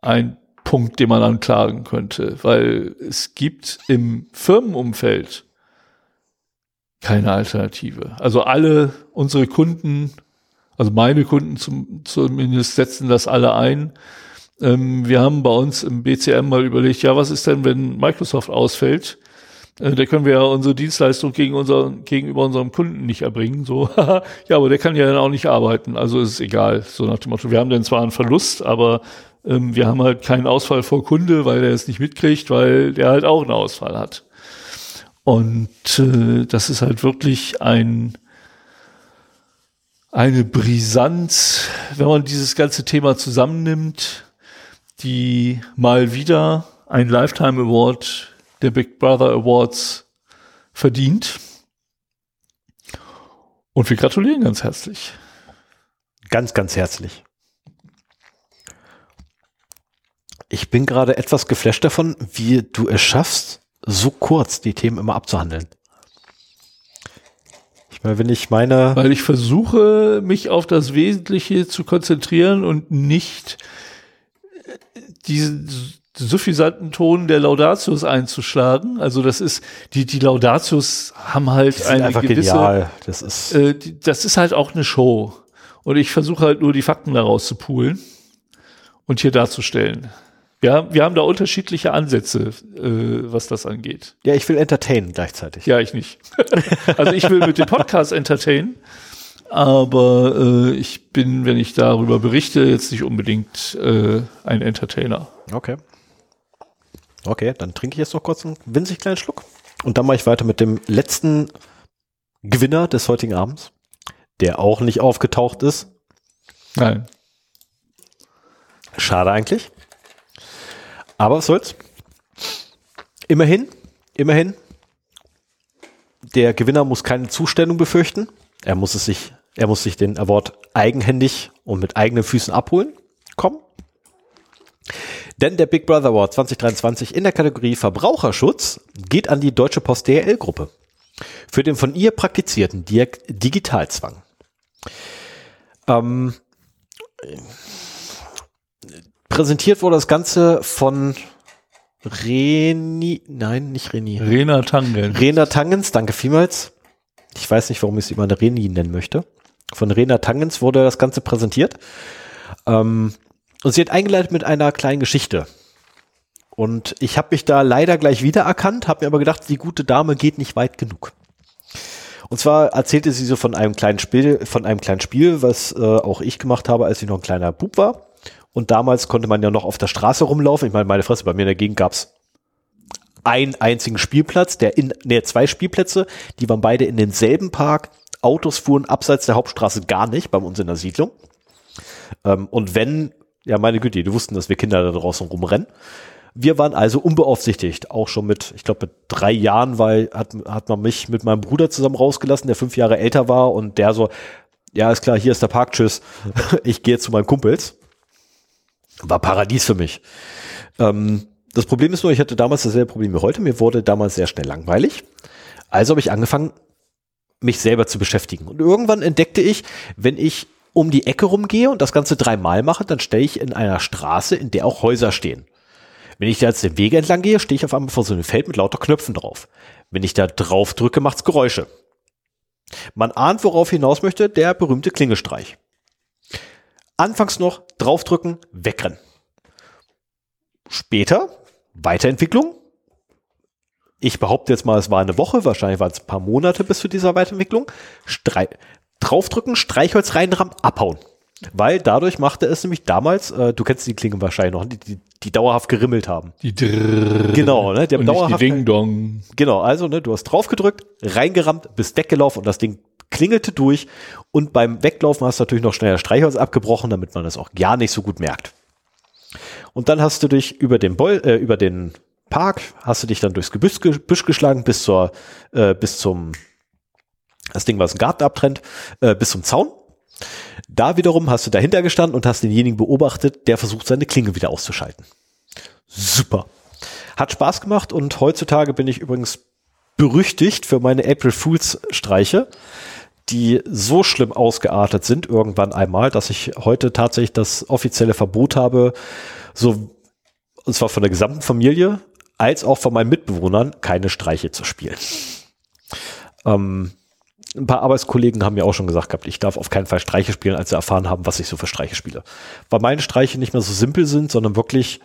ein Punkt, den man anklagen könnte, weil es gibt im Firmenumfeld keine Alternative. Also alle unsere Kunden also meine Kunden zum, zumindest setzen das alle ein. Ähm, wir haben bei uns im BCM mal überlegt, ja, was ist denn, wenn Microsoft ausfällt? Äh, da können wir ja unsere Dienstleistung gegen unser, gegenüber unserem Kunden nicht erbringen. So, ja, aber der kann ja dann auch nicht arbeiten. Also ist es egal. So nach dem Motto, wir haben dann zwar einen Verlust, aber ähm, wir haben halt keinen Ausfall vor Kunde, weil der es nicht mitkriegt, weil der halt auch einen Ausfall hat. Und äh, das ist halt wirklich ein eine Brisanz, wenn man dieses ganze Thema zusammennimmt, die mal wieder ein Lifetime Award der Big Brother Awards verdient. Und wir gratulieren ganz herzlich. Ganz, ganz herzlich. Ich bin gerade etwas geflasht davon, wie du es schaffst, so kurz die Themen immer abzuhandeln. Weil wenn ich meine. Weil ich versuche, mich auf das Wesentliche zu konzentrieren und nicht diesen suffisanten Ton der Laudatius einzuschlagen. Also das ist, die, die Laudatius haben halt eine einfach gewisse, genial. Das ist, äh, die, das ist halt auch eine Show. Und ich versuche halt nur die Fakten daraus zu poolen und hier darzustellen. Ja, wir haben da unterschiedliche Ansätze, äh, was das angeht. Ja, ich will entertainen gleichzeitig. Ja, ich nicht. also ich will mit dem Podcast entertainen, aber äh, ich bin, wenn ich darüber berichte, jetzt nicht unbedingt äh, ein Entertainer. Okay. Okay, dann trinke ich jetzt noch kurz einen winzig kleinen Schluck. Und dann mache ich weiter mit dem letzten Gewinner des heutigen Abends, der auch nicht aufgetaucht ist. Nein. Schade eigentlich. Aber was soll's? Immerhin, immerhin, der Gewinner muss keine Zustellung befürchten. Er muss es sich, Er muss sich den Award eigenhändig und mit eigenen Füßen abholen. Komm. Denn der Big Brother Award 2023 in der Kategorie Verbraucherschutz geht an die Deutsche Post DRL-Gruppe für den von ihr praktizierten Digitalzwang. Ähm, präsentiert wurde das Ganze von Reni, nein, nicht Reni. Rena Tangen. Rena Tangens, danke vielmals. Ich weiß nicht, warum ich sie immer eine Reni nennen möchte. Von Rena Tangens wurde das Ganze präsentiert. Ähm, und sie hat eingeleitet mit einer kleinen Geschichte. Und ich habe mich da leider gleich wiedererkannt, habe mir aber gedacht, die gute Dame geht nicht weit genug. Und zwar erzählte sie so von einem kleinen Spiel, von einem kleinen Spiel, was äh, auch ich gemacht habe, als ich noch ein kleiner Bub war. Und damals konnte man ja noch auf der Straße rumlaufen. Ich meine, meine Fresse, bei mir in der Gegend gab's einen einzigen Spielplatz, der in, nee, zwei Spielplätze, die waren beide in denselben Park. Autos fuhren abseits der Hauptstraße gar nicht bei uns in der Siedlung. Ähm, und wenn, ja, meine Güte, die wussten, dass wir Kinder da draußen rumrennen. Wir waren also unbeaufsichtigt, auch schon mit, ich glaube, mit drei Jahren, weil hat, hat man mich mit meinem Bruder zusammen rausgelassen, der fünf Jahre älter war und der so, ja, ist klar, hier ist der Park, tschüss, ich gehe zu meinen Kumpels. War Paradies für mich. Ähm, das Problem ist nur, ich hatte damals dasselbe Problem wie heute. Mir wurde damals sehr schnell langweilig. Also habe ich angefangen, mich selber zu beschäftigen. Und irgendwann entdeckte ich, wenn ich um die Ecke rumgehe und das Ganze dreimal mache, dann stehe ich in einer Straße, in der auch Häuser stehen. Wenn ich da jetzt den Weg entlang gehe, stehe ich auf einmal vor so einem Feld mit lauter Knöpfen drauf. Wenn ich da drauf drücke, macht's Geräusche. Man ahnt, worauf hinaus möchte, der berühmte Klingestreich. Anfangs noch draufdrücken, wegrennen. Später Weiterentwicklung. Ich behaupte jetzt mal, es war eine Woche, wahrscheinlich waren es ein paar Monate bis zu dieser Weiterentwicklung. Strei draufdrücken, Streichholz reinrammen, abhauen. Weil dadurch machte es nämlich damals, äh, du kennst die Klingen wahrscheinlich noch, die, die, die dauerhaft gerimmelt haben. Die Drrrr. Genau, ne? Die haben Und dauerhaft. Ding Dong. Genau, also ne, du hast draufgedrückt, reingerammt, bist weggelaufen und das Ding klingelte durch. Und beim Weglaufen hast du natürlich noch schneller Streichholz abgebrochen, damit man das auch gar nicht so gut merkt. Und dann hast du dich über den Boll, äh, über den Park, hast du dich dann durchs Gebüsch, Gebüsch geschlagen bis zur, äh, bis zum, das Ding, was den Garten abtrennt, äh, bis zum Zaun. Da wiederum hast du dahinter gestanden und hast denjenigen beobachtet, der versucht, seine Klinge wieder auszuschalten. Super. Hat Spaß gemacht und heutzutage bin ich übrigens berüchtigt für meine April Fools Streiche, die so schlimm ausgeartet sind irgendwann einmal, dass ich heute tatsächlich das offizielle Verbot habe, so, und zwar von der gesamten Familie, als auch von meinen Mitbewohnern, keine Streiche zu spielen. Ähm, ein paar Arbeitskollegen haben mir auch schon gesagt gehabt, ich darf auf keinen Fall Streiche spielen, als sie erfahren haben, was ich so für Streiche spiele. Weil meine Streiche nicht mehr so simpel sind, sondern wirklich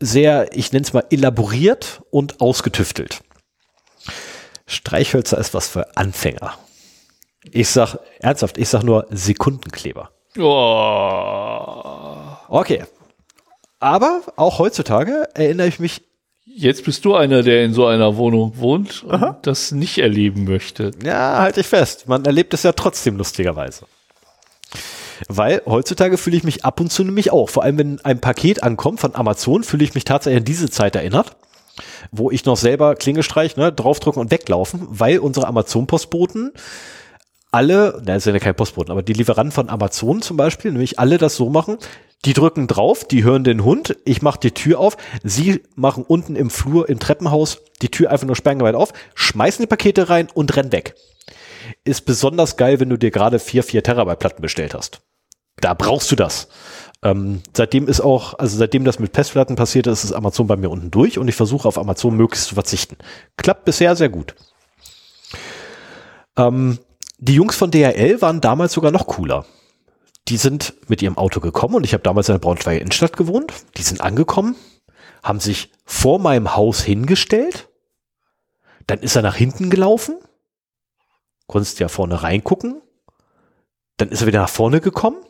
sehr, ich nenne es mal, elaboriert und ausgetüftelt. Streichhölzer ist was für Anfänger. Ich sag, ernsthaft, ich sag nur Sekundenkleber. Oh. Okay. Aber auch heutzutage erinnere ich mich, Jetzt bist du einer, der in so einer Wohnung wohnt und Aha. das nicht erleben möchte. ja, halte ich fest, man erlebt es ja trotzdem lustigerweise. Weil heutzutage fühle ich mich ab und zu nämlich auch, vor allem wenn ein Paket ankommt von Amazon, fühle ich mich tatsächlich an diese Zeit erinnert, wo ich noch selber Klingestreich, ne, draufdrücken und weglaufen, weil unsere Amazon-Postboten alle, na, es sind ja keine Postboten, aber die Lieferanten von Amazon zum Beispiel, nämlich alle das so machen, die drücken drauf, die hören den Hund, ich mache die Tür auf, sie machen unten im Flur, im Treppenhaus die Tür einfach nur sperrangelweit auf, schmeißen die Pakete rein und rennen weg. Ist besonders geil, wenn du dir gerade vier, vier Terabyte Platten bestellt hast. Da brauchst du das. Ähm, seitdem ist auch, also seitdem das mit Festplatten passiert ist, ist Amazon bei mir unten durch und ich versuche auf Amazon möglichst zu verzichten. Klappt bisher sehr gut. Ähm, die Jungs von DHL waren damals sogar noch cooler. Die sind mit ihrem Auto gekommen und ich habe damals in der Braunschweiger Innenstadt gewohnt. Die sind angekommen, haben sich vor meinem Haus hingestellt. Dann ist er nach hinten gelaufen. Konntest ja vorne reingucken. Dann ist er wieder nach vorne gekommen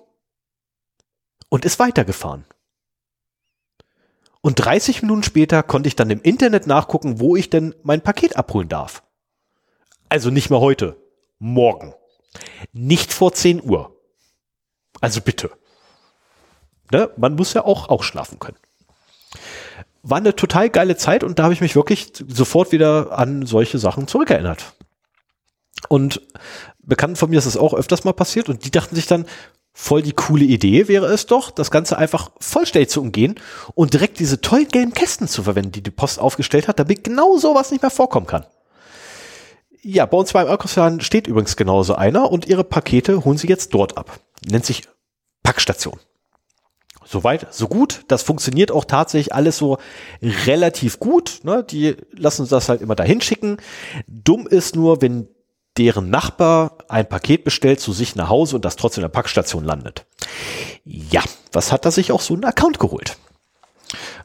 und ist weitergefahren. Und 30 Minuten später konnte ich dann im Internet nachgucken, wo ich denn mein Paket abholen darf. Also nicht mehr heute, morgen. Nicht vor 10 Uhr. Also bitte. Ne? Man muss ja auch ausschlafen können. War eine total geile Zeit und da habe ich mich wirklich sofort wieder an solche Sachen zurückerinnert. Und Bekannten von mir ist es auch öfters mal passiert und die dachten sich dann, voll die coole Idee wäre es doch, das Ganze einfach vollständig zu umgehen und direkt diese tollen gelben Kästen zu verwenden, die die Post aufgestellt hat, damit genau sowas nicht mehr vorkommen kann. Ja, bei uns beim Ökoslan steht übrigens genauso einer und ihre Pakete holen sie jetzt dort ab. Nennt sich Packstation. Soweit, so gut. Das funktioniert auch tatsächlich alles so relativ gut. Ne? Die lassen das halt immer dahin schicken. Dumm ist nur, wenn deren Nachbar ein Paket bestellt zu sich nach Hause und das trotzdem in der Packstation landet. Ja, was hat er sich auch so einen Account geholt?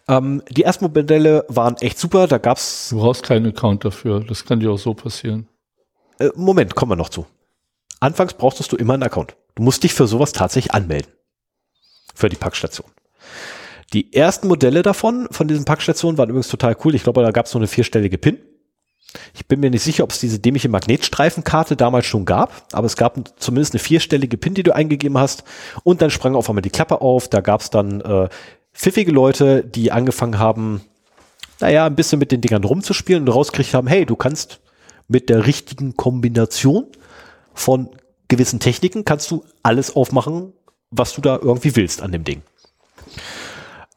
Ähm, die ersten Modelle waren echt super. Da gab's. Du brauchst keinen Account dafür. Das kann dir auch so passieren. Äh, Moment, kommen wir noch zu. Anfangs brauchtest du immer einen Account. Du musst dich für sowas tatsächlich anmelden. Für die Packstation. Die ersten Modelle davon, von diesen Packstationen, waren übrigens total cool. Ich glaube, da gab es nur eine vierstellige PIN. Ich bin mir nicht sicher, ob es diese dämliche Magnetstreifenkarte damals schon gab, aber es gab zumindest eine vierstellige PIN, die du eingegeben hast. Und dann sprang auf einmal die Klappe auf. Da gab es dann äh, pfiffige Leute, die angefangen haben, naja, ein bisschen mit den Dingern rumzuspielen und rausgekriegt haben, hey, du kannst mit der richtigen Kombination von gewissen Techniken kannst du alles aufmachen, was du da irgendwie willst an dem Ding.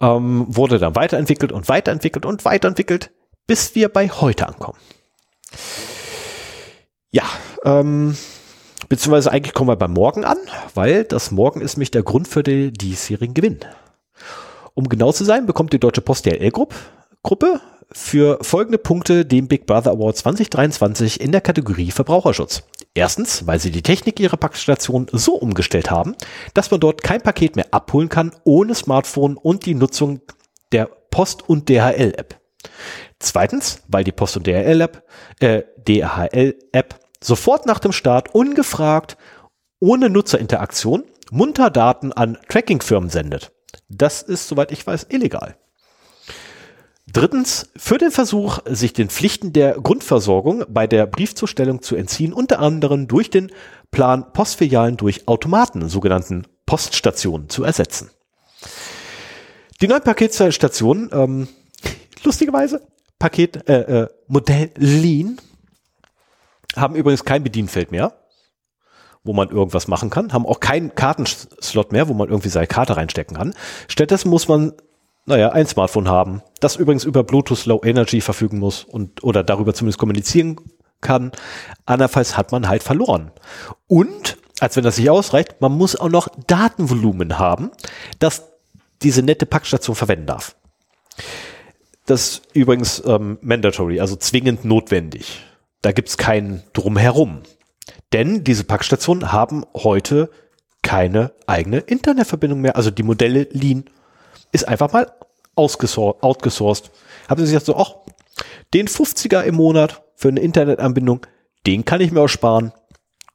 Ähm, wurde dann weiterentwickelt und weiterentwickelt und weiterentwickelt, bis wir bei heute ankommen. Ja, ähm, beziehungsweise eigentlich kommen wir beim Morgen an, weil das Morgen ist mich der Grund für die diesjährigen Gewinn. Um genau zu sein, bekommt die Deutsche Post DLL-Gruppe Gruppe für folgende Punkte den Big Brother Award 2023 in der Kategorie Verbraucherschutz. Erstens, weil sie die Technik ihrer Packstation so umgestellt haben, dass man dort kein Paket mehr abholen kann ohne Smartphone und die Nutzung der Post- und DHL-App. Zweitens, weil die Post- und DHL-App, äh, DHL-App sofort nach dem Start ungefragt, ohne Nutzerinteraktion, munter Daten an Tracking-Firmen sendet. Das ist, soweit ich weiß, illegal. Drittens, für den Versuch, sich den Pflichten der Grundversorgung bei der Briefzustellung zu entziehen, unter anderem durch den Plan, Postfilialen durch Automaten, sogenannten Poststationen, zu ersetzen. Die neuen Paketstationen, ähm, lustigerweise, Paket, äh, äh, Modell Lean, haben übrigens kein Bedienfeld mehr, wo man irgendwas machen kann, haben auch keinen Kartenslot mehr, wo man irgendwie seine Karte reinstecken kann. Stattdessen muss man naja, ein Smartphone haben, das übrigens über Bluetooth Low Energy verfügen muss und oder darüber zumindest kommunizieren kann. Andernfalls hat man halt verloren. Und, als wenn das nicht ausreicht, man muss auch noch Datenvolumen haben, das diese nette Packstation verwenden darf. Das ist übrigens ähm, mandatory, also zwingend notwendig. Da gibt's kein Drumherum. Denn diese Packstationen haben heute keine eigene Internetverbindung mehr. Also die Modelle Lean ist einfach mal outgesourced. Haben sie sich gesagt so, ach, den 50er im Monat für eine Internetanbindung, den kann ich mir auch sparen.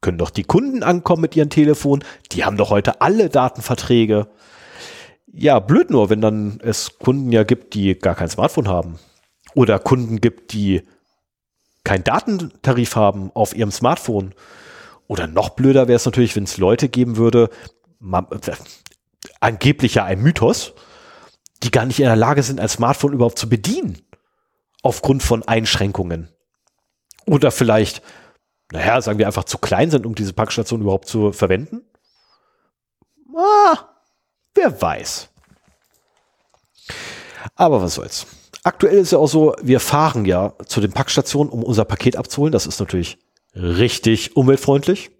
Können doch die Kunden ankommen mit ihrem Telefon. Die haben doch heute alle Datenverträge. Ja, blöd nur, wenn dann es Kunden ja gibt, die gar kein Smartphone haben. Oder Kunden gibt, die kein Datentarif haben auf ihrem Smartphone. Oder noch blöder wäre es natürlich, wenn es Leute geben würde, man, äh, angeblich ja ein Mythos, die gar nicht in der Lage sind, ein Smartphone überhaupt zu bedienen. Aufgrund von Einschränkungen. Oder vielleicht, naja, sagen wir einfach zu klein sind, um diese Packstation überhaupt zu verwenden. Ah, wer weiß. Aber was soll's. Aktuell ist ja auch so, wir fahren ja zu den Packstationen, um unser Paket abzuholen. Das ist natürlich richtig umweltfreundlich.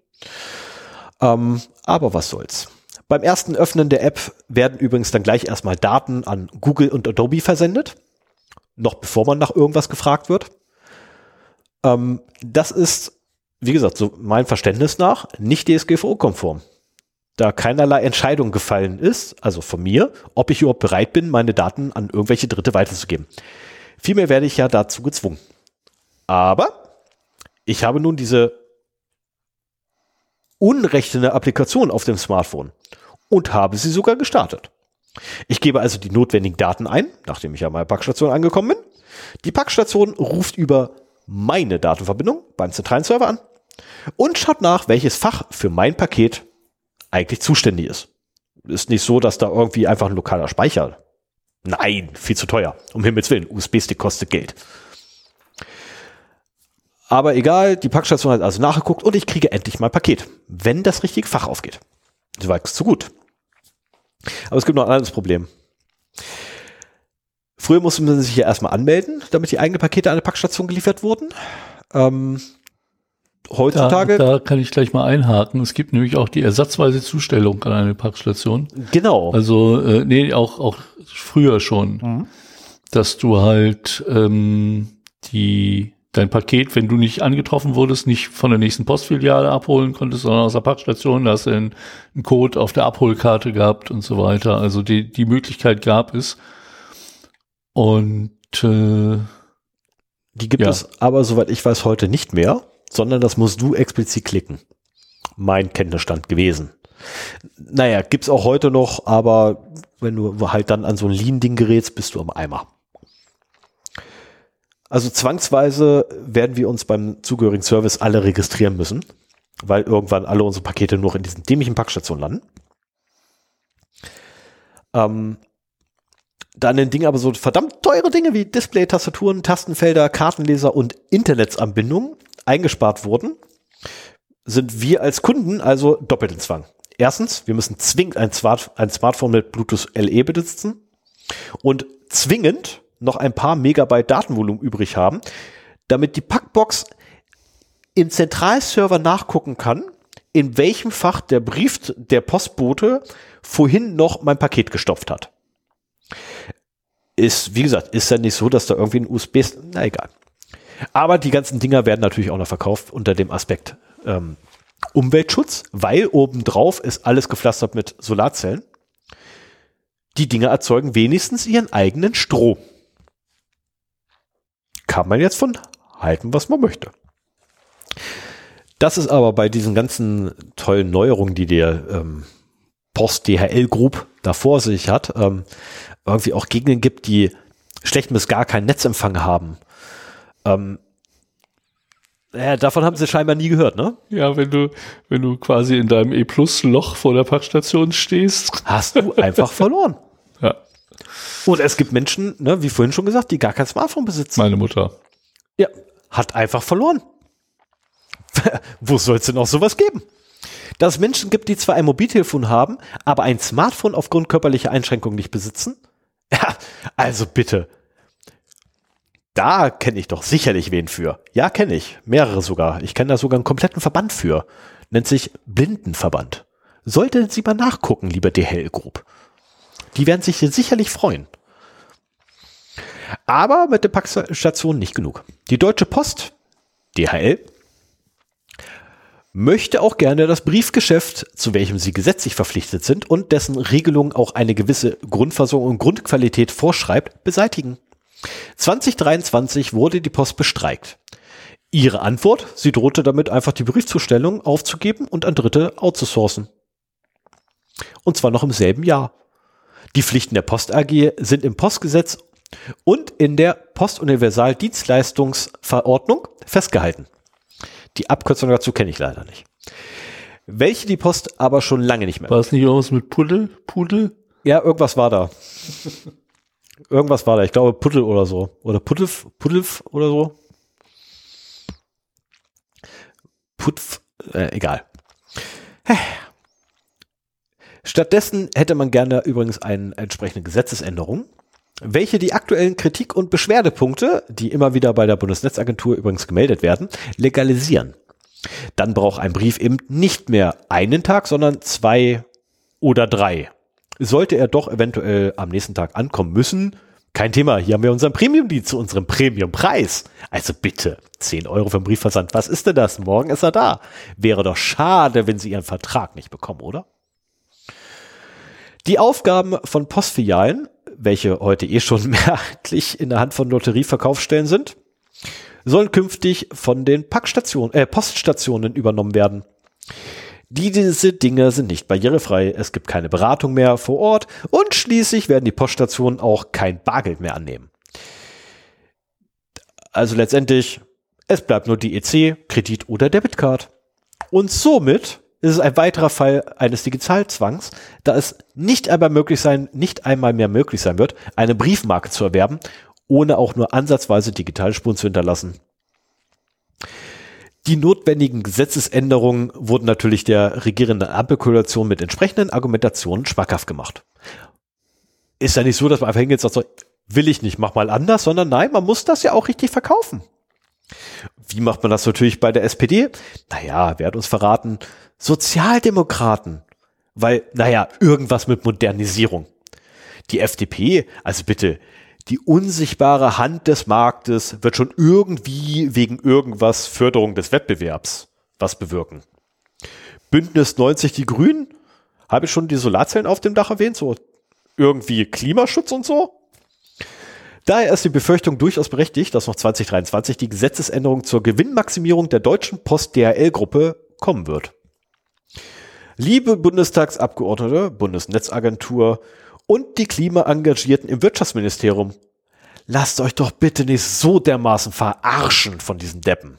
Ähm, aber was soll's. Beim ersten Öffnen der App werden übrigens dann gleich erstmal Daten an Google und Adobe versendet, noch bevor man nach irgendwas gefragt wird. Ähm, das ist, wie gesagt, so mein Verständnis nach, nicht DSGVO-konform. Da keinerlei Entscheidung gefallen ist, also von mir, ob ich überhaupt bereit bin, meine Daten an irgendwelche Dritte weiterzugeben. Vielmehr werde ich ja dazu gezwungen. Aber ich habe nun diese unrechtene Applikation auf dem Smartphone und habe sie sogar gestartet. Ich gebe also die notwendigen Daten ein, nachdem ich an meiner Packstation angekommen bin. Die Packstation ruft über meine Datenverbindung beim zentralen Server an und schaut nach, welches Fach für mein Paket eigentlich zuständig ist. Ist nicht so, dass da irgendwie einfach ein lokaler Speicher. Nein, viel zu teuer. Um Himmels Willen, USB-Stick kostet Geld. Aber egal, die Packstation hat also nachgeguckt und ich kriege endlich mein Paket, wenn das richtige Fach aufgeht. Soweit so gut. Aber es gibt noch ein anderes Problem. Früher musste man sich ja erstmal anmelden, damit die eigenen Pakete an eine Packstation geliefert wurden. Ähm, heutzutage. Da, da kann ich gleich mal einhaken. Es gibt nämlich auch die ersatzweise Zustellung an eine Packstation. Genau. Also, äh, nee, auch, auch früher schon, dass du halt ähm, die dein Paket, wenn du nicht angetroffen wurdest, nicht von der nächsten Postfiliale abholen konntest, sondern aus der Packstation, da hast du einen, einen Code auf der Abholkarte gehabt und so weiter. Also die, die Möglichkeit gab es. Und äh, Die gibt Ja. es aber, soweit ich weiß, heute nicht mehr, sondern das musst du explizit klicken. Mein Kenntnisstand gewesen. Naja, gibt's auch heute noch, aber wenn du halt dann an so ein Lean-Ding gerätst, bist du am Eimer. Also zwangsweise werden wir uns beim zugehörigen Service alle registrieren müssen, weil irgendwann alle unsere Pakete nur in diesen dämlichen Packstationen landen. Ähm, dann ein Ding aber so verdammt teure Dinge wie Display, Tastaturen, Tastenfelder, Kartenleser und Internetsanbindungen eingespart wurden, sind wir als Kunden also doppelt in Zwang. Erstens, wir müssen zwingend ein, Smart ein Smartphone mit Bluetooth LE besitzen und zwingend noch ein paar Megabyte Datenvolumen übrig haben, damit die Packbox im Zentralserver nachgucken kann, in welchem Fach der Brief der Postbote vorhin noch mein Paket gestopft hat. Ist, wie gesagt, ist ja nicht so, dass da irgendwie ein USB ist. Na egal. Aber die ganzen Dinger werden natürlich auch noch verkauft unter dem Aspekt ähm, Umweltschutz, weil obendrauf ist alles gepflastert mit Solarzellen. Die Dinger erzeugen wenigstens ihren eigenen Strom. Kann man jetzt von halten, was man möchte. Das ist aber bei diesen ganzen tollen Neuerungen, die der ähm, Post DHL Group da vor sich hat, ähm, irgendwie auch Gegenden gibt, die schlecht bis gar keinen Netzempfang haben. Ähm, ja, davon haben sie scheinbar nie gehört, ne? ja, wenn du, wenn du quasi in deinem E-Plus-Loch vor der Packstation stehst. Hast du einfach verloren. Ja, Und es gibt Menschen, ne, wie vorhin schon gesagt, die gar kein Smartphone besitzen. meine Mutter. Ja, hat einfach verloren. Wo soll es denn auch sowas geben? Dass es Menschen gibt, die zwar ein Mobiltelefon haben, aber ein Smartphone aufgrund körperlicher Einschränkungen nicht besitzen? Ja, also bitte. Da kenne ich doch sicherlich wen für. Ja, kenne ich. Mehrere sogar. Ich kenne da sogar einen kompletten Verband für. Nennt sich Blindenverband. Solltet Sie mal nachgucken, lieber DHL Group. Die werden sich hier sicherlich freuen. Aber mit der Packstation nicht genug. Die Deutsche Post, DHL, möchte auch gerne das Briefgeschäft, zu welchem sie gesetzlich verpflichtet sind und dessen Regelung auch eine gewisse Grundversorgung und Grundqualität vorschreibt, beseitigen. 2023 wurde die Post bestreikt. Ihre Antwort, sie drohte damit einfach die Briefzustellung aufzugeben und an Dritte outzusourcen. Und zwar noch im selben Jahr. Die Pflichten der Post AG sind im Postgesetz und in der Postuniversaldienstleistungsverordnung festgehalten. Die Abkürzung dazu kenne ich leider nicht. Welche die Post aber schon lange nicht mehr. War es nicht irgendwas mit Puddel? Pudel? Ja, irgendwas war da. irgendwas war da. Ich glaube Puddel oder so. Oder Puddelf, Puddelf oder so. Putf, äh, egal. Stattdessen hätte man gerne übrigens eine entsprechende Gesetzesänderung, welche die aktuellen Kritik- und Beschwerdepunkte, die immer wieder bei der Bundesnetzagentur übrigens gemeldet werden, legalisieren. Dann braucht ein Brief eben nicht mehr einen Tag, sondern zwei oder drei. Sollte er doch eventuell am nächsten Tag ankommen müssen, kein Thema, hier haben wir unseren Premium-Dienst zu unserem Premium-Preis. Also bitte, 10 Euro für den Briefversand, was ist denn das? Morgen ist er da. Wäre doch schade, wenn Sie Ihren Vertrag nicht bekommen, oder? Die Aufgaben von Postfilialen, welche heute eh schon merklich in der Hand von Lotterieverkaufsstellen sind, sollen künftig von den Packstationen, äh, Poststationen übernommen werden. Die, diese Dinge sind nicht barrierefrei, es gibt keine Beratung mehr vor Ort und schließlich werden die Poststationen auch kein Bargeld mehr annehmen. Also letztendlich, es bleibt nur die EC, Kredit oder Debitcard. Und somit ist es ein weiterer Fall eines Digitalzwangs, da es nicht einmal möglich sein, nicht einmal mehr möglich sein wird, eine Briefmarke zu erwerben, ohne auch nur ansatzweise Digitalspuren zu hinterlassen. Die notwendigen Gesetzesänderungen wurden natürlich der regierenden Ampelkoalition mit entsprechenden Argumentationen schmackhaft gemacht. Ist ja nicht so, dass man einfach hingeht und sagt, so, will ich nicht, mach mal anders, sondern nein, man muss das ja auch richtig verkaufen. Wie macht man das natürlich bei der SPD? Naja, wer hat uns verraten? Sozialdemokraten. Weil, naja, irgendwas mit Modernisierung. Die FDP, also bitte, die unsichtbare Hand des Marktes wird schon irgendwie wegen irgendwas Förderung des Wettbewerbs was bewirken. Bündnis 90 die Grünen, habe ich schon die Solarzellen auf dem Dach erwähnt, so irgendwie Klimaschutz und so. Daher ist die Befürchtung durchaus berechtigt, dass noch 2023 die Gesetzesänderung zur Gewinnmaximierung der deutschen Post DHL-Gruppe kommen wird. Liebe Bundestagsabgeordnete, Bundesnetzagentur und die Klimaengagierten im Wirtschaftsministerium, lasst euch doch bitte nicht so dermaßen verarschen von diesen Deppen.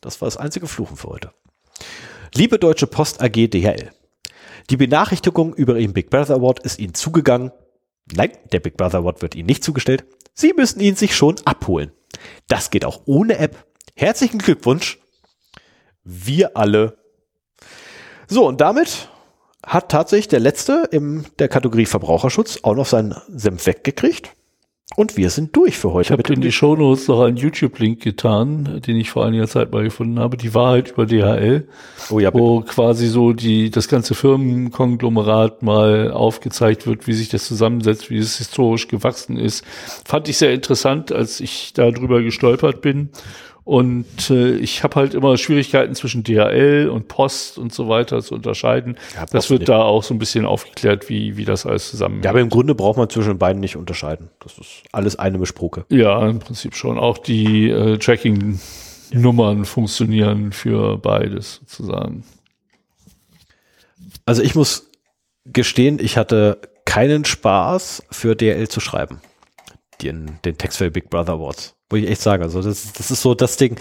Das war das einzige Fluchen für heute. Liebe Deutsche Post AG DHL, die Benachrichtigung über Ihren Big Brother Award ist Ihnen zugegangen. Nein, der Big Brother Award wird Ihnen nicht zugestellt. Sie müssen ihn sich schon abholen. Das geht auch ohne App. Herzlichen Glückwunsch. Wir alle so, und damit hat tatsächlich der letzte in der Kategorie Verbraucherschutz auch noch seinen Senf weggekriegt. Und wir sind durch für heute. Ich habe in die Shownotes noch einen YouTube-Link getan, den ich vor einiger Zeit mal gefunden habe. Die Wahrheit über DHL, oh ja, wo quasi so die das ganze Firmenkonglomerat mal aufgezeigt wird, wie sich das zusammensetzt, wie es historisch gewachsen ist. Fand ich sehr interessant, als ich da drüber gestolpert bin. Und äh, ich habe halt immer Schwierigkeiten zwischen DHL und Post und so weiter zu unterscheiden. Ja, das wird nicht. da auch so ein bisschen aufgeklärt, wie, wie das alles zusammenhängt. Ja, aber im Grunde braucht man zwischen beiden nicht unterscheiden. Das ist alles eine Mischproke. Ja, im Prinzip schon. Auch die äh, Tracking-Nummern ja. funktionieren für beides sozusagen. Also ich muss gestehen, ich hatte keinen Spaß für DHL zu schreiben. Den, den Text für Big Brother Awards. Wo ich echt sage, also das, das ist so das Ding.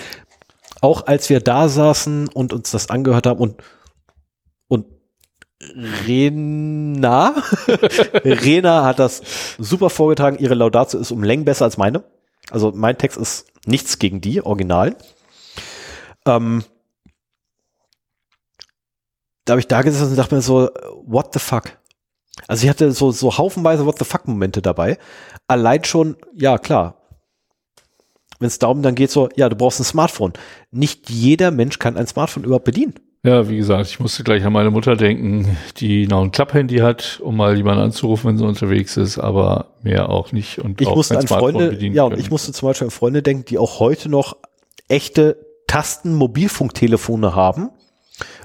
Auch als wir da saßen und uns das angehört haben und, und Rena, Rena hat das super vorgetragen. Ihre Laudatio ist um Längen besser als meine. Also mein Text ist nichts gegen die, original. Ähm, da habe ich da gesessen und dachte mir so, what the fuck? Also ich hatte so, so haufenweise What the fuck Momente dabei. Allein schon, ja klar, wenn es darum dann geht, so, ja, du brauchst ein Smartphone. Nicht jeder Mensch kann ein Smartphone überhaupt bedienen. Ja, wie gesagt, ich musste gleich an meine Mutter denken, die noch ein Klapphandy hat, um mal jemanden anzurufen, wenn sie unterwegs ist, aber mehr auch nicht. Und ich auch musste an Freunde, ja, und ich musste zum Beispiel an Freunde denken, die auch heute noch echte Tasten-Mobilfunktelefone haben,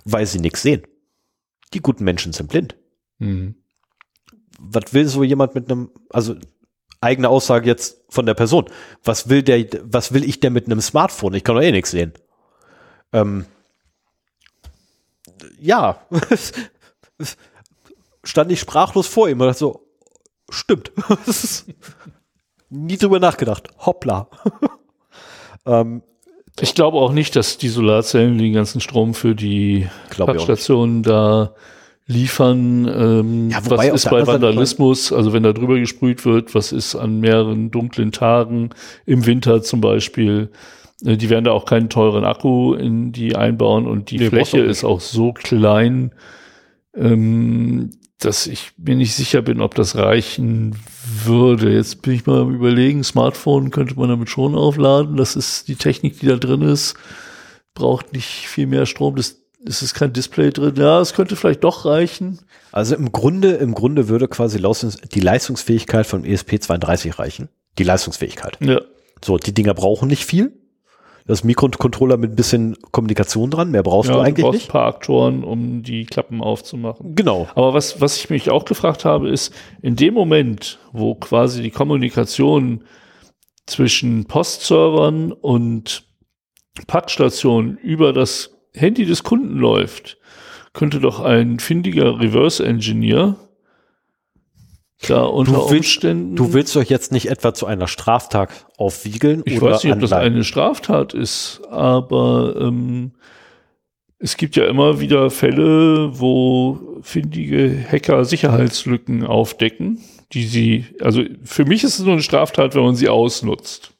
weil sie nichts sehen. Die guten Menschen sind blind. Mhm. Was will so jemand mit einem, also eigene Aussage jetzt von der Person. Was will der, was will ich denn mit einem Smartphone? Ich kann doch eh nichts sehen. Ähm, ja, stand ich sprachlos vor ihm und dachte so, stimmt. Nie drüber nachgedacht. Hoppla. ähm, ich glaube auch nicht, dass die Solarzellen den ganzen Strom für die Packstationen da liefern. Ähm, ja, was ist bei Vandalismus, also wenn da drüber gesprüht wird, was ist an mehreren dunklen Tagen im Winter zum Beispiel. Äh, die werden da auch keinen teuren Akku in die einbauen und die nee, Fläche ist auch so klein, ähm, dass ich mir nicht sicher bin, ob das reichen würde. Jetzt bin ich mal am überlegen, Smartphone könnte man damit schon aufladen. Das ist die Technik, die da drin ist. Braucht nicht viel mehr Strom. Das ist es kein Display drin? Ja, es könnte vielleicht doch reichen. Also im Grunde, im Grunde würde quasi die Leistungsfähigkeit von ESP32 reichen. Die Leistungsfähigkeit. Ja. So, die Dinger brauchen nicht viel. Das Mikrocontroller mit ein bisschen Kommunikation dran, mehr brauchst ja, du eigentlich du brauchst nicht. ein paar Aktoren, um die Klappen aufzumachen. Genau. Aber was, was ich mich auch gefragt habe, ist, in dem Moment, wo quasi die Kommunikation zwischen Postservern und Packstationen über das Handy des Kunden läuft, könnte doch ein findiger Reverse-Engineer da unter du willst, Umständen. Du willst doch jetzt nicht etwa zu einer Straftat aufwiegeln ich oder weiß nicht, ob das eine Straftat ist, aber ähm, es gibt ja immer wieder Fälle, wo findige Hacker Sicherheitslücken aufdecken, die sie, also für mich ist es nur eine Straftat, wenn man sie ausnutzt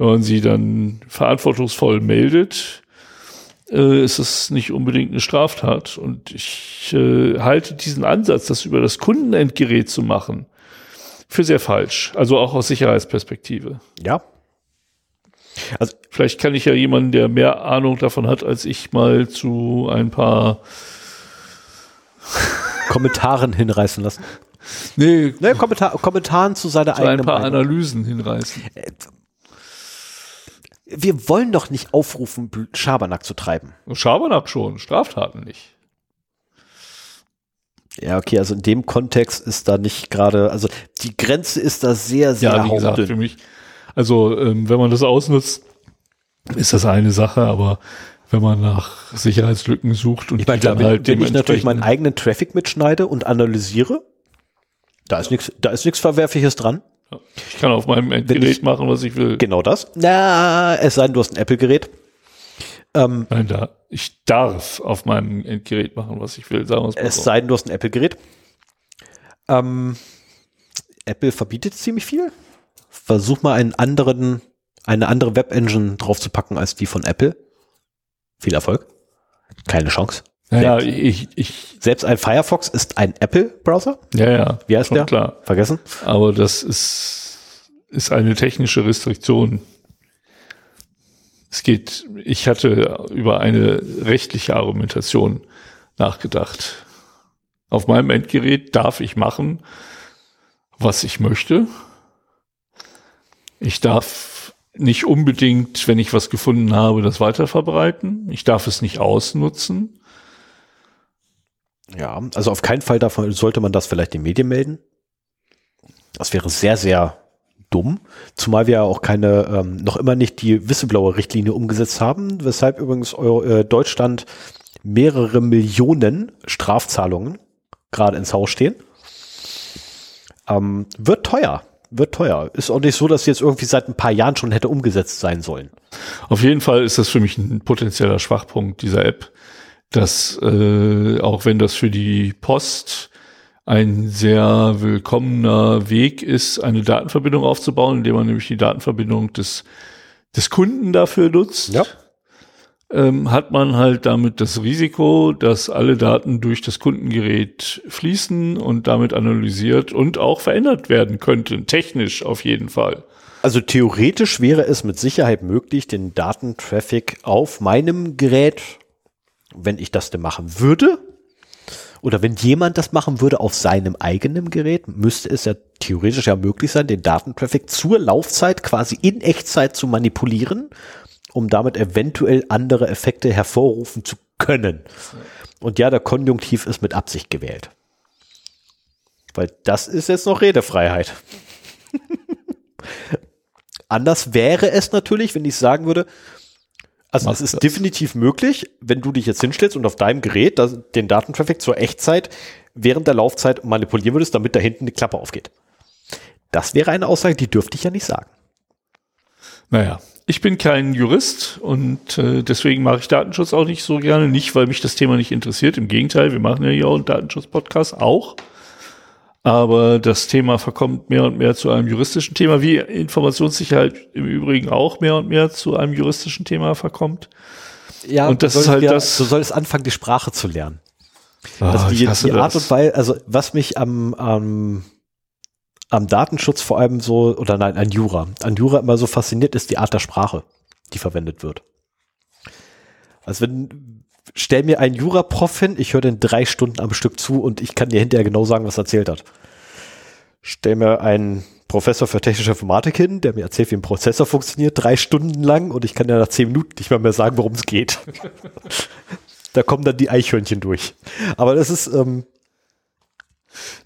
wenn man sie dann verantwortungsvoll meldet, äh, ist es nicht unbedingt eine Straftat. Und ich äh, halte diesen Ansatz, das über das Kundenendgerät zu machen, für sehr falsch. Also auch aus Sicherheitsperspektive. Ja. Also vielleicht kann ich ja jemanden, der mehr Ahnung davon hat als ich, mal zu ein paar Kommentaren hinreißen lassen. Nee, Ne, Kommentar, Kommentaren zu seiner zu ein eigenen paar Meinung. Analysen hinreißen. Wir wollen doch nicht aufrufen, Schabernack zu treiben. Schabernack schon, Straftaten nicht. Ja, okay, also in dem Kontext ist da nicht gerade, also die Grenze ist da sehr, sehr Ja, wie gesagt, für mich, also ähm, wenn man das ausnutzt, ist das eine Sache, aber wenn man nach Sicherheitslücken sucht und Ich meine, dann wenn, halt wenn ich natürlich meinen eigenen Traffic mitschneide und analysiere, da ist nichts, da ist nichts Verwerfliches dran. Ich kann auf meinem Endgerät ich- machen, was ich will. Genau das. Na, es sei denn, du hast ein Apple-Gerät. Ähm, Nein, da, ich darf auf meinem Endgerät machen, was ich will, sagen wir es mal es so. sei denn, du hast ein Apple-Gerät. Ähm, Apple verbietet ziemlich viel. Versuch mal einen anderen, eine andere Web-Engine draufzupacken als die von Apple. Viel Erfolg. Keine Chance. Naja, ich, ich, Selbst ein Firefox ist ein Apple-Browser. ja, ja, Wie heißt der? klar. Vergessen? Aber das ist, ist eine technische Restriktion. Es geht, ich hatte über eine rechtliche Argumentation nachgedacht. Auf meinem Endgerät darf ich machen, was ich möchte. Ich darf nicht unbedingt, wenn ich was gefunden habe, das weiterverbreiten. Ich darf es nicht ausnutzen. Ja, also auf keinen Fall davon sollte man das vielleicht den Medien melden. Das wäre sehr, sehr dumm, zumal wir ja auch keine, ähm, noch immer nicht die Whistleblower-Richtlinie umgesetzt haben, weshalb übrigens Euro, äh, Deutschland mehrere Millionen Strafzahlungen gerade ins Haus stehen. Ähm, wird teuer, wird teuer. Ist auch nicht so, dass jetzt irgendwie seit ein paar Jahren schon hätte umgesetzt sein sollen. Auf jeden Fall ist das für mich ein potenzieller Schwachpunkt dieser App, dass äh, auch wenn das für die Post ein sehr willkommener Weg ist, eine Datenverbindung aufzubauen, indem man nämlich die Datenverbindung des, des Kunden dafür nutzt, Ja. ähm, hat man halt damit das Risiko, dass alle Daten durch das Kundengerät fließen und damit analysiert und auch verändert werden könnten, technisch auf jeden Fall. Also theoretisch wäre es mit Sicherheit möglich, den Datentraffic auf meinem Gerät, wenn ich das denn machen würde, oder wenn jemand das machen würde auf seinem eigenen Gerät, müsste es ja theoretisch ja möglich sein, den Datentraffic zur Laufzeit quasi in Echtzeit zu manipulieren, um damit eventuell andere Effekte hervorrufen zu können. Und ja, der Konjunktiv ist mit Absicht gewählt. Weil das ist jetzt noch Redefreiheit. Anders wäre es natürlich, wenn ich sagen würde, also es ist das. definitiv möglich, wenn du dich jetzt hinstellst und auf deinem Gerät das, den Datentraffic zur Echtzeit während der Laufzeit manipulieren würdest, damit da hinten die Klappe aufgeht. Das wäre eine Aussage, die dürfte ich ja nicht sagen. Naja, ich bin kein Jurist und äh, deswegen mache ich Datenschutz auch nicht so gerne. Nicht, weil mich das Thema nicht interessiert. Im Gegenteil, wir machen ja hier auch einen Datenschutz-Podcast auch. Aber das Thema verkommt mehr und mehr zu einem juristischen Thema, wie Informationssicherheit im Übrigen auch mehr und mehr zu einem juristischen Thema verkommt. Ja, Und das ist halt ja, das- Du sollst anfangen, die Sprache zu lernen. Ah, Also die, ich hasse die Art das. und Weise, also was mich am, am, am Datenschutz vor allem so, oder nein, an Jura, an Jura immer so fasziniert, ist die Art der Sprache, die verwendet wird. Also wenn, stell mir einen Jura-Prof hin, ich höre den drei Stunden am Stück zu und ich kann dir hinterher genau sagen, was er erzählt hat. Stell mir einen Professor für technische Informatik hin, der mir erzählt, wie ein Prozessor funktioniert, drei Stunden lang und ich kann ja nach zehn Minuten nicht mal mehr sagen, worum es geht. da kommen dann die Eichhörnchen durch. Aber das ist, ähm,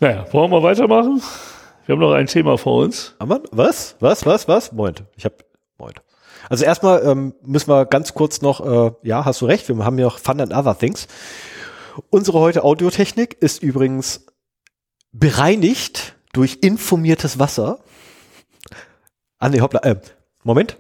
Naja, wollen wir weitermachen? Wir haben noch ein Thema vor uns. Aber was? Was? Was? Was? Moment. Ich habe. Also erstmal ähm, müssen wir ganz kurz noch, äh, ja, hast du recht, wir haben ja auch Fun and Other Things. Unsere heute Audiotechnik ist übrigens bereinigt durch informiertes Wasser. Ah nee, hoppla, äh, Moment.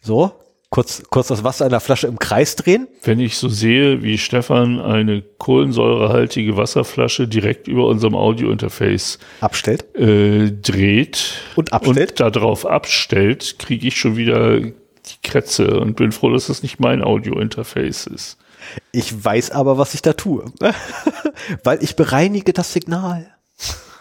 So, kurz, kurz das Wasser in der Flasche im Kreis drehen. Wenn ich so sehe, wie Stefan eine kohlensäurehaltige Wasserflasche direkt über unserem Audiointerface Abstellt. äh, dreht Und abstellt? und darauf abstellt, kriege ich schon wieder die Krätze und bin froh, dass das nicht mein Audiointerface ist. Ich weiß aber, was ich da tue. Weil ich bereinige das Signal.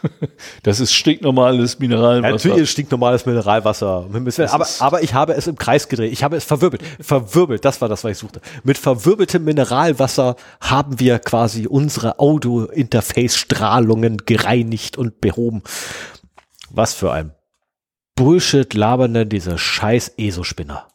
Das ist stinknormales Mineralwasser. Natürlich ist stinknormales Mineralwasser. Aber, aber ich habe es im Kreis gedreht. Ich habe es verwirbelt. Verwirbelt, das war das, was ich suchte. Mit verwirbeltem Mineralwasser haben wir quasi unsere Audio-Interface-Strahlungen gereinigt und behoben. Was für ein Bullshit labernde, diese scheiß ESO-Spinner.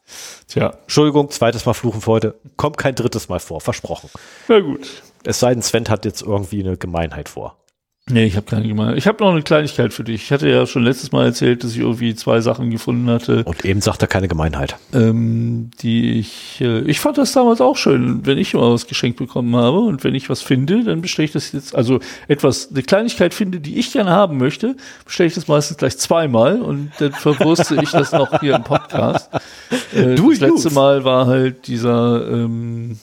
Tja, Entschuldigung, zweites Mal fluchen für heute. Kommt kein drittes Mal vor, versprochen. na gut. Es sei denn, Sven hat jetzt irgendwie eine Gemeinheit vor. Nee, ich habe keine gemeint. Ich habe noch eine Kleinigkeit für dich. Ich hatte ja schon letztes Mal erzählt, dass ich irgendwie zwei Sachen gefunden hatte, Und eben sagt er keine Gemeinheit. ähm, die ich. Äh, ich fand das damals auch schön, wenn ich immer was geschenkt bekommen habe und wenn ich was finde, dann bestelle ich das jetzt. Also etwas, eine Kleinigkeit finde, die ich gerne haben möchte, bestelle ich das meistens gleich zweimal und dann verwurste ich das noch hier im Podcast. Äh, Do das letzte? Mal war halt dieser ähm,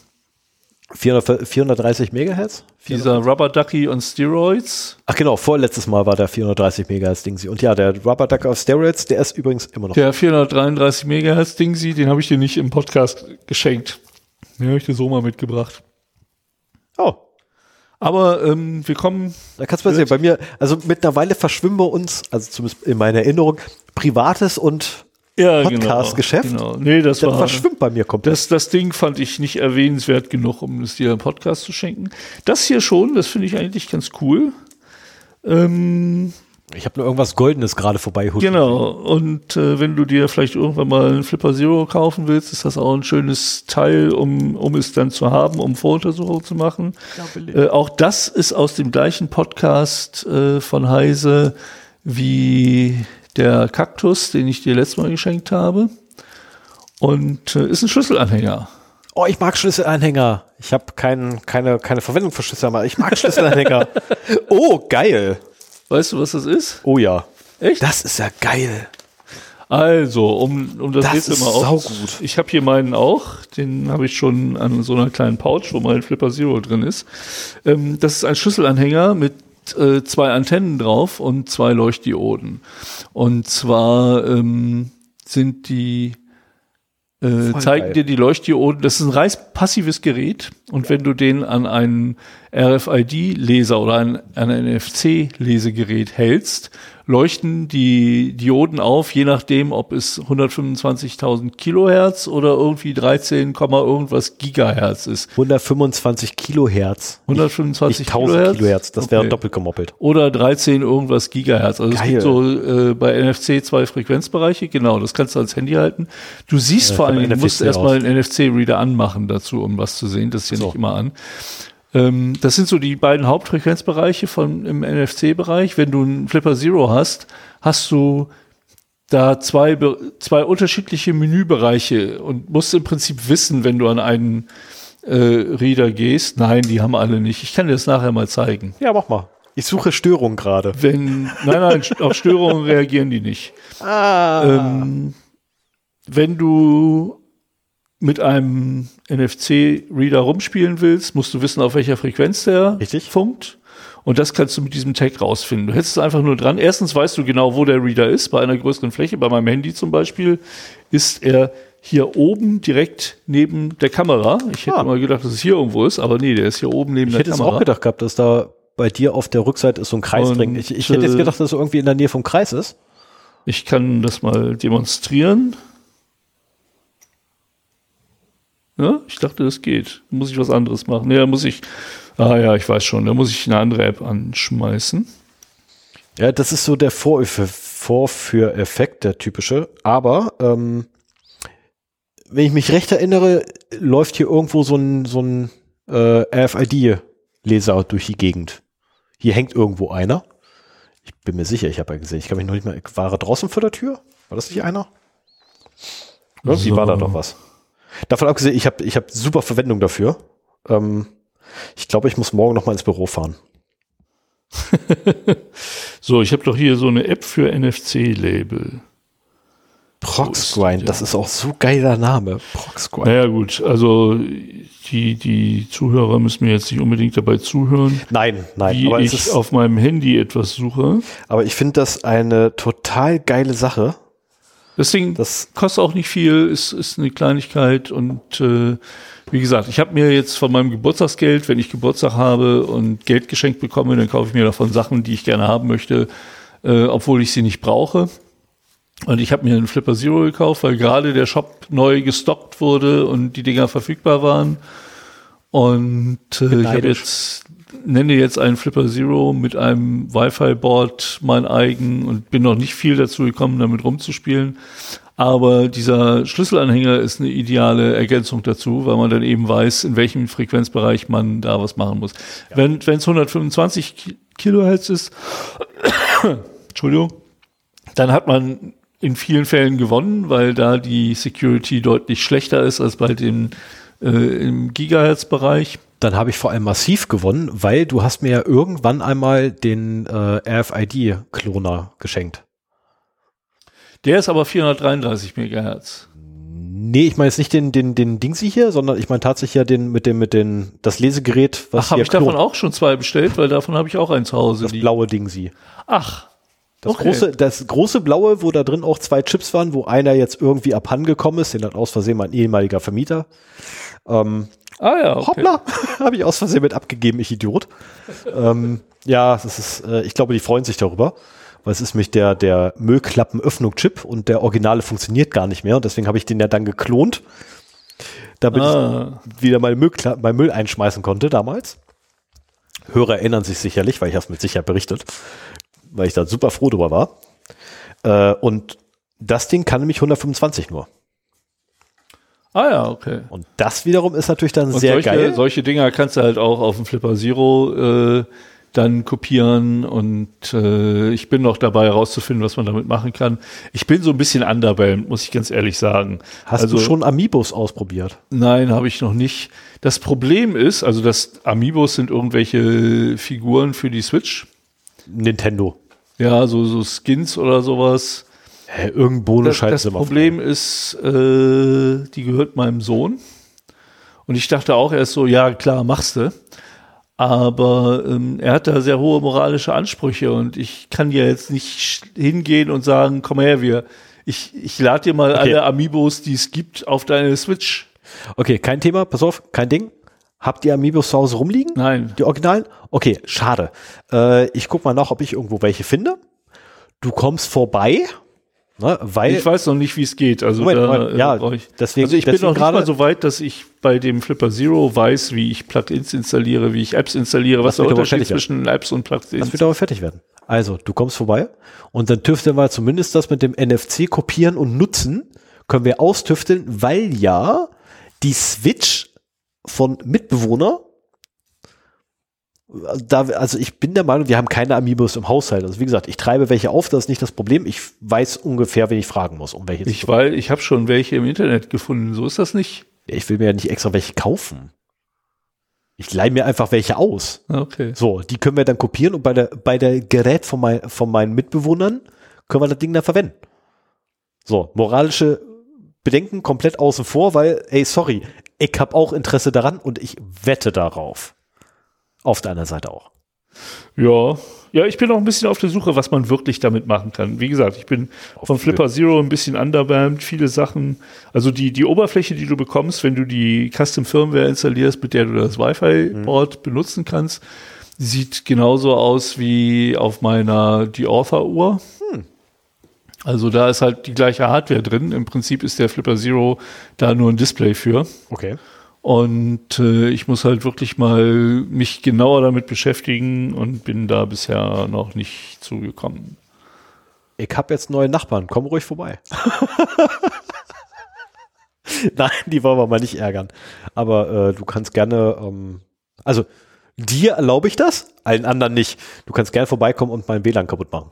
400, 430 Megahertz? dieser Rubber Ducky on Steroids. Ach genau, vorletztes Mal war der 430 Megahertz Ding. Und ja, der Rubber Duck auf Steroids, der ist übrigens immer noch. Der 433 Megahertz Dingsy, den habe ich dir nicht im Podcast geschenkt. Den habe ich dir so mal mitgebracht. Oh, Aber ähm, wir kommen, da kannst du mal sehen. Bei mir, also mittlerweile verschwimmen bei uns, also zumindest in meiner Erinnerung, privates und ja, Podcast-Geschäft? Genau. Nee, das das war verschwimmt bei mir komplett. das, das Ding fand ich nicht erwähnenswert genug, um es dir im Podcast zu schenken. Das hier schon, das finde ich eigentlich ganz cool. Ähm, ich habe nur irgendwas Goldenes gerade vorbei. Genau. Und äh, wenn du dir vielleicht irgendwann mal einen Flipper Zero kaufen willst, ist das auch ein schönes Teil, um, um es dann zu haben, um Voruntersuchungen zu machen. Äh, auch das ist aus dem gleichen Podcast äh, von Heise wie der Kaktus, den ich dir letztes Mal geschenkt habe. Und äh, ist ein Schlüsselanhänger. Oh, ich mag Schlüsselanhänger. Ich habe kein, keine, keine Verwendung für Schlüsselanhänger. Ich mag Schlüsselanhänger. oh, geil. Weißt du, was das ist? Oh ja. Echt? Das ist ja geil. Also, um, um das, Das nächste ist Mal auf. saugut. Ich habe hier meinen auch. Den habe ich schon an so einer kleinen Pouch, wo mein Flipper Zero drin ist. Ähm, das ist ein Schlüsselanhänger mit äh, zwei Antennen drauf und zwei Leuchtdioden. Und zwar ähm, sind die äh, zeigen dir die Leuchtdioden. Das ist ein rein passives Gerät. Und wenn du den an einen RFID-Leser oder an ein NFC-Lesegerät hältst, leuchten die Dioden auf, je nachdem, ob es 125.000 Kilohertz oder irgendwie 13, Komma irgendwas Gigahertz ist. 125 Kilohertz. 125 nicht 1000 Kilohertz? Kilohertz. Das wäre Okay. doppelt gemoppelt. Oder 13 irgendwas Gigahertz. Also es Geil. gibt so äh, bei NFC zwei Frequenzbereiche, genau, das kannst du als Handy halten. Du siehst Ja, vor allem, du musst erstmal einen NFC-Reader anmachen dazu, um was zu sehen. Das ist hier So. nicht immer an. Ähm, das sind so die beiden Hauptfrequenzbereiche von im NFC-Bereich. Wenn du einen Flipper Zero hast, hast du da zwei, zwei unterschiedliche Menübereiche und musst im Prinzip wissen, wenn du an einen äh, Reader gehst. Nein, die haben alle nicht. Ich kann dir das nachher mal zeigen. Ja, mach mal. Ich suche Störung gerade. Wenn, nein, nein, auf Störungen reagieren die nicht. Ah. Ähm, wenn du mit einem NFC-Reader rumspielen willst, musst du wissen, auf welcher Frequenz der Richtig. funkt. Und das kannst du mit diesem Tag rausfinden. Du hältst es einfach nur dran. Erstens weißt du genau, wo der Reader ist. Bei einer größeren Fläche, bei meinem Handy zum Beispiel, ist er hier oben direkt neben der Kamera. Ich hätte Ah. mal gedacht, dass es hier irgendwo ist, aber nee, der ist hier oben neben ich der hätte es Kamera. auch gedacht gehabt, dass da bei dir auf der Rückseite ist so ein Kreis Und, drin. Ich, ich hätte jetzt äh, gedacht, dass er irgendwie in der Nähe vom Kreis ist. Ich kann das mal demonstrieren. Ja, ich dachte, das geht. Muss ich was anderes machen? Da muss ich. Ah ja, ich weiß schon. Da muss ich eine andere App anschmeißen. Ja, das ist so der Vorf- Vorführeffekt, der typische. Aber ähm, wenn ich mich recht erinnere, läuft hier irgendwo so ein, so ein äh, RFID-Leser durch die Gegend. Hier hängt irgendwo einer. Ich bin mir sicher, ich habe ja gesehen. Ich kann mich noch nicht mehr. War er draußen vor der Tür? War das nicht einer? Irgendwie So. war da doch was. Davon abgesehen, ich habe ich hab super Verwendung dafür. Ähm, ich glaube, ich muss morgen noch mal ins Büro fahren. So, ich habe doch hier so eine App für NFC-Label. Proxgrind, das ist auch so geiler Name. Proxgrind. Naja gut, also die, die Zuhörer müssen mir jetzt nicht unbedingt dabei zuhören. Nein, nein. Wie aber ich auf meinem Handy etwas suche. Aber ich finde das eine total geile Sache. Deswegen, das kostet auch nicht viel, ist, ist eine Kleinigkeit und äh, wie gesagt, ich habe mir jetzt von meinem Geburtstagsgeld, wenn ich Geburtstag habe und Geld geschenkt bekomme, dann kaufe ich mir davon Sachen, die ich gerne haben möchte, äh, obwohl ich sie nicht brauche. Und ich habe mir einen Flipper Zero gekauft, weil gerade der Shop neu gestockt wurde und die Dinger verfügbar waren. Und äh, ich habe jetzt nenne jetzt einen Flipper Zero mit einem Wi-Fi-Board mein eigen und bin noch nicht viel dazu gekommen, damit rumzuspielen. Aber dieser Schlüsselanhänger ist eine ideale Ergänzung dazu, weil man dann eben weiß, in welchem Frequenzbereich man da was machen muss. Ja. Wenn es 125 Kilohertz ist, Entschuldigung, dann hat man in vielen Fällen gewonnen, weil da die Security deutlich schlechter ist als bei dem äh, im Gigahertz-Bereich. Dann habe ich vor allem massiv gewonnen, weil du hast mir ja irgendwann einmal den äh, RFID-Kloner geschenkt. Der ist aber 433 Megahertz. Nee, ich meine jetzt nicht den, den, den Dingsi hier, sondern ich meine tatsächlich ja den mit dem, mit den, das Lesegerät, was Ach, habe ich klont. davon auch schon zwei bestellt, weil davon habe ich auch ein zu Hause. Das blaue Dingsi. Ach. Das, okay. große, das große blaue, wo da drin auch zwei Chips waren, wo einer jetzt irgendwie abhandengekommen ist, den hat aus Versehen mein ehemaliger Vermieter. Ähm, ah ja, okay. Hoppla, habe ich aus Versehen mit abgegeben, ich Idiot. ähm, ja, das ist, äh, ich glaube, die freuen sich darüber, weil es ist mich der, der Müllklappenöffnung-Chip und der Originale funktioniert gar nicht mehr und deswegen habe ich den ja dann geklont, damit ah. ich wieder mal Müll, mein Müll einschmeißen konnte damals. Hörer erinnern sich sicherlich, weil ich es mit Sicherheit berichtet weil ich da super froh drüber war. Äh, und das Ding kann nämlich 125 nur. Ah ja, okay. Und das wiederum ist natürlich dann und sehr solche, geil. Solche Dinger kannst du halt auch auf dem Flipper Zero äh, dann kopieren und äh, ich bin noch dabei herauszufinden, was man damit machen kann. Ich bin so ein bisschen underwhelmed, muss ich ganz ehrlich sagen. Hast also, du schon Amiibos ausprobiert? Nein, habe ich noch nicht. Das Problem ist, also das Amiibos sind irgendwelche Figuren für die Switch. Nintendo. Ja, so, so Skins oder sowas. Hä, irgendein Bonus-Scheiß. Das, das Problem vor. ist, äh, die gehört meinem Sohn. Und ich dachte auch erst so, ja klar, machst du. Aber ähm, er hat da sehr hohe moralische Ansprüche und ich kann ja jetzt nicht hingehen und sagen, komm her, wir, ich, ich lade dir mal okay. alle Amiibos, die es gibt, auf deine Switch. Okay, kein Thema, pass auf, kein Ding. Habt ihr Amiibos zu Hause rumliegen? Nein. Die Originalen? Okay, schade. Äh, ich guck mal nach, ob ich irgendwo welche finde. Du kommst vorbei, ne, weil ich weiß noch nicht, wie es geht. Also Moment, da, Moment, ja, äh, ich, deswegen, also ich bin noch nicht mal so weit, dass ich bei dem Flipper Zero weiß, wie ich Plugins installiere, wie ich Apps installiere, was der Unterschied zwischen Apps und Plugins. Das wird aber fertig werden. Also, du kommst vorbei und dann tüfteln wir zumindest das mit dem NFC kopieren und nutzen, können wir austüfteln, weil ja die Switch von Mitbewohner. Da, also ich bin der Meinung, wir haben keine Amiibos im Haushalt. Also wie gesagt, ich treibe welche auf, das ist nicht das Problem. Ich weiß ungefähr, wen ich fragen muss, um welche. Ich weil ich habe schon welche im Internet gefunden. So ist das nicht. Ich will mir ja nicht extra welche kaufen. Ich leihe mir einfach welche aus. Okay. So, die können wir dann kopieren und bei der bei der Gerät von, mein, von meinen Mitbewohnern können wir das Ding dann verwenden. So, moralische Bedenken komplett außen vor, weil, ey, sorry, ich habe auch Interesse daran und ich wette darauf. Auf deiner Seite auch. Ja, ja, ich bin auch ein bisschen auf der Suche, was man wirklich damit machen kann. Wie gesagt, ich bin von Flipper Zero ein bisschen underwhelmed, viele Sachen. Also die, die Oberfläche, die du bekommst, wenn du die Custom Firmware installierst, mit der du das Wi-Fi-Board mhm. benutzen kannst, sieht genauso aus wie auf meiner Die Author-Uhr. Hm. Also da ist halt die gleiche Hardware drin. Im Prinzip ist der Flipper Zero da nur ein Display für. Okay. Und äh, ich muss halt wirklich mal mich genauer damit beschäftigen und bin da bisher noch nicht zugekommen. Ich habe jetzt neue Nachbarn, komm ruhig vorbei. Nein, die wollen wir mal nicht ärgern. Aber äh, du kannst gerne, ähm, also dir erlaube ich das, allen anderen nicht. Du kannst gerne vorbeikommen und mein WLAN kaputt machen.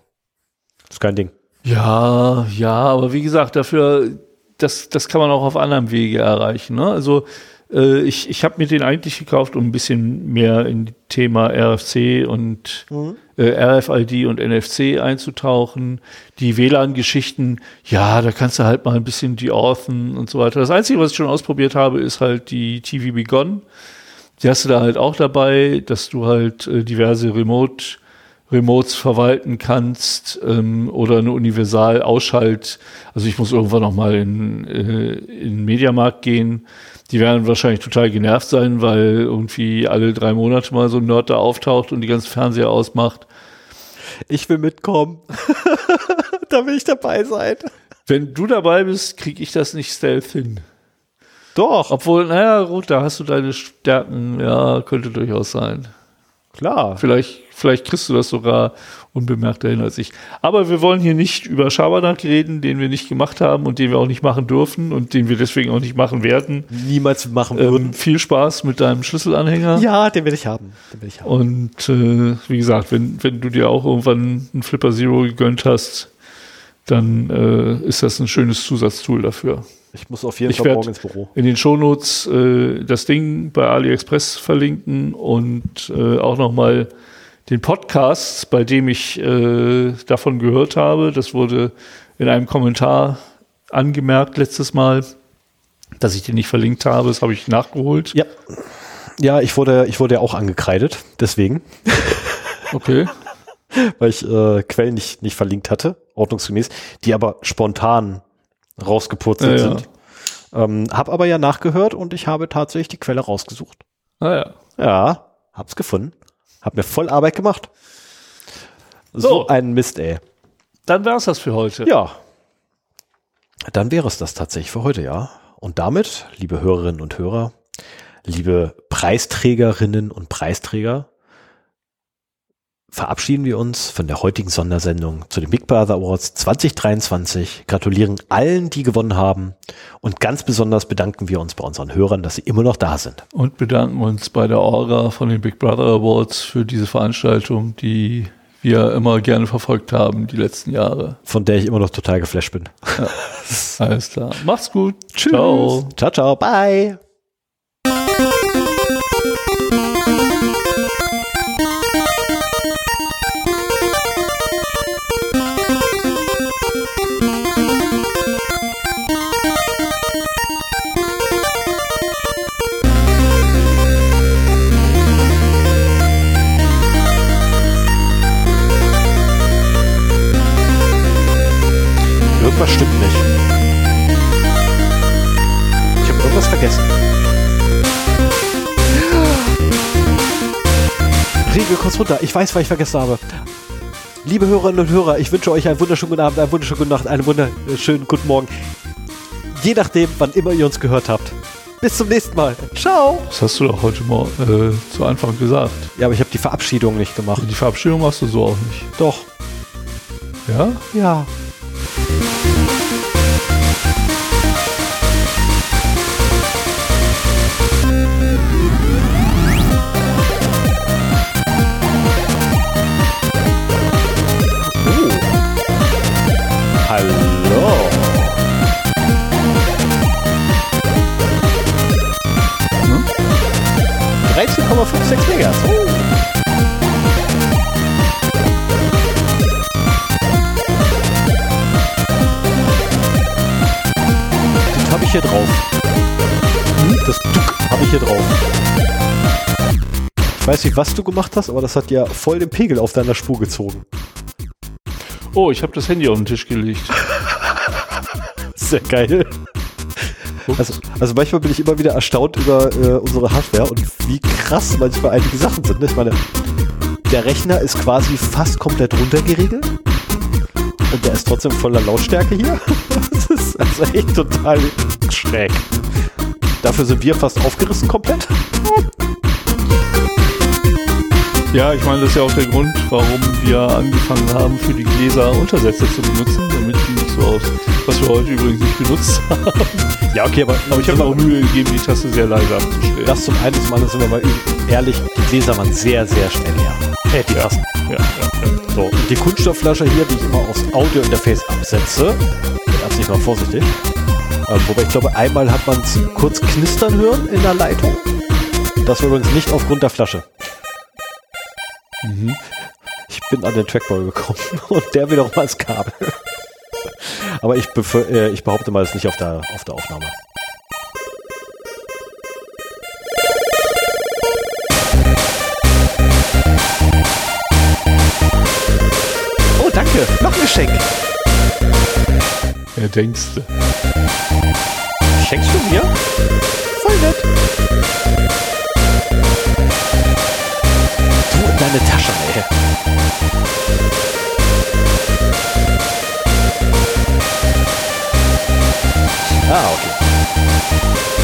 Das ist kein Ding. Ja, ja, aber wie gesagt, dafür, das, das kann man auch auf anderem Wege erreichen. Ne? Also Äh, ich ich habe mir den eigentlich gekauft, um ein bisschen mehr in Thema RFC und mhm. äh, RFID und NFC einzutauchen. Die WLAN-Geschichten, ja, da kannst du halt mal ein bisschen die Orthen und so weiter. Das Einzige, was ich schon ausprobiert habe, ist halt die TV Begon. Die hast du da halt auch dabei, dass du halt äh, diverse Remote Remotes verwalten kannst ähm, oder eine Universal Ausschalt. Also ich muss irgendwann noch mal in äh, in Mediamarkt gehen die werden wahrscheinlich total genervt sein, weil irgendwie alle drei Monate mal so ein Nerd da auftaucht und die ganzen Fernseher ausmacht. Ich will mitkommen. da will ich dabei sein. Wenn du dabei bist, kriege ich das nicht stealth hin. Doch. Obwohl, naja, gut, da hast du deine Stärken. Ja, könnte durchaus sein. Klar. Vielleicht, vielleicht kriegst du das sogar unbemerkt dahin als ich. Aber wir wollen hier nicht über Schabernack reden, den wir nicht gemacht haben und den wir auch nicht machen dürfen und den wir deswegen auch nicht machen werden. Niemals machen ähm, würden. viel Spaß mit deinem Schlüsselanhänger. Ja, den will ich haben. Den will ich haben. Und äh, wie gesagt, wenn, wenn du dir auch irgendwann einen Flipper Zero gegönnt hast, dann äh, ist das ein schönes Zusatztool dafür. Ich muss auf jeden ich Fall morgen ins Büro. In den Shownotes äh, das Ding bei AliExpress verlinken und äh, auch nochmal den Podcast, bei dem ich äh, davon gehört habe. Das wurde in einem Kommentar angemerkt letztes Mal, dass ich den nicht verlinkt habe. Das habe ich nachgeholt. Ja. Ja, ich wurde, ich wurde ja auch angekreidet, deswegen. Okay. Weil ich äh, Quellen nicht, nicht verlinkt hatte, ordnungsgemäß, die aber spontan rausgepurzelt ja, sind. Ja. Ähm, hab aber ja nachgehört und ich habe tatsächlich die Quelle rausgesucht. Ah ja. Ja, hab's gefunden. Hab mir voll Arbeit gemacht. So, so ein Mist, ey. Dann wär's das für heute. Ja. Dann wäre es das tatsächlich für heute, ja. Und damit, liebe Hörerinnen und Hörer, liebe Preisträgerinnen und Preisträger, verabschieden wir uns von der heutigen Sondersendung zu den Big Brother Awards 2023, gratulieren allen, die gewonnen haben und ganz besonders bedanken wir uns bei unseren Hörern, dass sie immer noch da sind. Und bedanken uns bei der Orga von den Big Brother Awards für diese Veranstaltung, die wir immer gerne verfolgt haben die letzten Jahre. Von der ich immer noch total geflasht bin. Ja. Alles klar. Macht's gut. Tschüss. Ciao. Ciao, ciao. Bye. Vergessen. Regel kurz runter. Ich weiß, was ich vergessen habe. Liebe Hörerinnen und Hörer, ich wünsche euch einen wunderschönen guten Abend, einen wunderschönen guten Nacht, einen wunderschönen guten Morgen. Je nachdem, wann immer ihr uns gehört habt. Bis zum nächsten Mal. Ciao. Das hast du doch heute mal äh, zu Anfang gesagt. Ja, aber ich habe die Verabschiedung nicht gemacht. Die Verabschiedung machst du so auch nicht. Doch. Ja? Ja. Hier drauf. Ich weiß nicht, was du gemacht hast, aber das hat ja voll den Pegel auf deiner Spur gezogen. Oh, ich habe das Handy auf den Tisch gelegt. Sehr geil. Also, also manchmal bin ich immer wieder erstaunt über äh, unsere Hardware und wie krass manchmal einige Sachen sind. Ne? Ich meine, der Rechner ist quasi fast komplett runtergeregelt und der ist trotzdem voller Lautstärke hier. Das ist also echt total schräg. Dafür sind wir fast aufgerissen komplett. Ja, ich meine, das ist ja auch der Grund, warum wir angefangen haben, für die Gläser Untersätze zu benutzen, damit die nicht so aus, was wir heute übrigens nicht benutzt haben. Ja, okay, aber, aber ich habe mir auch Mühe gegeben, die Taste sehr leise abzustellen. Das zum einen, zum anderen sind wir mal ehrlich, die Gläser waren sehr, sehr schnell leer. Äh, die Tasten. Ja, ja, ja. So, die Kunststoffflasche hier, die ich immer aufs Audio-Interface absetze, bin absichtlich mal vorsichtig, Ähm, wobei ich glaube, einmal hat man es kurz knistern hören in der Leitung. Das war übrigens nicht aufgrund der Flasche. Ich bin an den Trackball gekommen und der wiederum als Kabel. Aber ich, äh, ich behaupte mal, es ist nicht auf der, auf der Aufnahme. Oh, danke. Noch ein Geschenk. Ja, denkste. Schenkst du mir? Voll nett. Du in deine Tasche, ey. Ah, okay.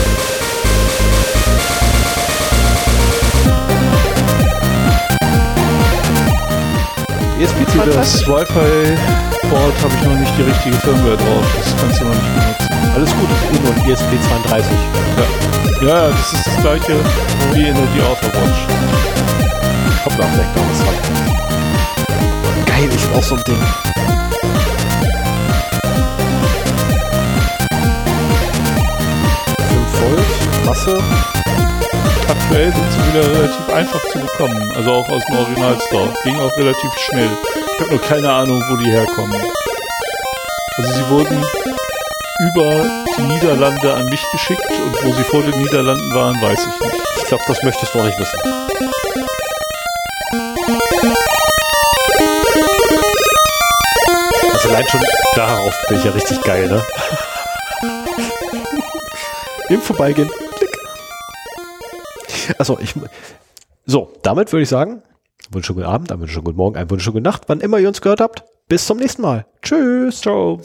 Das Wi-Fi-Board habe ich noch nicht die richtige Firmware drauf. Das kannst du noch nicht benutzen. Alles gut, das ist nur ein ESP32. Ja, ja das ist das gleiche wie in der die Overwatch. Hoppla, vielleicht noch was dran. Geil, ich will auch so ein Ding. Masse. Aktuell sind sie wieder relativ einfach zu bekommen. Also auch aus dem Originalstore. Ging auch relativ schnell. Ich habe nur keine Ahnung, wo die herkommen. Also sie wurden über die Niederlande an mich geschickt und wo sie vor den Niederlanden waren, weiß ich nicht. Ich glaube, das möchtest du auch nicht wissen. Also allein schon darauf bin ich ja richtig geil, ne? Im Vorbeigehen. Also ich. So, damit würde ich sagen, wunderschönen guten Abend, einen wunderschönen guten Morgen, einen wunderschönen guten Nacht, wann immer ihr uns gehört habt. Bis zum nächsten Mal. Tschüss. Ciao.